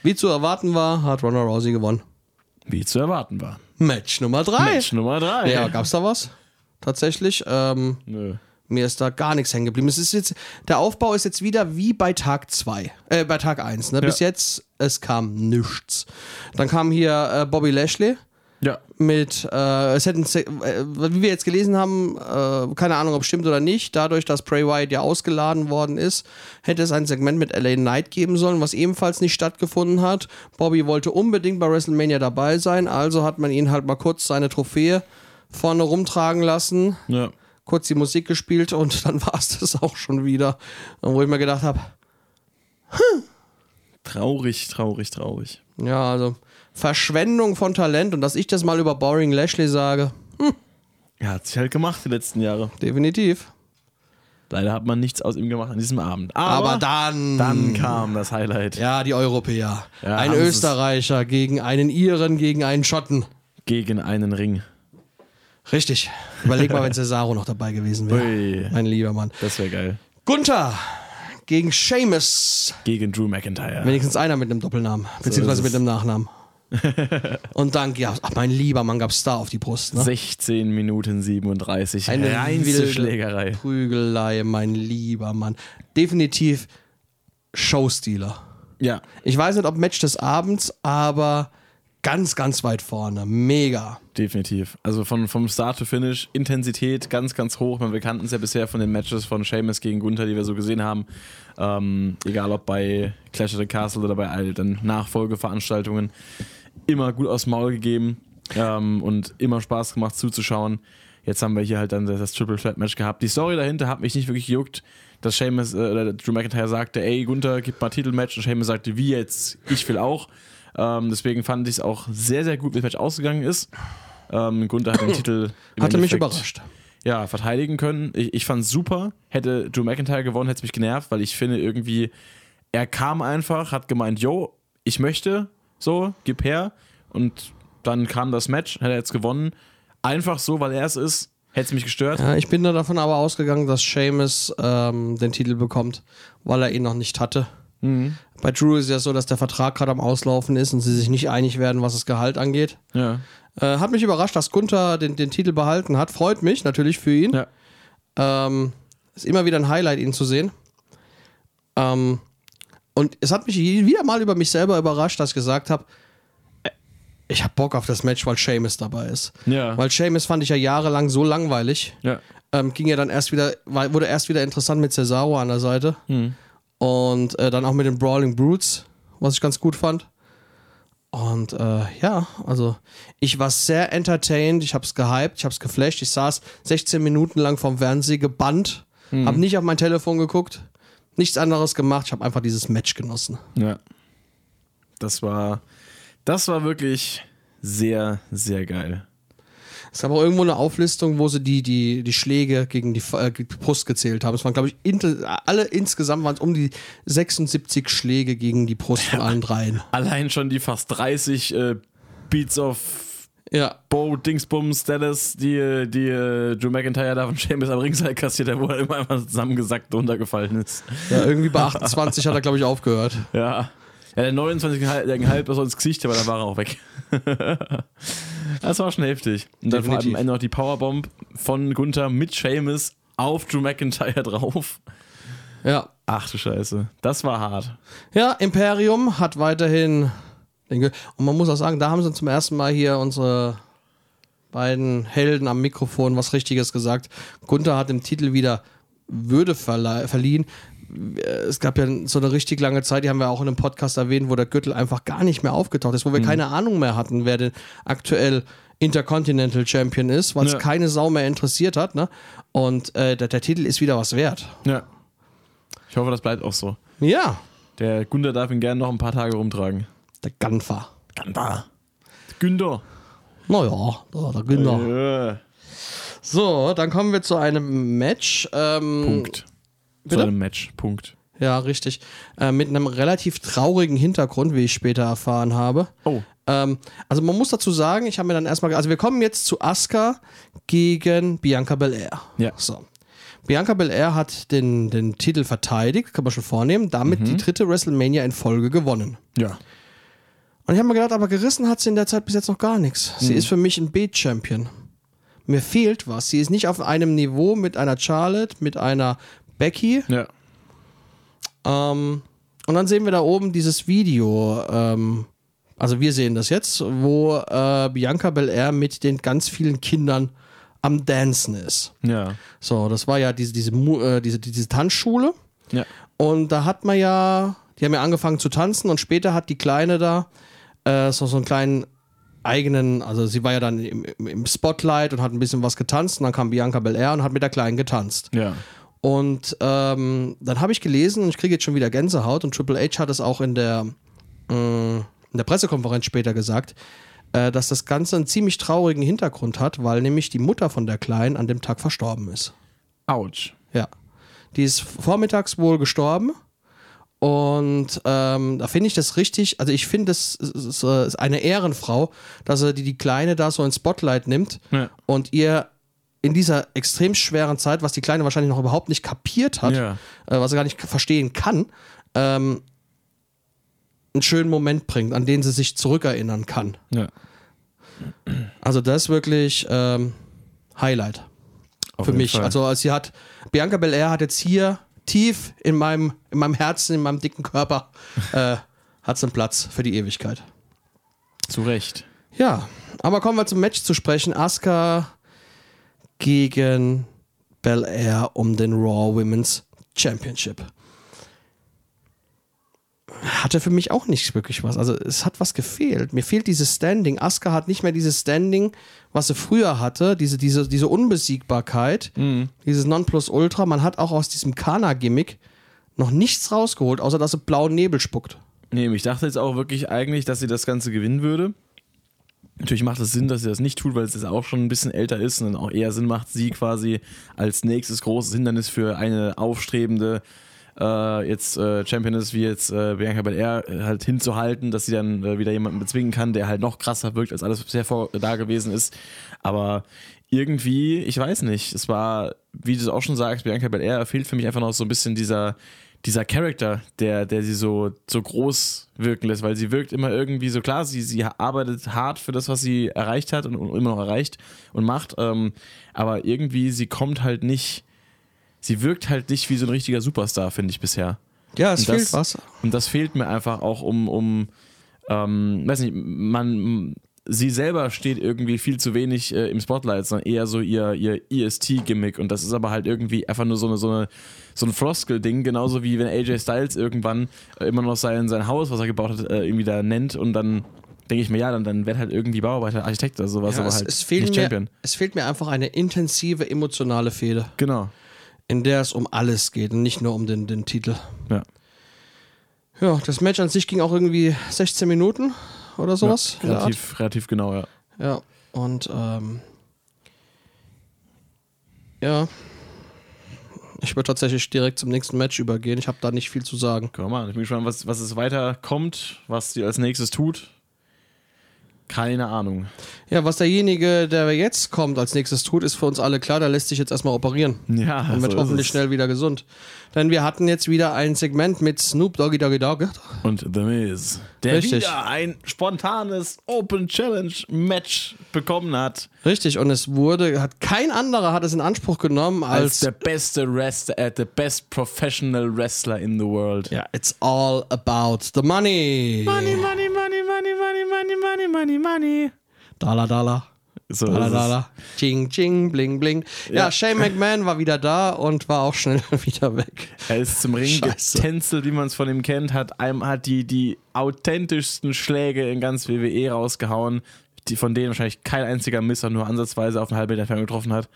Wie zu erwarten war, hat Ronda Rousey gewonnen. Wie zu erwarten war. Match Nummer 3. Match Nummer 3. Ja, gab's da was? Tatsächlich. Ähm, Nö. Mir ist da gar nichts hängen geblieben. Es ist jetzt, der Aufbau ist jetzt wieder wie bei Tag 2. Äh, bei Tag 1. Ne? Bis jetzt, es kam nichts. Dann kam hier äh, Bobby Lashley Ja. mit, äh, es hätten, äh, wie wir jetzt gelesen haben, äh, keine Ahnung, ob stimmt oder nicht, dadurch, dass Bray Wyatt ja ausgeladen worden ist, hätte es ein Segment mit LA Knight geben sollen, was ebenfalls nicht stattgefunden hat. Bobby wollte unbedingt bei WrestleMania dabei sein, also hat man ihn halt mal kurz seine Trophäe vorne rumtragen lassen, Ja. Kurz die Musik gespielt und *laughs* dann war es das auch schon wieder. Wo ich mir gedacht habe, Traurig, traurig, traurig. ja, also Verschwendung von Talent und dass ich das mal über Boring Lashley sage, Er hat sich halt gemacht die letzten Jahre. definitiv. Leider hat man nichts aus ihm gemacht an diesem Abend. Aber, Aber dann. dann kam das Highlight Ja, die Europäer. Ja, ein. Österreicher gegen einen Iren, gegen einen Schotten. gegen einen Ring. Richtig. Überleg mal, wenn Cesaro noch dabei gewesen wäre. Mein lieber Mann. Das wäre geil. Gunther gegen Seamus. Gegen Drew McIntyre. Wenigstens einer mit einem Doppelnamen. Beziehungsweise ist mit einem Nachnamen. *laughs* Und dann gab's, ach mein lieber Mann, gab's da auf die Brust. Ne? 16 Minuten 37. Eine reinste Schlägerei. Prügelei, mein lieber Mann. Definitiv Showstealer. Ja. Ich weiß nicht, ob Match des Abends, aber ganz, ganz weit vorne. Mega. Definitiv. Also von, vom Start to Finish, Intensität ganz, ganz hoch. Wir kannten es ja bisher von den Matches von Seamus gegen Gunther, die wir so gesehen haben. Ähm, egal ob bei Clash of the Castle oder bei all den Nachfolgeveranstaltungen. Immer gut aus Maul gegeben ähm, und immer Spaß gemacht zuzuschauen. Jetzt haben wir hier halt dann das, das Triple Threat Match gehabt. Die Story dahinter hat mich nicht wirklich gejuckt, dass Seamus, äh, oder Drew McIntyre sagte, ey Gunther, gib mal Titelmatch und Seamus sagte, wie jetzt, ich will auch. Ähm, deswegen fand ich es auch sehr, sehr gut, wie das Match ausgegangen ist. Ähm, Gunther hat den *clears throat* Titel Hatte mich überrascht. Ja, verteidigen können. Ich, ich fand es super. Hätte Drew McIntyre gewonnen, hätte es mich genervt, weil ich finde irgendwie, er kam einfach, hat gemeint, yo, ich möchte, so, gib her. Und dann kam das Match, hätte er jetzt gewonnen. Einfach so, weil er es ist, hätte es mich gestört. Ja, ich bin da davon aber ausgegangen, dass Seamus ähm, den Titel bekommt, weil er ihn noch nicht hatte. Bei Drew ist es ja so, dass der Vertrag gerade am Auslaufen ist und sie sich nicht einig werden, was das Gehalt angeht. Ja. Äh, hat mich überrascht, dass Gunther den, den Titel behalten hat. Freut mich natürlich für ihn. Ja. Ähm, ist immer wieder ein Highlight, ihn zu sehen. Ähm, und es hat mich wieder mal über mich selber überrascht, dass ich gesagt habe, ich habe Bock auf das Match, weil Seamus dabei ist. Ja. Weil Seamus fand ich ja jahrelang so langweilig. Ja. Ähm, ging ja dann erst wieder, wurde erst wieder interessant mit Cesaro an der Seite. Und äh, dann auch mit den Brawling Brutes, was ich ganz gut fand. Und äh, ja, also ich war sehr entertained, ich habe es gehypt, ich habe es geflasht. Ich saß 16 Minuten lang vom Fernseher gebannt, habe nicht auf mein Telefon geguckt, nichts anderes gemacht, ich habe einfach dieses Match genossen. Ja. Das war, das war wirklich sehr, sehr geil. Es gab auch irgendwo eine Auflistung, wo sie die, die, die Schläge gegen die, äh, Brust gezählt haben. Es waren, glaube ich, alle insgesamt waren es um die 76 Schläge gegen die Brust von allen dreien. *laughs* Allein schon die fast 30 äh, Beats of Ja, Bo Dingsbums Status, die, die äh, Drew McIntyre da von Seamus am Ringside kassiert hat, wo er immer einfach zusammengesackt runtergefallen ist. ja irgendwie bei 28 hat er, glaube ich, aufgehört. Ja. Ja, der 29,5 halb ist ins Gesicht, aber dann war er auch weg. *laughs* das war schon heftig. Und dann Definitiv. am Ende noch die Powerbomb von Gunther mit Seamus auf Drew McIntyre drauf. Ja. Ach du Scheiße. Das war hart. Ja, Imperium hat weiterhin. den Ge- Und man muss auch sagen, da haben sie zum ersten Mal hier unsere beiden Helden am Mikrofon was Richtiges gesagt. Gunther hat dem Titel wieder Würde verliehen. Es gab ja so eine richtig lange Zeit, die haben wir auch in einem Podcast erwähnt, wo der Gürtel einfach gar nicht mehr aufgetaucht ist, wo wir keine Ahnung mehr hatten, wer denn aktuell Intercontinental Champion ist, weil es Ja. keine Sau mehr interessiert hat. Ne? Und äh, der, der Titel ist wieder was wert. Ja. Ich hoffe, das bleibt auch so. Ja, Der Gunther darf ihn gerne noch ein paar Tage rumtragen. der Gunfer. Gunther. Günther. Naja, da, der Günther. Äh, So, dann kommen wir zu einem Match. Ähm, Punkt. Bitte? Zu einem Match. Punkt. Ja, richtig. Äh, mit einem relativ traurigen Hintergrund, wie ich später erfahren habe. Oh. Ähm, also man muss dazu sagen, ich habe mir dann erstmal, also wir kommen jetzt zu Asuka gegen Bianca Belair. Ja. So. Bianca Belair hat den, den Titel verteidigt, kann man schon vornehmen, damit Mhm. die dritte WrestleMania in Folge gewonnen. Ja. Und ich habe mir gedacht, aber gerissen hat sie in der Zeit bis jetzt noch gar nichts. Sie Mhm. ist für mich ein B-Champion. Mir fehlt was. Sie ist nicht auf einem Niveau mit einer Charlotte, mit einer Becky. Ja. Ähm, und dann sehen wir da oben dieses Video, ähm, Also wir sehen das jetzt, wo äh, Bianca Belair mit den ganz vielen Kindern am Dancen ist. Ja. So, das war ja diese, diese, äh, diese, diese Tanzschule. Ja. Und da hat man ja, die haben ja angefangen zu tanzen und später hat die Kleine da äh, so, so einen kleinen eigenen, also sie war ja dann im- im Spotlight und hat ein bisschen was getanzt und dann kam Bianca Belair und hat mit der Kleinen getanzt. Ja. Und ähm, dann habe ich gelesen und ich kriege jetzt schon wieder Gänsehaut und Triple H hat es auch in der, äh, in der Pressekonferenz später gesagt, äh, dass das Ganze einen ziemlich traurigen Hintergrund hat, weil nämlich die Mutter von der Kleinen an dem Tag verstorben ist. Autsch. Ja. Die ist vormittags wohl gestorben. Und ähm, da finde ich das richtig, also ich finde, das ist, äh, ist eine Ehrenfrau, dass er die, die Kleine da so ins Spotlight nimmt Ja. und ihr in dieser extrem schweren Zeit, was die Kleine wahrscheinlich noch überhaupt nicht kapiert hat, Ja. äh, was sie gar nicht verstehen kann, ähm, einen schönen Moment bringt, an den sie sich zurückerinnern kann. Ja. Also das ist wirklich ähm, Highlight Auf für mich. Fall. Also sie hat Bianca Belair hat jetzt hier tief in meinem in meinem Herzen, in meinem dicken Körper äh, *laughs* hat sie einen Platz für die Ewigkeit. Zu Recht. Ja, aber kommen wir zum Match zu sprechen. Asuka gegen Belair um den Raw Women's Championship. Hatte für mich auch nicht wirklich was. Also es hat was gefehlt. Mir fehlt dieses Standing. Asuka hat nicht mehr dieses Standing, was sie früher hatte, diese, diese, diese Unbesiegbarkeit, dieses Nonplusultra. Man hat auch aus diesem Kana-Gimmick noch nichts rausgeholt, außer dass sie blauen Nebel spuckt. Nee, ich dachte jetzt auch wirklich eigentlich, dass sie das Ganze gewinnen würde. Natürlich macht es Sinn, dass sie das nicht tut, weil es jetzt auch schon ein bisschen älter ist und dann auch eher Sinn macht, sie quasi als nächstes großes Hindernis für eine aufstrebende äh, jetzt äh, Championess wie jetzt äh, Bianca Belair äh, halt hinzuhalten, dass sie dann äh, wieder jemanden bezwingen kann, der halt noch krasser wirkt, als alles bisher vor, da gewesen ist. Aber irgendwie, ich weiß nicht, es war, wie du auch schon sagst, Bianca Belair fehlt für mich einfach noch so ein bisschen dieser dieser Charakter, der, der sie so, so groß wirken lässt, weil sie wirkt immer irgendwie so klar, sie, sie arbeitet hart für das, was sie erreicht hat und, und immer noch erreicht und macht, ähm, aber irgendwie, sie kommt halt nicht, sie wirkt halt nicht wie so ein richtiger Superstar, finde ich bisher. Ja, es Und fehlt das- was. Und das fehlt mir einfach auch um, um ähm, weiß nicht, man, sie selber steht irgendwie viel zu wenig äh, im Spotlight, sondern eher so ihr, ihr EST-Gimmick und das ist aber halt irgendwie einfach nur so eine, so eine so ein Floskel-Ding, genauso wie wenn AJ Styles irgendwann äh, immer noch sein, sein Haus, was er gebaut hat, äh, irgendwie da nennt und dann denke ich mir, ja, dann, dann wird halt irgendwie Bauarbeiter, Architekt oder sowas, Ja, aber es, halt es, fehlt nicht mir, Champion. es fehlt mir einfach eine intensive emotionale Fehde, Genau. in der es um alles geht und nicht nur um den, den Titel. Ja. Ja, das Match an sich ging auch irgendwie 16 Minuten oder sowas. Art. relativ, relativ genau, ja. Ja, und ähm, ja, ich würde tatsächlich direkt zum nächsten Match übergehen. Ich habe da nicht viel zu sagen. Guck mal, ich bin gespannt, was, was es weiter kommt, was sie als nächstes tut. Keine Ahnung. Ja, was derjenige, der jetzt kommt, als nächstes tut, ist für uns alle klar. Der lässt sich jetzt erstmal operieren. Ja, Und wird so hoffentlich schnell wieder gesund. Denn wir hatten jetzt wieder ein Segment mit Snoop Doggy Doggy Dogg. Und The Miz, der Richtig. wieder ein spontanes Open Challenge Match bekommen hat, Richtig, und es wurde, hat kein anderer hat es in Anspruch genommen als als, der beste Wrestler, äh, the best professional wrestler in the world. ja, it's all about the money. Money, money, money, money, money, money, money, money, money. Dollar, Dollar. So Dollar. Dollar. Ching, ching, bling, bling. Ja, Ja. Shane McMahon war wieder da und war auch schnell *laughs* wieder weg. Er ist zum Ring Scheiße. getänzelt, wie man es von ihm kennt, hat einem hat die, die authentischsten Schläge in ganz WWE rausgehauen, die, von denen wahrscheinlich kein einziger Misser nur ansatzweise auf einen halben Meter Fern getroffen hat,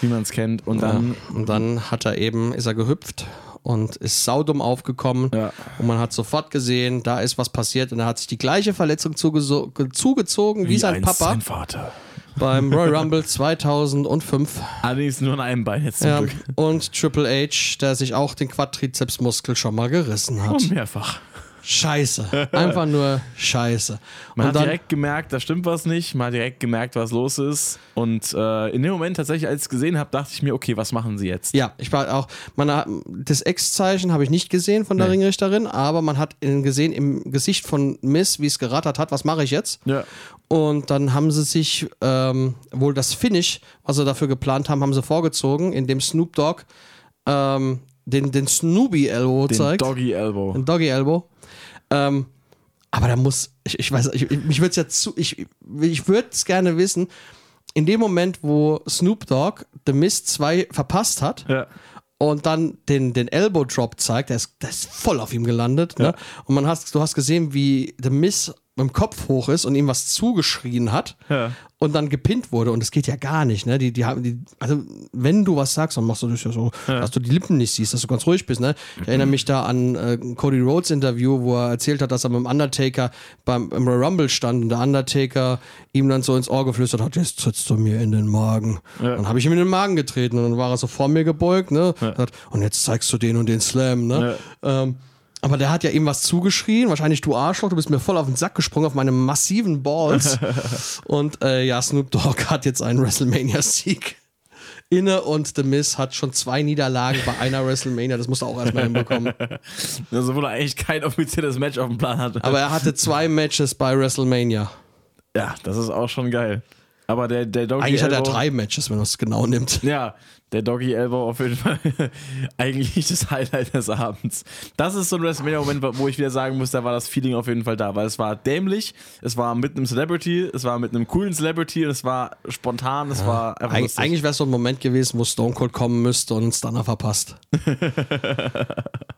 wie man es kennt. Und dann, ja, und dann hat er eben, ist er gehüpft und ist saudumm aufgekommen. Ja. Und man hat sofort gesehen, da ist was passiert und er hat sich die gleiche Verletzung zugeso- ge- zugezogen wie, sein einst Papa Sein Vater. beim Royal Rumble 2005. *laughs* Allerdings nur an einem Bein jetzt zum Ja, Glück. und Triple H, der sich auch den Quadrizepsmuskel schon mal gerissen hat. Und mehrfach. Scheiße. *laughs* Einfach nur Scheiße. Man und hat direkt gemerkt, da stimmt was nicht. Man hat direkt gemerkt, was los ist. Und äh, in dem Moment tatsächlich, als ich es gesehen habe, dachte ich mir, okay, was machen sie jetzt? ja, ich war auch, man hat, das X-Zeichen habe ich nicht gesehen von der Nee. Ringrichterin, aber man hat gesehen im Gesicht von Miss, wie es gerattert hat, was mache ich jetzt? Ja. Und dann haben sie sich ähm, wohl das Finish, was sie dafür geplant haben, haben sie vorgezogen, indem Snoop Dogg ähm, den, den Snoopy Elbow Den zeigt. Doggy Elbow. ein Doggy Elbow. Ähm, Aber da muss, ich, ich weiß, ich, mich würde es ja zu, ich, ich würde es gerne wissen, in dem Moment, wo Snoop Dogg The Mist 2 verpasst hat Ja. und dann den, den Elbow Drop zeigt, der ist, der ist voll auf ihm gelandet. Ne? Ja. Und man hast, du hast gesehen, wie The Miz mit dem Kopf hoch ist und ihm was zugeschrien hat Ja. und dann gepinnt wurde. Und das geht ja gar nicht. Ne? Die, die haben, die, also, wenn du was sagst, dann machst du das ja so, dass du die Lippen nicht siehst, dass du ganz ruhig bist. Ne? Ich erinnere mich da an äh, Cody Rhodes Interview, wo er erzählt hat, dass er mit dem Undertaker beim im Royal Rumble stand und der Undertaker ihm dann so ins Ohr geflüstert hat, jetzt trittst du mir in den Magen. Ja. Dann habe ich ihm in den Magen getreten und dann war er so vor mir gebeugt, ne? Hat, und jetzt zeigst du den und den Slam, ne? Ähm, aber der hat ja ihm was zugeschrien, wahrscheinlich du Arschloch, du bist mir voll auf den Sack gesprungen auf meine massiven Balls. *laughs* und äh, ja, Snoop Dogg hat jetzt einen WrestleMania-Sieg inne und The Miz hat schon zwei Niederlagen bei einer WrestleMania, das musst du auch erstmal hinbekommen. Also, wo er eigentlich kein offizielles Match auf dem Plan hatte. Aber er hatte zwei Matches bei WrestleMania. ja, das ist auch schon geil. Aber der, der Doggy Eigentlich hat er Elbow, drei Matches, wenn man es genau nimmt. *laughs* Ja, der Doggy Elbow auf jeden Fall *laughs* eigentlich das Highlight des Abends. Das ist so ein WrestleMania-Moment, wo ich wieder sagen muss, da war das Feeling auf jeden Fall da, weil es war dämlich, es war mit einem Celebrity, es war mit einem coolen Celebrity und es war spontan, es war einfach Eig eigentlich wäre es so ein Moment gewesen, wo Stone Cold kommen müsste und Stunner verpasst. *laughs*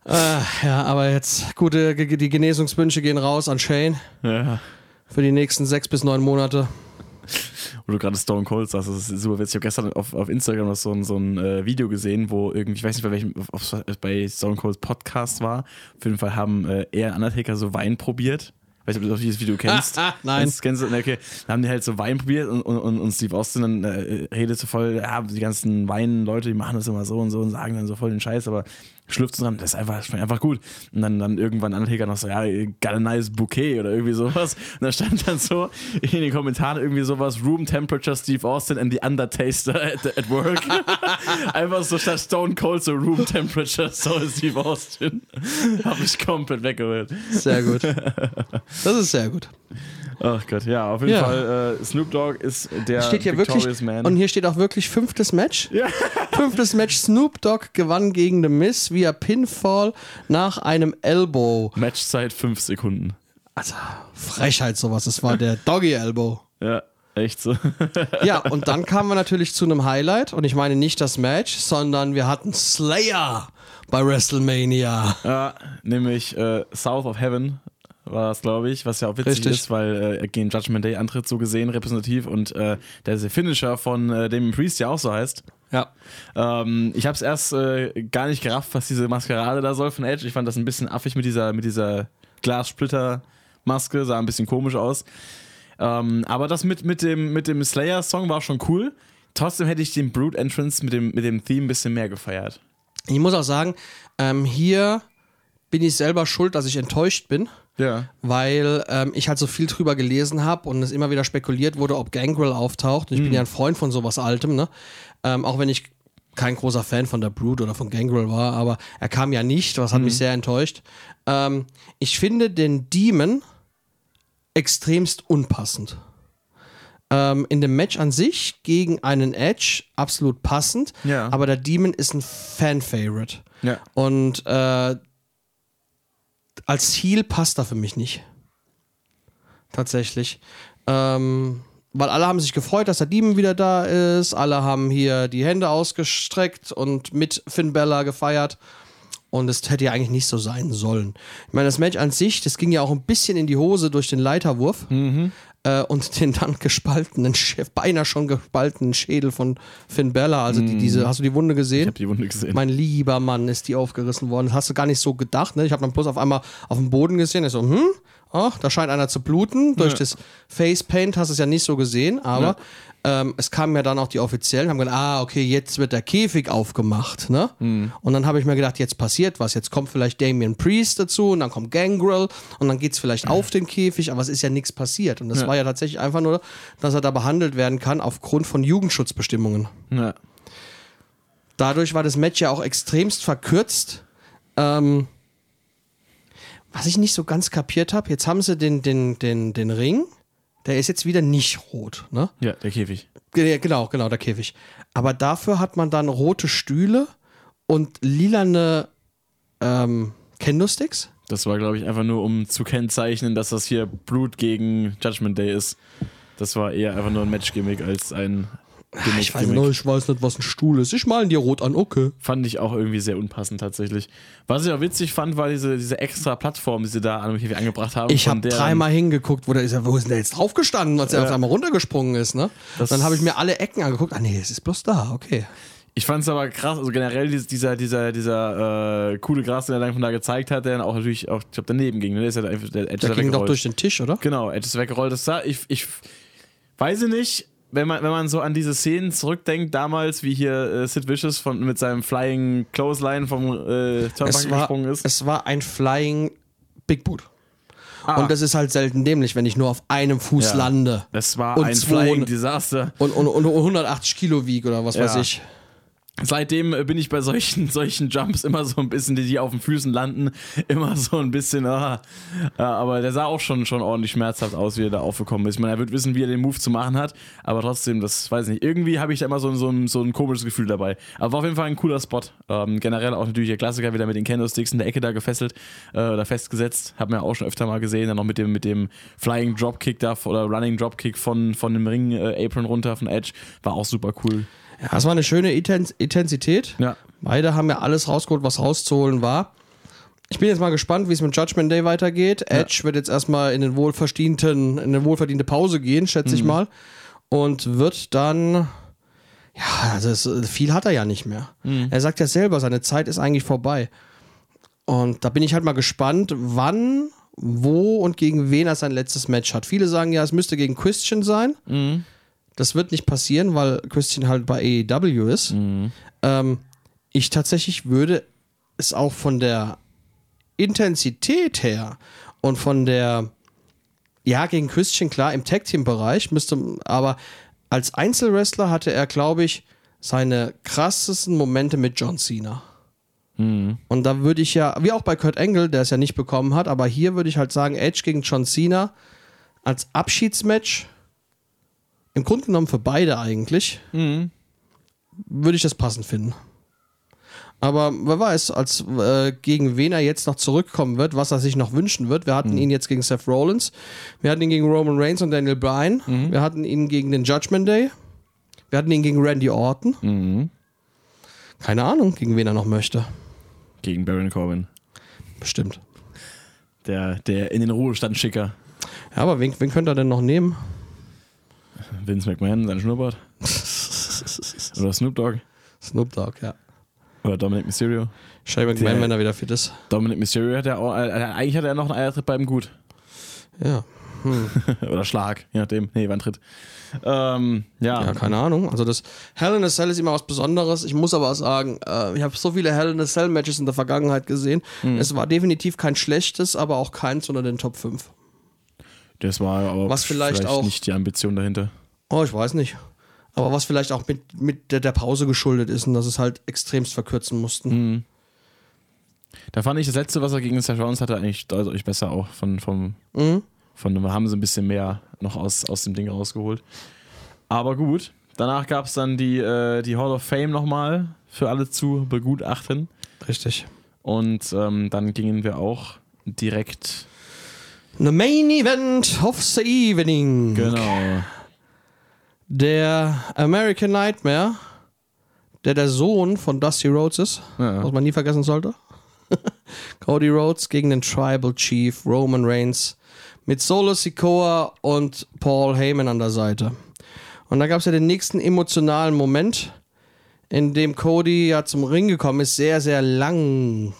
äh, ja, aber jetzt, gute, ge- die Genesungswünsche gehen raus an Shane Ja. für die nächsten sechs bis neun Monate. Wo du gerade Stone Cold sagst, das ist super witzig. Ich habe gestern auf, auf Instagram noch so ein, so ein äh, Video gesehen, wo irgendwie, ich weiß nicht bei welchem, es bei Stone Colds Podcast war. Auf jeden Fall haben äh, er und Undertaker so Wein probiert. Ich weiß nicht, ob du dieses Video *laughs* kennst. Ah, ah, nein. Kennst, kennst du? Okay. Dann haben die halt so Wein probiert und, und, und Steve Austin dann äh, redet so voll, ja, die ganzen Weinleute, die machen das immer so und so und sagen dann so voll den Scheiß, aber schlüpft dran, das ist einfach, schmeckt einfach gut. Und dann, dann irgendwann Undertaker noch so, ja, got a nice bouquet oder irgendwie sowas. Und da stand dann so in den Kommentaren irgendwie sowas, Room Temperature Steve Austin and the Undertaster at, at work. *laughs* einfach so statt Stone Cold so Room Temperature so Steve Austin. Hab ich komplett weggeholt. Sehr gut. *laughs* Das ist sehr gut. Ach Gott, ja, auf jeden Ja. Fall, äh, Snoop Dogg ist der Steht hier Victorious wirklich, Man. und hier steht auch wirklich fünftes Match. *laughs* Fünftes Match, Snoop Dogg gewann gegen The Miz via Pinfall nach einem Elbow. Matchzeit 5 Sekunden. Also, Frechheit sowas, das war der Doggy Elbow. Ja, echt so. *laughs* Ja, und dann kamen wir natürlich zu einem Highlight und ich meine nicht das Match, sondern wir hatten Slayer bei WrestleMania. ja, nämlich äh, South of Heaven war das, glaube ich, was ja auch witzig Richtig. ist, weil äh, er gegen Judgment Day antritt, so gesehen, repräsentativ und äh, der ist der Finisher von äh, Damien Priest ja auch so heißt. Ja. Ähm, ich habe es erst äh, gar nicht gerafft, was diese Maskerade da soll von Edge. Ich fand das ein bisschen affig mit dieser, mit dieser Glassplitter-Maske, sah ein bisschen komisch aus. Ähm, aber das mit, mit dem, mit dem Slayer-Song war schon cool. Trotzdem hätte ich den Brute Entrance mit dem, mit dem Theme ein bisschen mehr gefeiert. Ich muss auch sagen, ähm, hier bin ich selber schuld, dass ich enttäuscht bin. Ja. weil ähm, ich halt so viel drüber gelesen habe und es immer wieder spekuliert wurde, ob Gangrel auftaucht. Und ich bin ja ein Freund von sowas Altem, ne? Ähm, auch wenn ich kein großer Fan von der Brood oder von Gangrel war, aber er kam ja nicht, was hat mich sehr enttäuscht. Ähm, ich finde den Demon extremst unpassend. Ähm, in dem Match an sich gegen einen Edge absolut passend, Ja. aber der Demon ist ein Fan-Favorite. Ja. Und äh, als Heal passt er für mich nicht. Tatsächlich. Ähm, weil alle haben sich gefreut, dass der Demon wieder da ist. Alle haben hier die Hände ausgestreckt und mit Finn Bella gefeiert. Und es hätte ja eigentlich nicht so sein sollen. Ich meine, das Match an sich, das ging ja auch ein bisschen in die Hose durch den Leiterwurf äh, und den dann gespaltenen, beinahe schon gespaltenen Schädel von Finn Bella. Also die, diese, hast du die Wunde gesehen? Ich habe die Wunde gesehen. Mein lieber Mann, ist die aufgerissen worden. Das hast du gar nicht so gedacht. Ne? Ich habe dann bloß auf einmal auf dem Boden gesehen. Ich so, hm, ach, da scheint einer zu bluten. Durch das Facepaint hast du es ja nicht so gesehen, aber ähm, es kamen ja dann auch die Offiziellen, haben gesagt, ah, okay, jetzt wird der Käfig aufgemacht. Ne? Und dann habe ich mir gedacht, jetzt passiert was. Jetzt kommt vielleicht Damien Priest dazu und dann kommt Gangrel und dann geht es vielleicht auf den Käfig, aber es ist ja nichts passiert. Und das Ja. war ja tatsächlich einfach nur, dass er da behandelt werden kann aufgrund von Jugendschutzbestimmungen. Ja. Dadurch war das Match ja auch extremst verkürzt. Ähm, was ich nicht so ganz kapiert habe, jetzt haben sie den, den, den, den Ring, der ist jetzt wieder nicht rot. Ne? ja, der Käfig. Ge- Genau, genau, der Käfig. Aber dafür hat man dann rote Stühle und lilane ähm, Kendo-Sticks. Das war, glaube ich, einfach nur, um zu kennzeichnen, dass das hier Blut gegen Judgment Day ist. Das war eher einfach nur ein Match-Gimmick als ein Gimmick. Ich weiß, nicht, ich weiß nicht, was ein Stuhl ist. Ich malen dir rot an, okay. Fand ich auch irgendwie sehr unpassend tatsächlich. Was ich auch witzig fand, war diese, diese extra Plattform, die sie da angebracht haben. Ich habe dreimal hingeguckt, wo, der ist, wo ist denn der jetzt draufgestanden, als er auf einmal runtergesprungen ist. Ne? Dann habe ich mir alle Ecken angeguckt. Ah nee, es ist bloß da, okay. Ich fand es aber krass, also generell dieser, dieser, dieser äh, coole Gras, den er dann von da gezeigt hat, der dann auch natürlich auch, ich glaube, daneben ging. Ne? Der, ist ja einfach, der, Edge der ging doch durch den Tisch, oder? Genau, Edge ist weggerollt. Das sah, ich, ich weiß ich nicht, wenn man, wenn man so an diese Szenen zurückdenkt, damals, wie hier äh, Sid Vicious von, mit seinem Flying Clothesline vom äh, Turnbuckle gesprungen ist. Es war ein Flying Big Boot. Ah. Und das ist halt selten dämlich, wenn ich nur auf einem Fuß ja. lande. Es war ein Flying Desaster. Und, und, und 180 Kilo wieg oder was ja. weiß ich. Seitdem bin ich bei solchen, *laughs* solchen Jumps immer so ein bisschen, die, die auf den Füßen landen, immer so ein bisschen, ah, aber der sah auch schon, schon ordentlich schmerzhaft aus, wie er da aufgekommen ist. Ich meine, er wird wissen, wie er den Move zu machen hat, aber trotzdem, das weiß ich nicht. Irgendwie habe ich da immer so, so, ein, so ein komisches Gefühl dabei. Aber war auf jeden Fall ein cooler Spot. Ähm, generell auch natürlich der Klassiker wieder mit den Candlesticks in der Ecke da gefesselt äh, oder festgesetzt. Haben wir auch schon öfter mal gesehen. Dann noch mit dem, mit dem Flying Dropkick da oder Running Dropkick von, von dem Ring-Apron äh, runter von Edge. War auch super cool. Ja, es war eine schöne Intensität. Ja. Beide haben ja alles rausgeholt, was rauszuholen war. Ich bin jetzt mal gespannt, wie es mit Judgment Day weitergeht. Ja. Edge wird jetzt erstmal in den wohlverdienten, in eine wohlverdiente Pause gehen, schätze mhm. ich mal. Und wird dann. Ja, also es, viel hat er ja nicht mehr. Mhm. Er sagt ja selber, seine Zeit ist eigentlich vorbei. Und da bin ich halt mal gespannt, wann, wo und gegen wen er sein letztes Match hat. Viele sagen ja, es müsste gegen Christian sein. Mhm. Das wird nicht passieren, weil Christian halt bei AEW ist. Mhm. Ähm, ich tatsächlich würde es auch von der Intensität her und von der, ja, gegen Christian, klar, im Tag-Team-Bereich müsste, aber als Einzelwrestler hatte er, glaube ich, seine krassesten Momente mit John Cena. Mhm. Und da würde ich ja, wie auch bei Kurt Angle, der es ja nicht bekommen hat, aber hier würde ich halt sagen, Edge gegen John Cena als Abschiedsmatch im Grunde genommen für beide eigentlich, mhm. würde ich das passend finden. Aber wer weiß, als äh, gegen wen er jetzt noch zurückkommen wird, was er sich noch wünschen wird. Wir hatten mhm. ihn jetzt gegen Seth Rollins, wir hatten ihn gegen Roman Reigns und Daniel Bryan, mhm. wir hatten ihn gegen den Judgment Day, wir hatten ihn gegen Randy Orton. Mhm. Keine Ahnung, gegen wen er noch möchte. Gegen Baron Corbin. Bestimmt. Der, der in den Ruhestand schicker. Ja, aber wen, wen könnte er denn noch nehmen? Vince McMahon, sein Schnurrbart. *laughs* Oder Snoop Dogg. Snoop Dogg, ja. Oder Dominic Mysterio. Shane McMahon, wenn er wieder fit ist. Dominic Mysterio hat ja auch, äh, eigentlich hat er noch einen Eiertritt beim Gut. Ja. Hm. *laughs* Oder Schlag, je nachdem. Nee, wann tritt. Ähm, ja. ja, keine Ahnung. Also das Hell in a Cell ist immer was Besonderes. Ich muss aber sagen, äh, ich habe so viele Hell in a Cell Matches in der Vergangenheit gesehen. Mhm. Es war definitiv kein schlechtes, aber auch keins unter den Top 5. Das war aber was vielleicht, vielleicht auch, nicht die Ambition dahinter. Oh, ich weiß nicht. Aber was vielleicht auch mit, mit der, der Pause geschuldet ist und dass es halt extremst verkürzen mussten. Mhm. Da fand ich das letzte, was er gegen Seth Rollins hatte, eigentlich deutlich besser auch. Von, vom, mhm. von, haben sie ein bisschen mehr noch aus, aus dem Ding rausgeholt. Aber gut, danach gab es dann die, äh, die Hall of Fame nochmal für alle zu begutachten. Richtig. Und ähm, dann gingen wir auch direkt. The Main Event of the Evening. Genau. Der American Nightmare, der der Sohn von Dusty Rhodes ist, ja. was man nie vergessen sollte. *laughs* Cody Rhodes gegen den Tribal Chief Roman Reigns mit Solo Sikoa und Paul Heyman an der Seite. Und da gab es ja den nächsten emotionalen Moment, in dem Cody ja zum Ring gekommen ist, sehr, sehr lang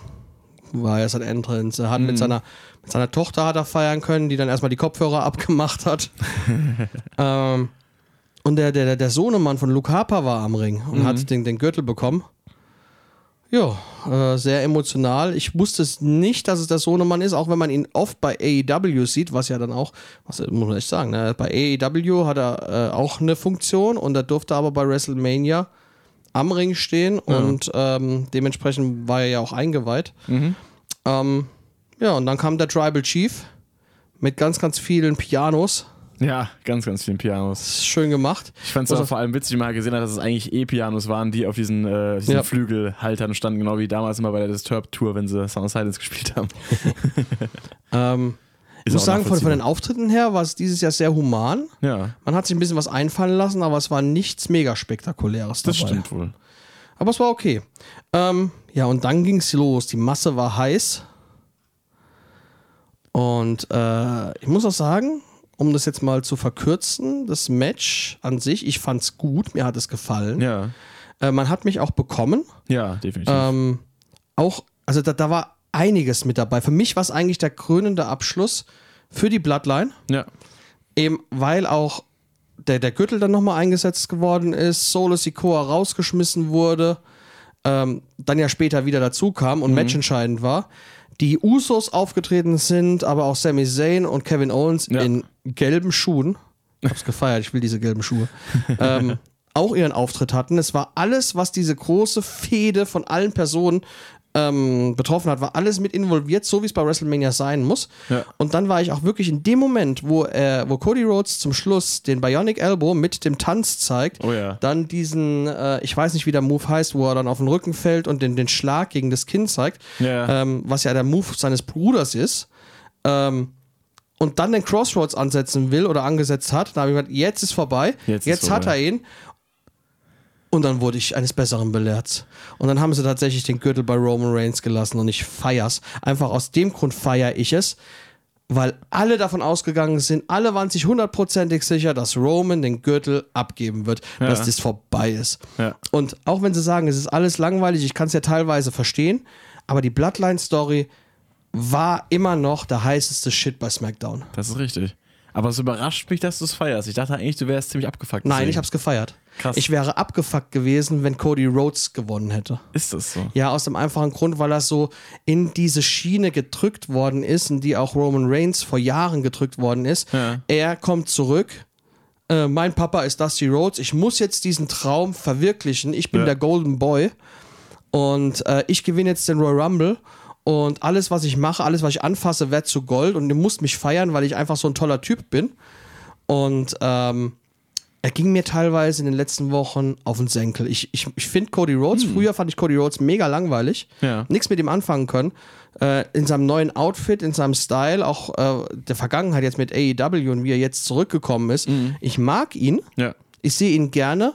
war er sein Entrance. Er hat mhm. mit seiner mit seiner Tochter hat er feiern können, die dann erstmal die Kopfhörer *laughs* abgemacht hat. *laughs* ähm, und der, der, der Sohnemann von Luke Harper war am Ring und mhm. hat den, den Gürtel bekommen. Ja, äh, sehr emotional. Ich wusste es nicht, dass es der Sohnemann ist, auch wenn man ihn oft bei AEW sieht, was ja dann auch, was muss man echt sagen, ne? bei AEW hat er äh, auch eine Funktion und er durfte aber bei WrestleMania am Ring stehen ja. und ähm, dementsprechend war er ja auch eingeweiht. Mhm. Ähm, ja, und dann kam der Tribal Chief mit ganz, ganz vielen Pianos Ja, ganz, ganz vielen Pianos. Das schön gemacht. Ich fand es auch vor allem witzig, halt gesehen hat, dass es eigentlich E-Pianos waren, die auf diesen, äh, diesen Ja. Flügelhaltern standen, genau wie damals immer bei der Disturbed-Tour, wenn sie Sound of Silence gespielt haben. *laughs* Ähm, *laughs* ich muss sagen, von, von den. Auftritten her war es dieses Jahr sehr human. Ja, Man hat sich ein bisschen was einfallen lassen, aber es war nichts mega spektakuläres das dabei. stimmt wohl. Aber es war okay. Ähm, ja, und dann ging es los. Die Masse war heiß. Und äh, ich muss auch sagen, um das jetzt mal zu verkürzen, das Match an sich, ich fand es gut, mir hat es gefallen. Ja, Äh, man hat mich auch bekommen. ja, definitiv. Ähm, auch, also da, da war einiges mit dabei. Für mich war es eigentlich der krönende Abschluss für die Bloodline. ja, Eben weil auch der, der Gürtel dann nochmal eingesetzt geworden ist, Solo Sikoa rausgeschmissen wurde, ähm, dann ja später wieder dazu kam und matchentscheidend war. Die Usos aufgetreten sind, aber auch Sami Zayn und Kevin Owens Ja. in gelben Schuhen. Ich hab's gefeiert, ich will diese gelben Schuhe. *laughs* ähm, auch ihren Auftritt hatten. Es war alles, was diese große Fehde von allen Personen ähm, betroffen hat, war alles mit involviert, so wie es bei WrestleMania sein muss. Ja. Und dann war ich auch wirklich in dem Moment, wo, äh, wo Cody Rhodes zum Schluss den Bionic Elbow mit dem Tanz zeigt, Oh ja. dann diesen, äh, ich weiß nicht, wie der Move heißt, wo er dann auf den Rücken fällt und den, den Schlag gegen das Kinn zeigt, Ja. ähm, was ja der Move seines Bruders ist. Ähm, und dann den Crossroads ansetzen will oder angesetzt hat, da habe ich gesagt, jetzt ist vorbei, Jetzt jetzt, ist hat vorbei. er ihn. Und dann wurde ich eines Besseren belehrt. Und dann haben sie tatsächlich den Gürtel bei Roman Reigns gelassen und ich feier's. Einfach aus dem Grund feiere ich es, weil alle davon ausgegangen sind, alle waren sich hundertprozentig sicher, dass Roman den Gürtel abgeben wird, dass das vorbei ist. Ja. Und auch wenn sie sagen, es ist alles langweilig, ich kann es ja teilweise verstehen, aber die Bloodline-Story war immer noch der heißeste Shit bei SmackDown. Das ist richtig. Aber es überrascht mich, dass du es feierst. Ich dachte eigentlich, du wärst ziemlich abgefuckt. Nein, deswegen. ich hab's gefeiert. Krass. Ich wäre abgefuckt gewesen, wenn Cody Rhodes gewonnen hätte. Ist das so? Ja, aus dem einfachen Grund, weil er so in diese Schiene gedrückt worden ist, in die auch Roman Reigns vor Jahren gedrückt worden ist. Ja. Er kommt zurück. Äh, mein Papa ist Dusty Rhodes. Ich muss jetzt diesen Traum verwirklichen. Ich bin Ja. der Golden Boy. Und äh, ich gewinne jetzt den Royal Rumble. Und alles, was ich mache, alles, was ich anfasse, wird zu Gold. Und ihr müsst mich feiern, weil ich einfach so ein toller Typ bin. Und ähm, er ging mir teilweise in den letzten Wochen auf den Senkel. Ich, ich, ich finde Cody Rhodes, früher fand ich Cody Rhodes mega langweilig. Ja. Nichts mit ihm anfangen können. Äh, in seinem neuen Outfit, in seinem Style, auch äh, der Vergangenheit jetzt mit AEW und wie er jetzt zurückgekommen ist. Ich mag ihn. Ja. Ich sehe ihn gerne.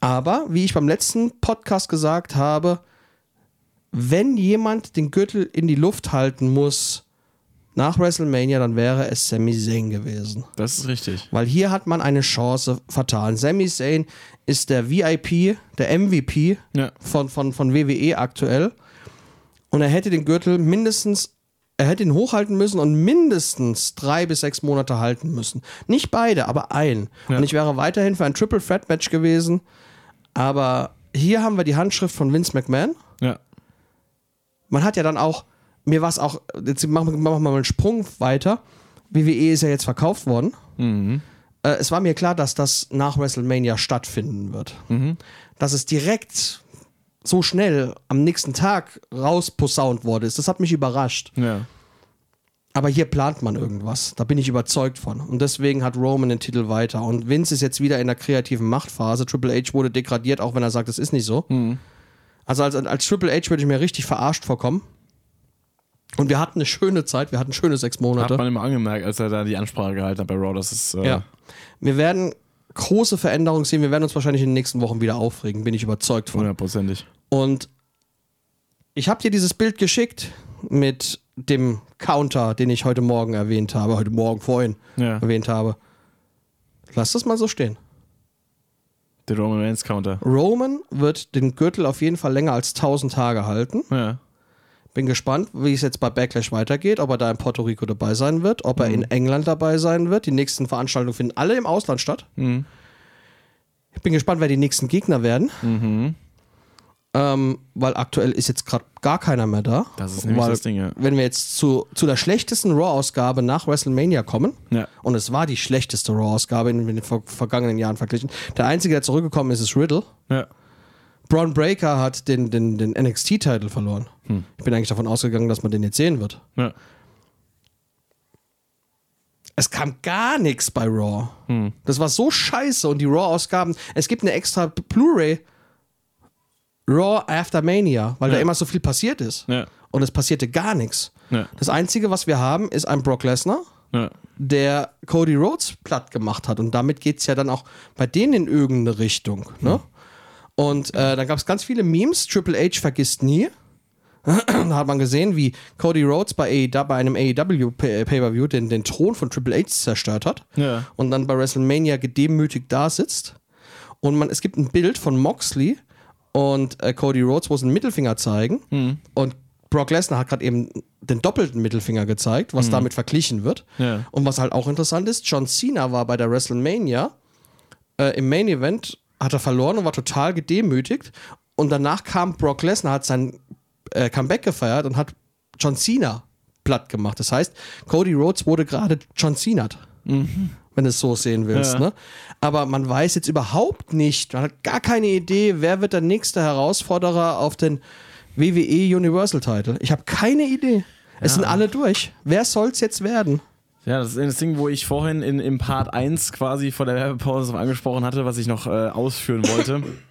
Aber, wie ich beim letzten Podcast gesagt habe, wenn jemand den Gürtel in die Luft halten muss nach WrestleMania, dann wäre es Sami Zayn gewesen. Das ist richtig. Weil hier hat man eine Chance vertan. Sami Zayn ist der VIP, der MVP Ja. von, von, von WWE aktuell. Und er hätte den Gürtel mindestens, er hätte ihn hochhalten müssen und mindestens drei bis sechs Monate halten müssen. Nicht beide, aber ein. Ja. Und ich wäre weiterhin für ein Triple Threat Match gewesen. Aber hier haben wir die Handschrift von Vince McMahon. Ja. Man hat ja dann auch, mir war es auch, jetzt machen wir machen wir mal einen Sprung weiter. WWE ist ja jetzt verkauft worden. Mhm. Äh, es war mir klar, dass das nach WrestleMania stattfinden wird. Mhm. Dass es direkt so schnell am nächsten Tag rausposaunt worden ist, das hat mich überrascht. Ja. Aber hier plant man irgendwas. Da bin ich überzeugt von. Und deswegen hat Roman den Titel weiter. Und Vince ist jetzt wieder in der kreativen Machtphase. Triple H wurde degradiert, auch wenn er sagt, es ist nicht so. Mhm. Also als, als Triple H würde ich mir richtig verarscht vorkommen. Und wir hatten eine schöne Zeit, wir hatten schöne sechs Hat Monate. man immer angemerkt, als er da die Ansprache gehalten hat bei Raw. Das ist. Äh, Ja. Wir werden große Veränderungen sehen. Wir werden uns wahrscheinlich in den nächsten Wochen wieder aufregen, bin ich überzeugt von. Hundertprozentig. Und ich habe dir dieses Bild geschickt mit dem Counter, den ich heute Morgen erwähnt habe, heute Morgen vorhin Ja. erwähnt habe. Lass das mal so stehen. Der Roman Reigns Counter. Roman wird den Gürtel auf jeden Fall länger als 1000 Tage halten. Ja. Bin gespannt, wie es jetzt bei Backlash weitergeht, ob er da in Puerto Rico dabei sein wird, ob er Mhm. in England dabei sein wird. Die nächsten Veranstaltungen finden alle im Ausland statt. Mhm. Ich bin gespannt, wer die nächsten Gegner werden. Mhm. Ähm, weil aktuell ist jetzt gerade gar keiner mehr da. Das ist nämlich weil, das Ding, ja. Wenn wir jetzt zu, zu der schlechtesten Raw-Ausgabe nach WrestleMania kommen, Ja. und es war die schlechteste Raw-Ausgabe in, den ver vergangenen Jahren verglichen, der einzige, der zurückgekommen ist, ist Riddle. Ja. Braun Breaker hat den, den, den NXT-Titel verloren. Ich bin eigentlich davon ausgegangen, dass man den jetzt sehen wird. Ja. Es kam gar nichts bei Raw. Das war so scheiße und die Raw-Ausgaben. Es gibt eine extra Blu-ray Raw After Mania, weil da Ja. immer so viel passiert ist. Ja. Und es passierte gar nichts. Ja. Das Einzige, was wir haben, ist ein Brock Lesnar, der Cody Rhodes platt gemacht hat. Und damit geht es ja dann auch bei denen in irgendeine Richtung. Ne? Und äh, dann gab es ganz viele Memes. Triple H vergisst nie. *clears throat* da hat man gesehen, wie Cody Rhodes bei, AEW, bei einem AEW Pay- Pay-Per-View den, den Thron von Triple H zerstört hat. Ja. Und dann bei WrestleMania gedemütigt da sitzt. Und man, es gibt ein Bild von Moxley und äh, Cody Rhodes, wo sie einen Mittelfinger zeigen. Hm. Und Brock Lesnar hat gerade eben den doppelten Mittelfinger gezeigt, was damit verglichen wird. Ja. Und was halt auch interessant ist, John Cena war bei der WrestleMania äh, im Main Event, hat er verloren und war total gedemütigt. Und danach kam Brock Lesnar, hat sein äh, Comeback gefeiert und hat John Cena platt gemacht. Das heißt, Cody Rhodes wurde gerade John Cena. Wenn du es so sehen willst. Ja. Ne? Aber man weiß jetzt überhaupt nicht, man hat gar keine Idee, wer wird der nächste Herausforderer auf den WWE Universal Title. Ich habe keine Idee. Es sind alle durch. Wer soll es jetzt werden? Ja, das ist das Ding, wo ich vorhin in, im Part 1 quasi vor der Werbepause angesprochen hatte, was ich noch äh, ausführen wollte. *laughs*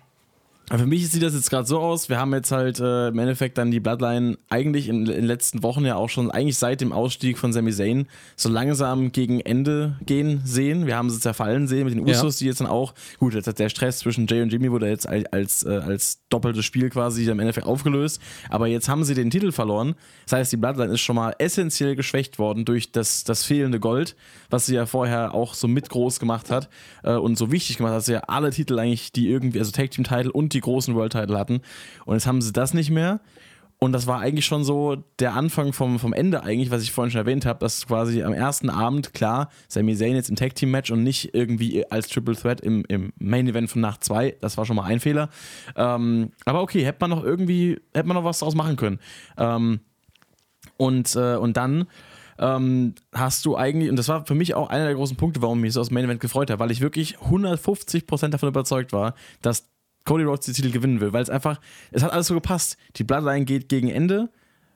Für mich sieht das jetzt gerade so aus, wir haben jetzt halt äh, im Endeffekt dann die Bloodline eigentlich in, in den letzten Wochen ja auch schon, eigentlich seit dem Ausstieg von Sami Zayn, so langsam gegen Ende gehen sehen. Wir haben sie zerfallen sehen mit den Ja. Usos, die jetzt dann auch, gut, jetzt hat der Stress zwischen Jay und Jimmy wurde jetzt als, als, äh, als doppeltes Spiel quasi im Endeffekt aufgelöst, aber jetzt haben sie den Titel verloren. Das heißt, die Bloodline ist schon mal essentiell geschwächt worden durch das, das fehlende Gold, was sie ja vorher auch so mit groß gemacht hat äh, und so wichtig gemacht hat, dass sie ja alle Titel eigentlich, die irgendwie, also Tag Team Title und die großen World Title hatten. Und jetzt haben sie das nicht mehr. Und das war eigentlich schon so der Anfang vom, vom Ende eigentlich, was ich vorhin schon erwähnt habe, dass quasi am ersten Abend, klar, Sami Zayn jetzt im Tag Team Match und nicht irgendwie als Triple Threat im, im Main Event von Nacht 2, das war schon mal ein Fehler. Ähm, aber okay, hätte man noch irgendwie, hätte man noch was draus machen können. Ähm, und, äh, und dann ähm, hast du eigentlich, und das war für mich auch einer der großen Punkte, warum mich so aus dem Main Event gefreut hat, weil ich wirklich 150% davon überzeugt war, dass Cody Rhodes die Titel gewinnen will, weil es einfach, es hat alles so gepasst. Die Bloodline geht gegen Ende,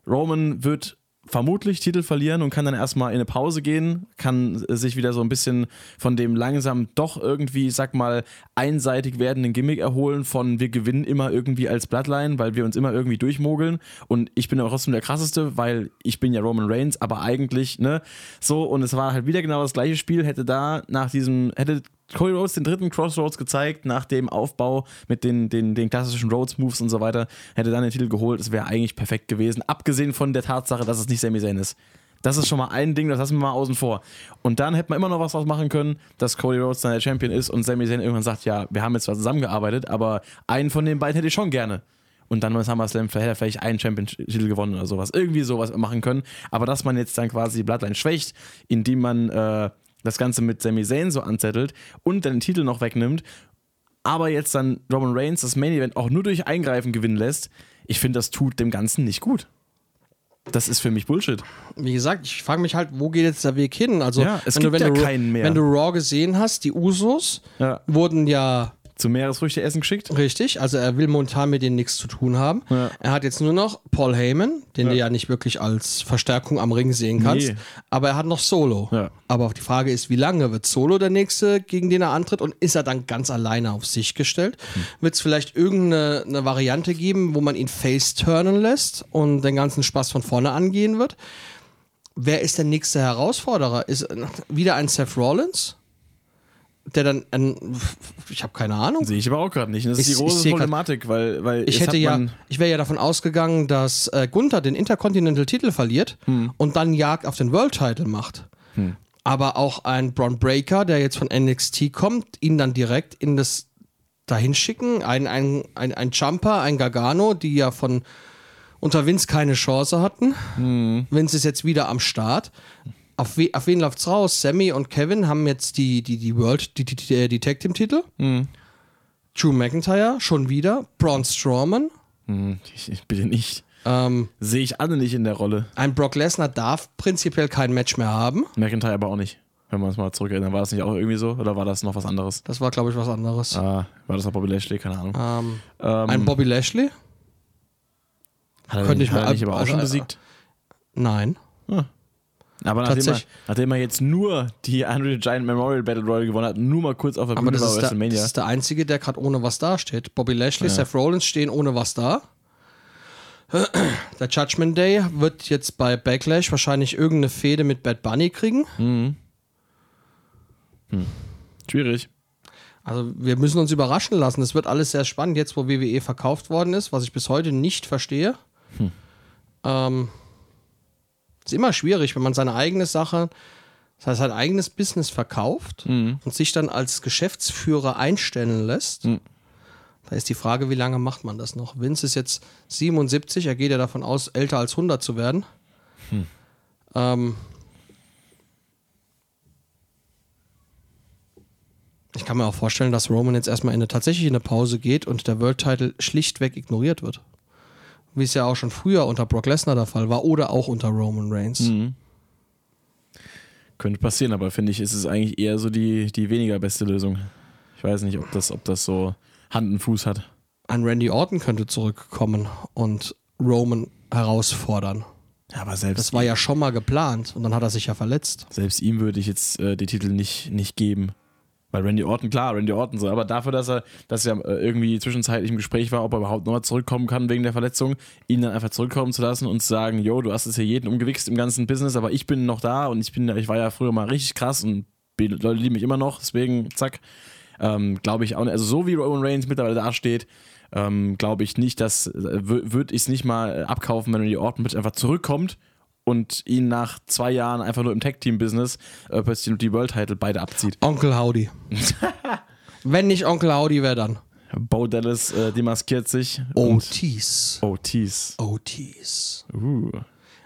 Roman wird vermutlich Titel verlieren und kann dann erstmal in eine Pause gehen, kann sich wieder so ein bisschen von dem langsam doch irgendwie, sag mal, einseitig werdenden Gimmick erholen von wir gewinnen immer irgendwie als Bloodline, weil wir uns immer irgendwie durchmogeln. Und ich bin aber trotzdem der krasseste, weil ich bin ja Roman Reigns, aber eigentlich, ne, so. Und es war halt wieder genau das gleiche Spiel, hätte da nach diesem, hätte Cody Rhodes den dritten Crossroads gezeigt, nach dem Aufbau mit den, den, den klassischen Rhodes-Moves und so weiter, hätte dann den Titel geholt. Es wäre eigentlich perfekt gewesen, abgesehen von der Tatsache, dass es nicht Sami Zayn ist. Das ist schon mal ein Ding, das lassen wir mal außen vor. Und dann hätte man immer noch was draus machen können, dass Cody Rhodes dann der Champion ist und Sami Zayn irgendwann sagt, ja, wir haben jetzt zwar zusammengearbeitet, aber einen von den beiden hätte ich schon gerne. Und dann beim SummerSlam hätte er vielleicht einen Champion-Titel gewonnen oder sowas. Irgendwie sowas machen können. Aber dass man jetzt dann quasi die Bloodline schwächt, indem man äh, das Ganze mit Sami Zayn so anzettelt und dann den Titel noch wegnimmt, aber jetzt dann Roman Reigns das Main Event auch nur durch Eingreifen gewinnen lässt, ich finde, das tut dem Ganzen nicht gut. Das ist für mich Bullshit. Wie gesagt, ich frage mich halt, wo geht jetzt der Weg hin? Also, Ja, es wenn, gibt du, wenn, ja du, keinen mehr. wenn du Raw gesehen hast, die Usos Ja. wurden ja Zu Meeresfrüchte essen geschickt? richtig, also er will momentan mit denen nichts zu tun haben. Ja. Er hat jetzt nur noch Paul Heyman, den du ja nicht wirklich als Verstärkung am Ring sehen kannst, Nee. aber er hat noch Solo. Ja. Aber die Frage ist, wie lange wird Solo der nächste, gegen den er antritt und ist er dann ganz alleine auf sich gestellt? Hm. Wird es vielleicht irgendeine eine Variante geben, wo man ihn face-turnen lässt und den ganzen Spaß von vorne angehen wird? Wer ist der nächste Herausforderer? Ist wieder ein Seth Rollins? Der dann, ein, ich habe keine Ahnung. Sehe ich aber auch gerade nicht. Das ist Ich- die große Problematik, weil, weil Ich hätte ja, ich wäre ja davon ausgegangen, dass äh, Gunther den Intercontinental-Titel verliert Hm. und dann Jagd auf den World-Title macht. Aber auch ein Braun Breaker, der jetzt von NXT kommt, ihn dann direkt in das dahin schicken. Ein, ein, ein, ein Jumper, ein Gargano, die ja von unter Vince keine Chance hatten. Hm. Vince ist jetzt wieder am Start. Auf, we, auf wen läuft's raus? Sammy und Kevin haben jetzt die, die, die World, die, die, die, die Tag Team-Titel. Hm. Drew McIntyre schon wieder. Braun Strowman. Hm, ich, ich bitte nicht. Ähm, Sehe ich alle nicht in der Rolle. ein Brock Lesnar darf prinzipiell kein Match mehr haben. McIntyre aber auch nicht. Wenn wir uns mal zurückerinnern, war das nicht auch irgendwie so? Oder war das noch was anderes? Das war, glaube ich, was anderes. Ah, war das noch Bobby Lashley? Keine Ahnung. Ähm, Ähm, ein Bobby Lashley? hat er könnte nicht, ich hat mal- er nicht aber auch also- schon besiegt? Nein. Aber nachdem er, nachdem er jetzt nur die Andre the Giant Memorial Battle Royale gewonnen hat, nur mal kurz auf der Aber Bühne das war ist, bei der, WrestleMania. das ist der Einzige, der gerade ohne was dasteht. Bobby Lashley, Ja. Seth Rollins stehen ohne was da. Der Judgment Day wird jetzt bei Backlash wahrscheinlich irgendeine Fehde mit Bad Bunny kriegen. Schwierig. Also wir müssen uns überraschen lassen. Es wird alles sehr spannend, jetzt wo WWE verkauft worden ist, was ich bis heute nicht verstehe. Ähm, ist immer schwierig, wenn man seine eigene Sache, das heißt sein eigenes Business verkauft und sich dann als Geschäftsführer einstellen lässt. Da ist die Frage, wie lange macht man das noch? Vince ist jetzt 77, er geht ja davon aus, älter als 100 zu werden. Ähm, ich kann mir auch vorstellen, dass Roman jetzt erstmal in eine, tatsächlich in eine Pause geht und der World Title schlichtweg ignoriert wird. Wie es ja auch schon früher unter Brock Lesnar der Fall war oder auch unter Roman Reigns. Könnte passieren, aber finde ich, ist es eigentlich eher so die, die weniger beste Lösung. Ich weiß nicht, ob das, ob das so Hand und Fuß hat. Ein Randy Orton könnte zurückkommen und Roman herausfordern. Ja, aber selbst, Das war ja schon mal geplant und dann hat er sich ja verletzt. selbst ihm würde ich jetzt äh, die Titel nicht, nicht geben. Weil Randy Orton, klar, Randy Orton so, aber dafür, dass er, dass er äh, irgendwie zwischenzeitlich im Gespräch war, ob er überhaupt nochmal zurückkommen kann wegen der Verletzung, ihn dann einfach zurückkommen zu lassen und zu sagen, yo, du hast es hier jeden umgewichst im ganzen Business, aber ich bin noch da und ich bin, ich war ja früher mal richtig krass und Leute lieben mich immer noch, deswegen, zack, ähm, glaube ich auch nicht, also so wie Roman Reigns mittlerweile dasteht, ähm, glaube ich nicht, dass, äh, würde ich es nicht mal äh, abkaufen, wenn Randy Orton einfach zurückkommt und ihn nach zwei Jahren einfach nur im Tag-Team-Business äh, plötzlich die World-Title beide abzieht. Onkel Howdy. *laughs* Wenn nicht Onkel Howdy, wer dann? Bo Dallas äh, demaskiert sich. Otis. Otis. Otis. Uh,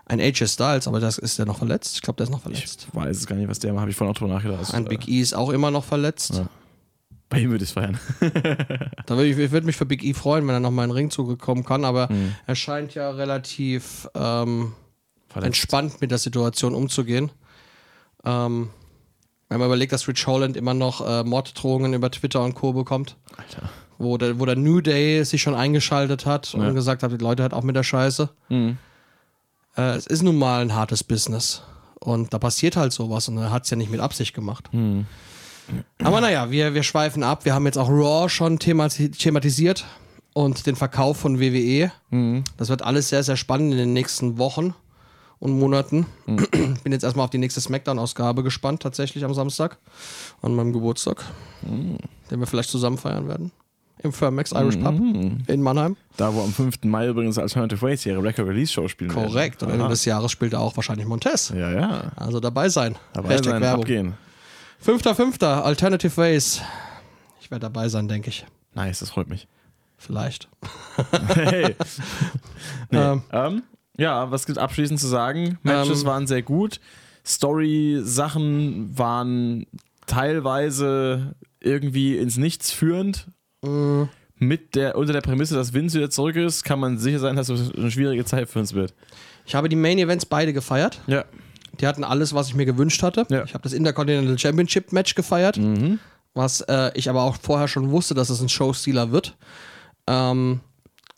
Ein AJ Styles, aber das ist der noch verletzt? Ich glaube, der ist noch verletzt. ich weiß es gar nicht, was der macht. Habe ich vorhin auch drüber nachgedacht. Ein Big E ist auch immer noch verletzt. Ja. Bei ihm würde ich es feiern. *laughs* Da würde ich, ich würde mich für Big E freuen, wenn er noch mal in den Ring zugekommen kann, aber er scheint ja relativ ähm, Verletzt. entspannt mit der Situation umzugehen. Ähm, wenn man überlegt, dass Rich Holland immer noch äh, Morddrohungen über Twitter und Co. bekommt, Alter. wo der, wo der New Day sich schon eingeschaltet hat und Ja. gesagt hat, die Leute halt auch mit der Scheiße. Mhm. Äh, es ist nun mal ein hartes Business. Und da passiert halt sowas und er hat es ja nicht mit Absicht gemacht. Mhm. Aber naja, wir, wir schweifen ab. Wir haben jetzt auch Raw schon themati thematisiert und den Verkauf von WWE. Mhm. Das wird alles sehr, sehr spannend in den nächsten Wochen und Monaten. Mhm. *clears throat* Bin jetzt erstmal auf die nächste Smackdown-Ausgabe gespannt, tatsächlich am Samstag, an meinem Geburtstag, Mhm. den wir vielleicht zusammen feiern werden. Im Firmax Irish Pub in Mannheim. Da, wo am 5. Mai übrigens Alternative Ways ihre Record Release Show spielen werden. Korrekt. Und Ende des Jahres spielt er auch wahrscheinlich Montez. Ja, ja. Also dabei sein. Dabei Hashtag sein, Werbung. abgehen. 5.5. Alternative Ways. Ich werde dabei sein, denke ich. Nice, das freut mich. Vielleicht. *laughs* Hey. *laughs* nee. Ähm. ähm, ja, was gibt abschließend zu sagen? Matches Ähm. waren sehr gut. Story-Sachen waren teilweise irgendwie ins Nichts führend. Mm, Mit der, unter der Prämisse, dass Vince wieder zurück ist, kann man sicher sein, dass es eine schwierige Zeit für uns wird. Ich habe die Main Events beide gefeiert. Ja. Die hatten alles, was ich mir gewünscht hatte. Ja. Ich habe das Intercontinental Championship Match gefeiert, Mhm. was äh, ich aber auch vorher schon wusste, dass es ein Showstealer wird. Ähm,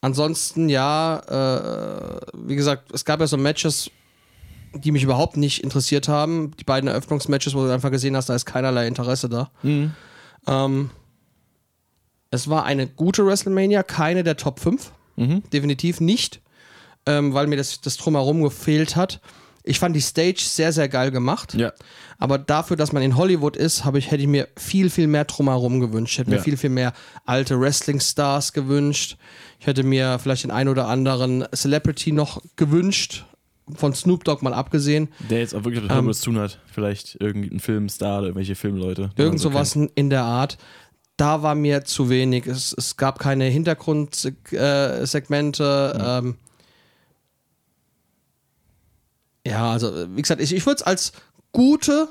ansonsten, ja, äh, wie gesagt, es gab ja so Matches, die mich überhaupt nicht interessiert haben. Die beiden Eröffnungsmatches, wo du einfach gesehen hast, da ist keinerlei Interesse da. Mhm. Ähm, es war eine gute WrestleMania, keine der Top 5. Mhm. Definitiv nicht, ähm, weil mir das, das Drumherum gefehlt hat. Ich fand die Stage sehr, sehr geil gemacht. Ja. Aber dafür, dass man in Hollywood ist, habe ich, hätte ich mir viel, viel mehr drumherum gewünscht. Ich hätte mir Ja. viel, viel mehr alte Wrestling-Stars gewünscht. Ich hätte mir vielleicht den ein oder anderen Celebrity noch gewünscht. Von Snoop Dogg mal abgesehen. Der jetzt auch wirklich Ähm. was zu tun hat. Vielleicht irgendein Filmstar oder irgendwelche Filmleute. Irgend so sowas in in der Art. Da war mir zu wenig. Es, es gab keine Hintergrundsegmente. Äh, Segmente, ähm, ja, also wie gesagt, ich, ich würde es als gute,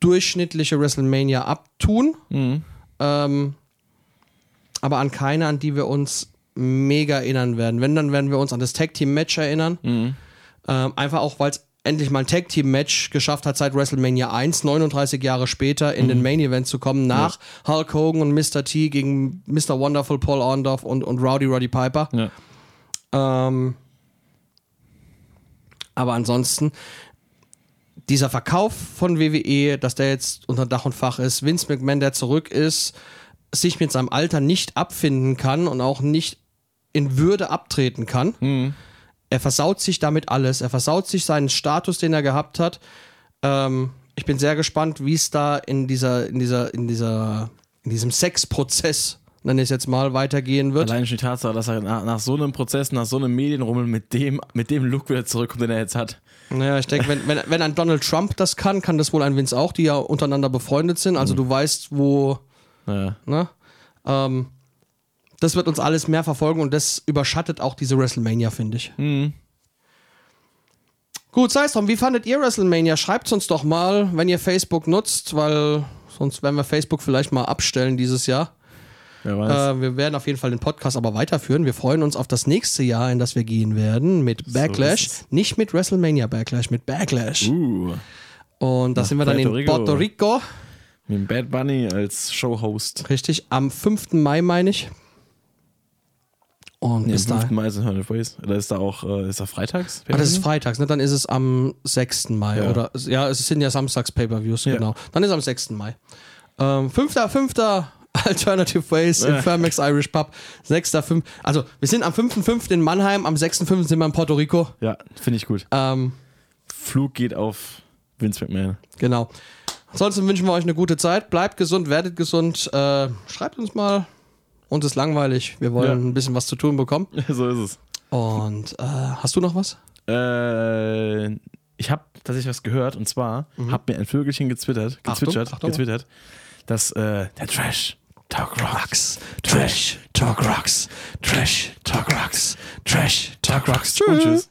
durchschnittliche WrestleMania abtun. Mhm. Ähm, aber an keine, an die wir uns mega erinnern werden. Wenn, dann werden wir uns an das Tag Team Match erinnern. Mhm. Ähm, einfach auch, weil es endlich mal ein Tag Team Match geschafft hat, seit WrestleMania 1, 39 Jahre später in den Main Event zu kommen, nach Hulk Hogan und Mr. T gegen Mr. Wonderful Paul Orndorff und, und Rowdy Roddy Piper. Ja. Ähm, aber ansonsten, dieser Verkauf von WWE, dass der jetzt unter Dach und Fach ist, Vince McMahon, der zurück ist, sich mit seinem Alter nicht abfinden kann und auch nicht in Würde abtreten kann. Er versaut sich damit alles. Er versaut sich seinen Status, den er gehabt hat. Ähm, ich bin sehr gespannt, wie es da in dieser, in dieser, in dieser, in diesem Sexprozess, nenne ich es jetzt mal, weitergehen wird. Allein schon die Tatsache, dass er nach, nach so einem Prozess, nach so einem Medienrummel mit dem, mit dem Look wieder zurückkommt, den er jetzt hat. Naja, ich denke, wenn, wenn, wenn ein Donald Trump das kann, kann das wohl ein Vince auch, die ja untereinander befreundet sind. Also du weißt, wo, Naja. ne? Ähm, das wird uns alles mehr verfolgen und das überschattet auch diese WrestleMania, finde ich. Gut, sei es drum, wie fandet ihr WrestleMania? Schreibt uns doch mal, wenn ihr Facebook nutzt, weil sonst werden wir Facebook vielleicht mal abstellen dieses Jahr. Wer weiß. Äh, wir werden auf jeden Fall den Podcast aber weiterführen. Wir freuen uns auf das nächste Jahr, in das wir gehen werden, mit Backlash. ist Nicht mit WrestleMania Backlash, mit Backlash. uh, Und da sind wir dann in Puerto Rico. Puerto Rico. mit dem Bad Bunny als Showhost. Richtig, am 5. Mai meine ich. Und Nee, bis am 5. dahin. Mai ist 100 Ways. Oder ist da auch, äh, ist da freitags? Ah, das ist freitags, ne? Dann ist es am 6. Mai. Ja. Oder ja, es sind ja samstags Pay-Per-Views, Ja. genau. Dann ist am 6. Mai. Ähm, 5. 5. Alternative Ways im Ja. Fairmax Irish Pub. 6.5. Also, wir sind am 5.5. in Mannheim, am 6.5. sind wir in Puerto Rico. Ja, finde ich gut. Ähm, Flug geht auf Vince McMahon. genau. Ansonsten wünschen wir euch eine gute Zeit. Bleibt gesund, werdet gesund. Äh, schreibt uns mal. Uns ist langweilig. Wir wollen Ja. ein bisschen was zu tun bekommen. *laughs* so ist Und äh, hast du noch was? es. Äh, ich habe tatsächlich was gehört und zwar hat mir ein Vögelchen gezwittert, Achtung, gezwitschert, Achtung. gezwittert, dass äh, der Trash Talk Rocks. Trash Talk Rocks. Trash Talk Rocks. Trash Talk Rocks. Und tschüss.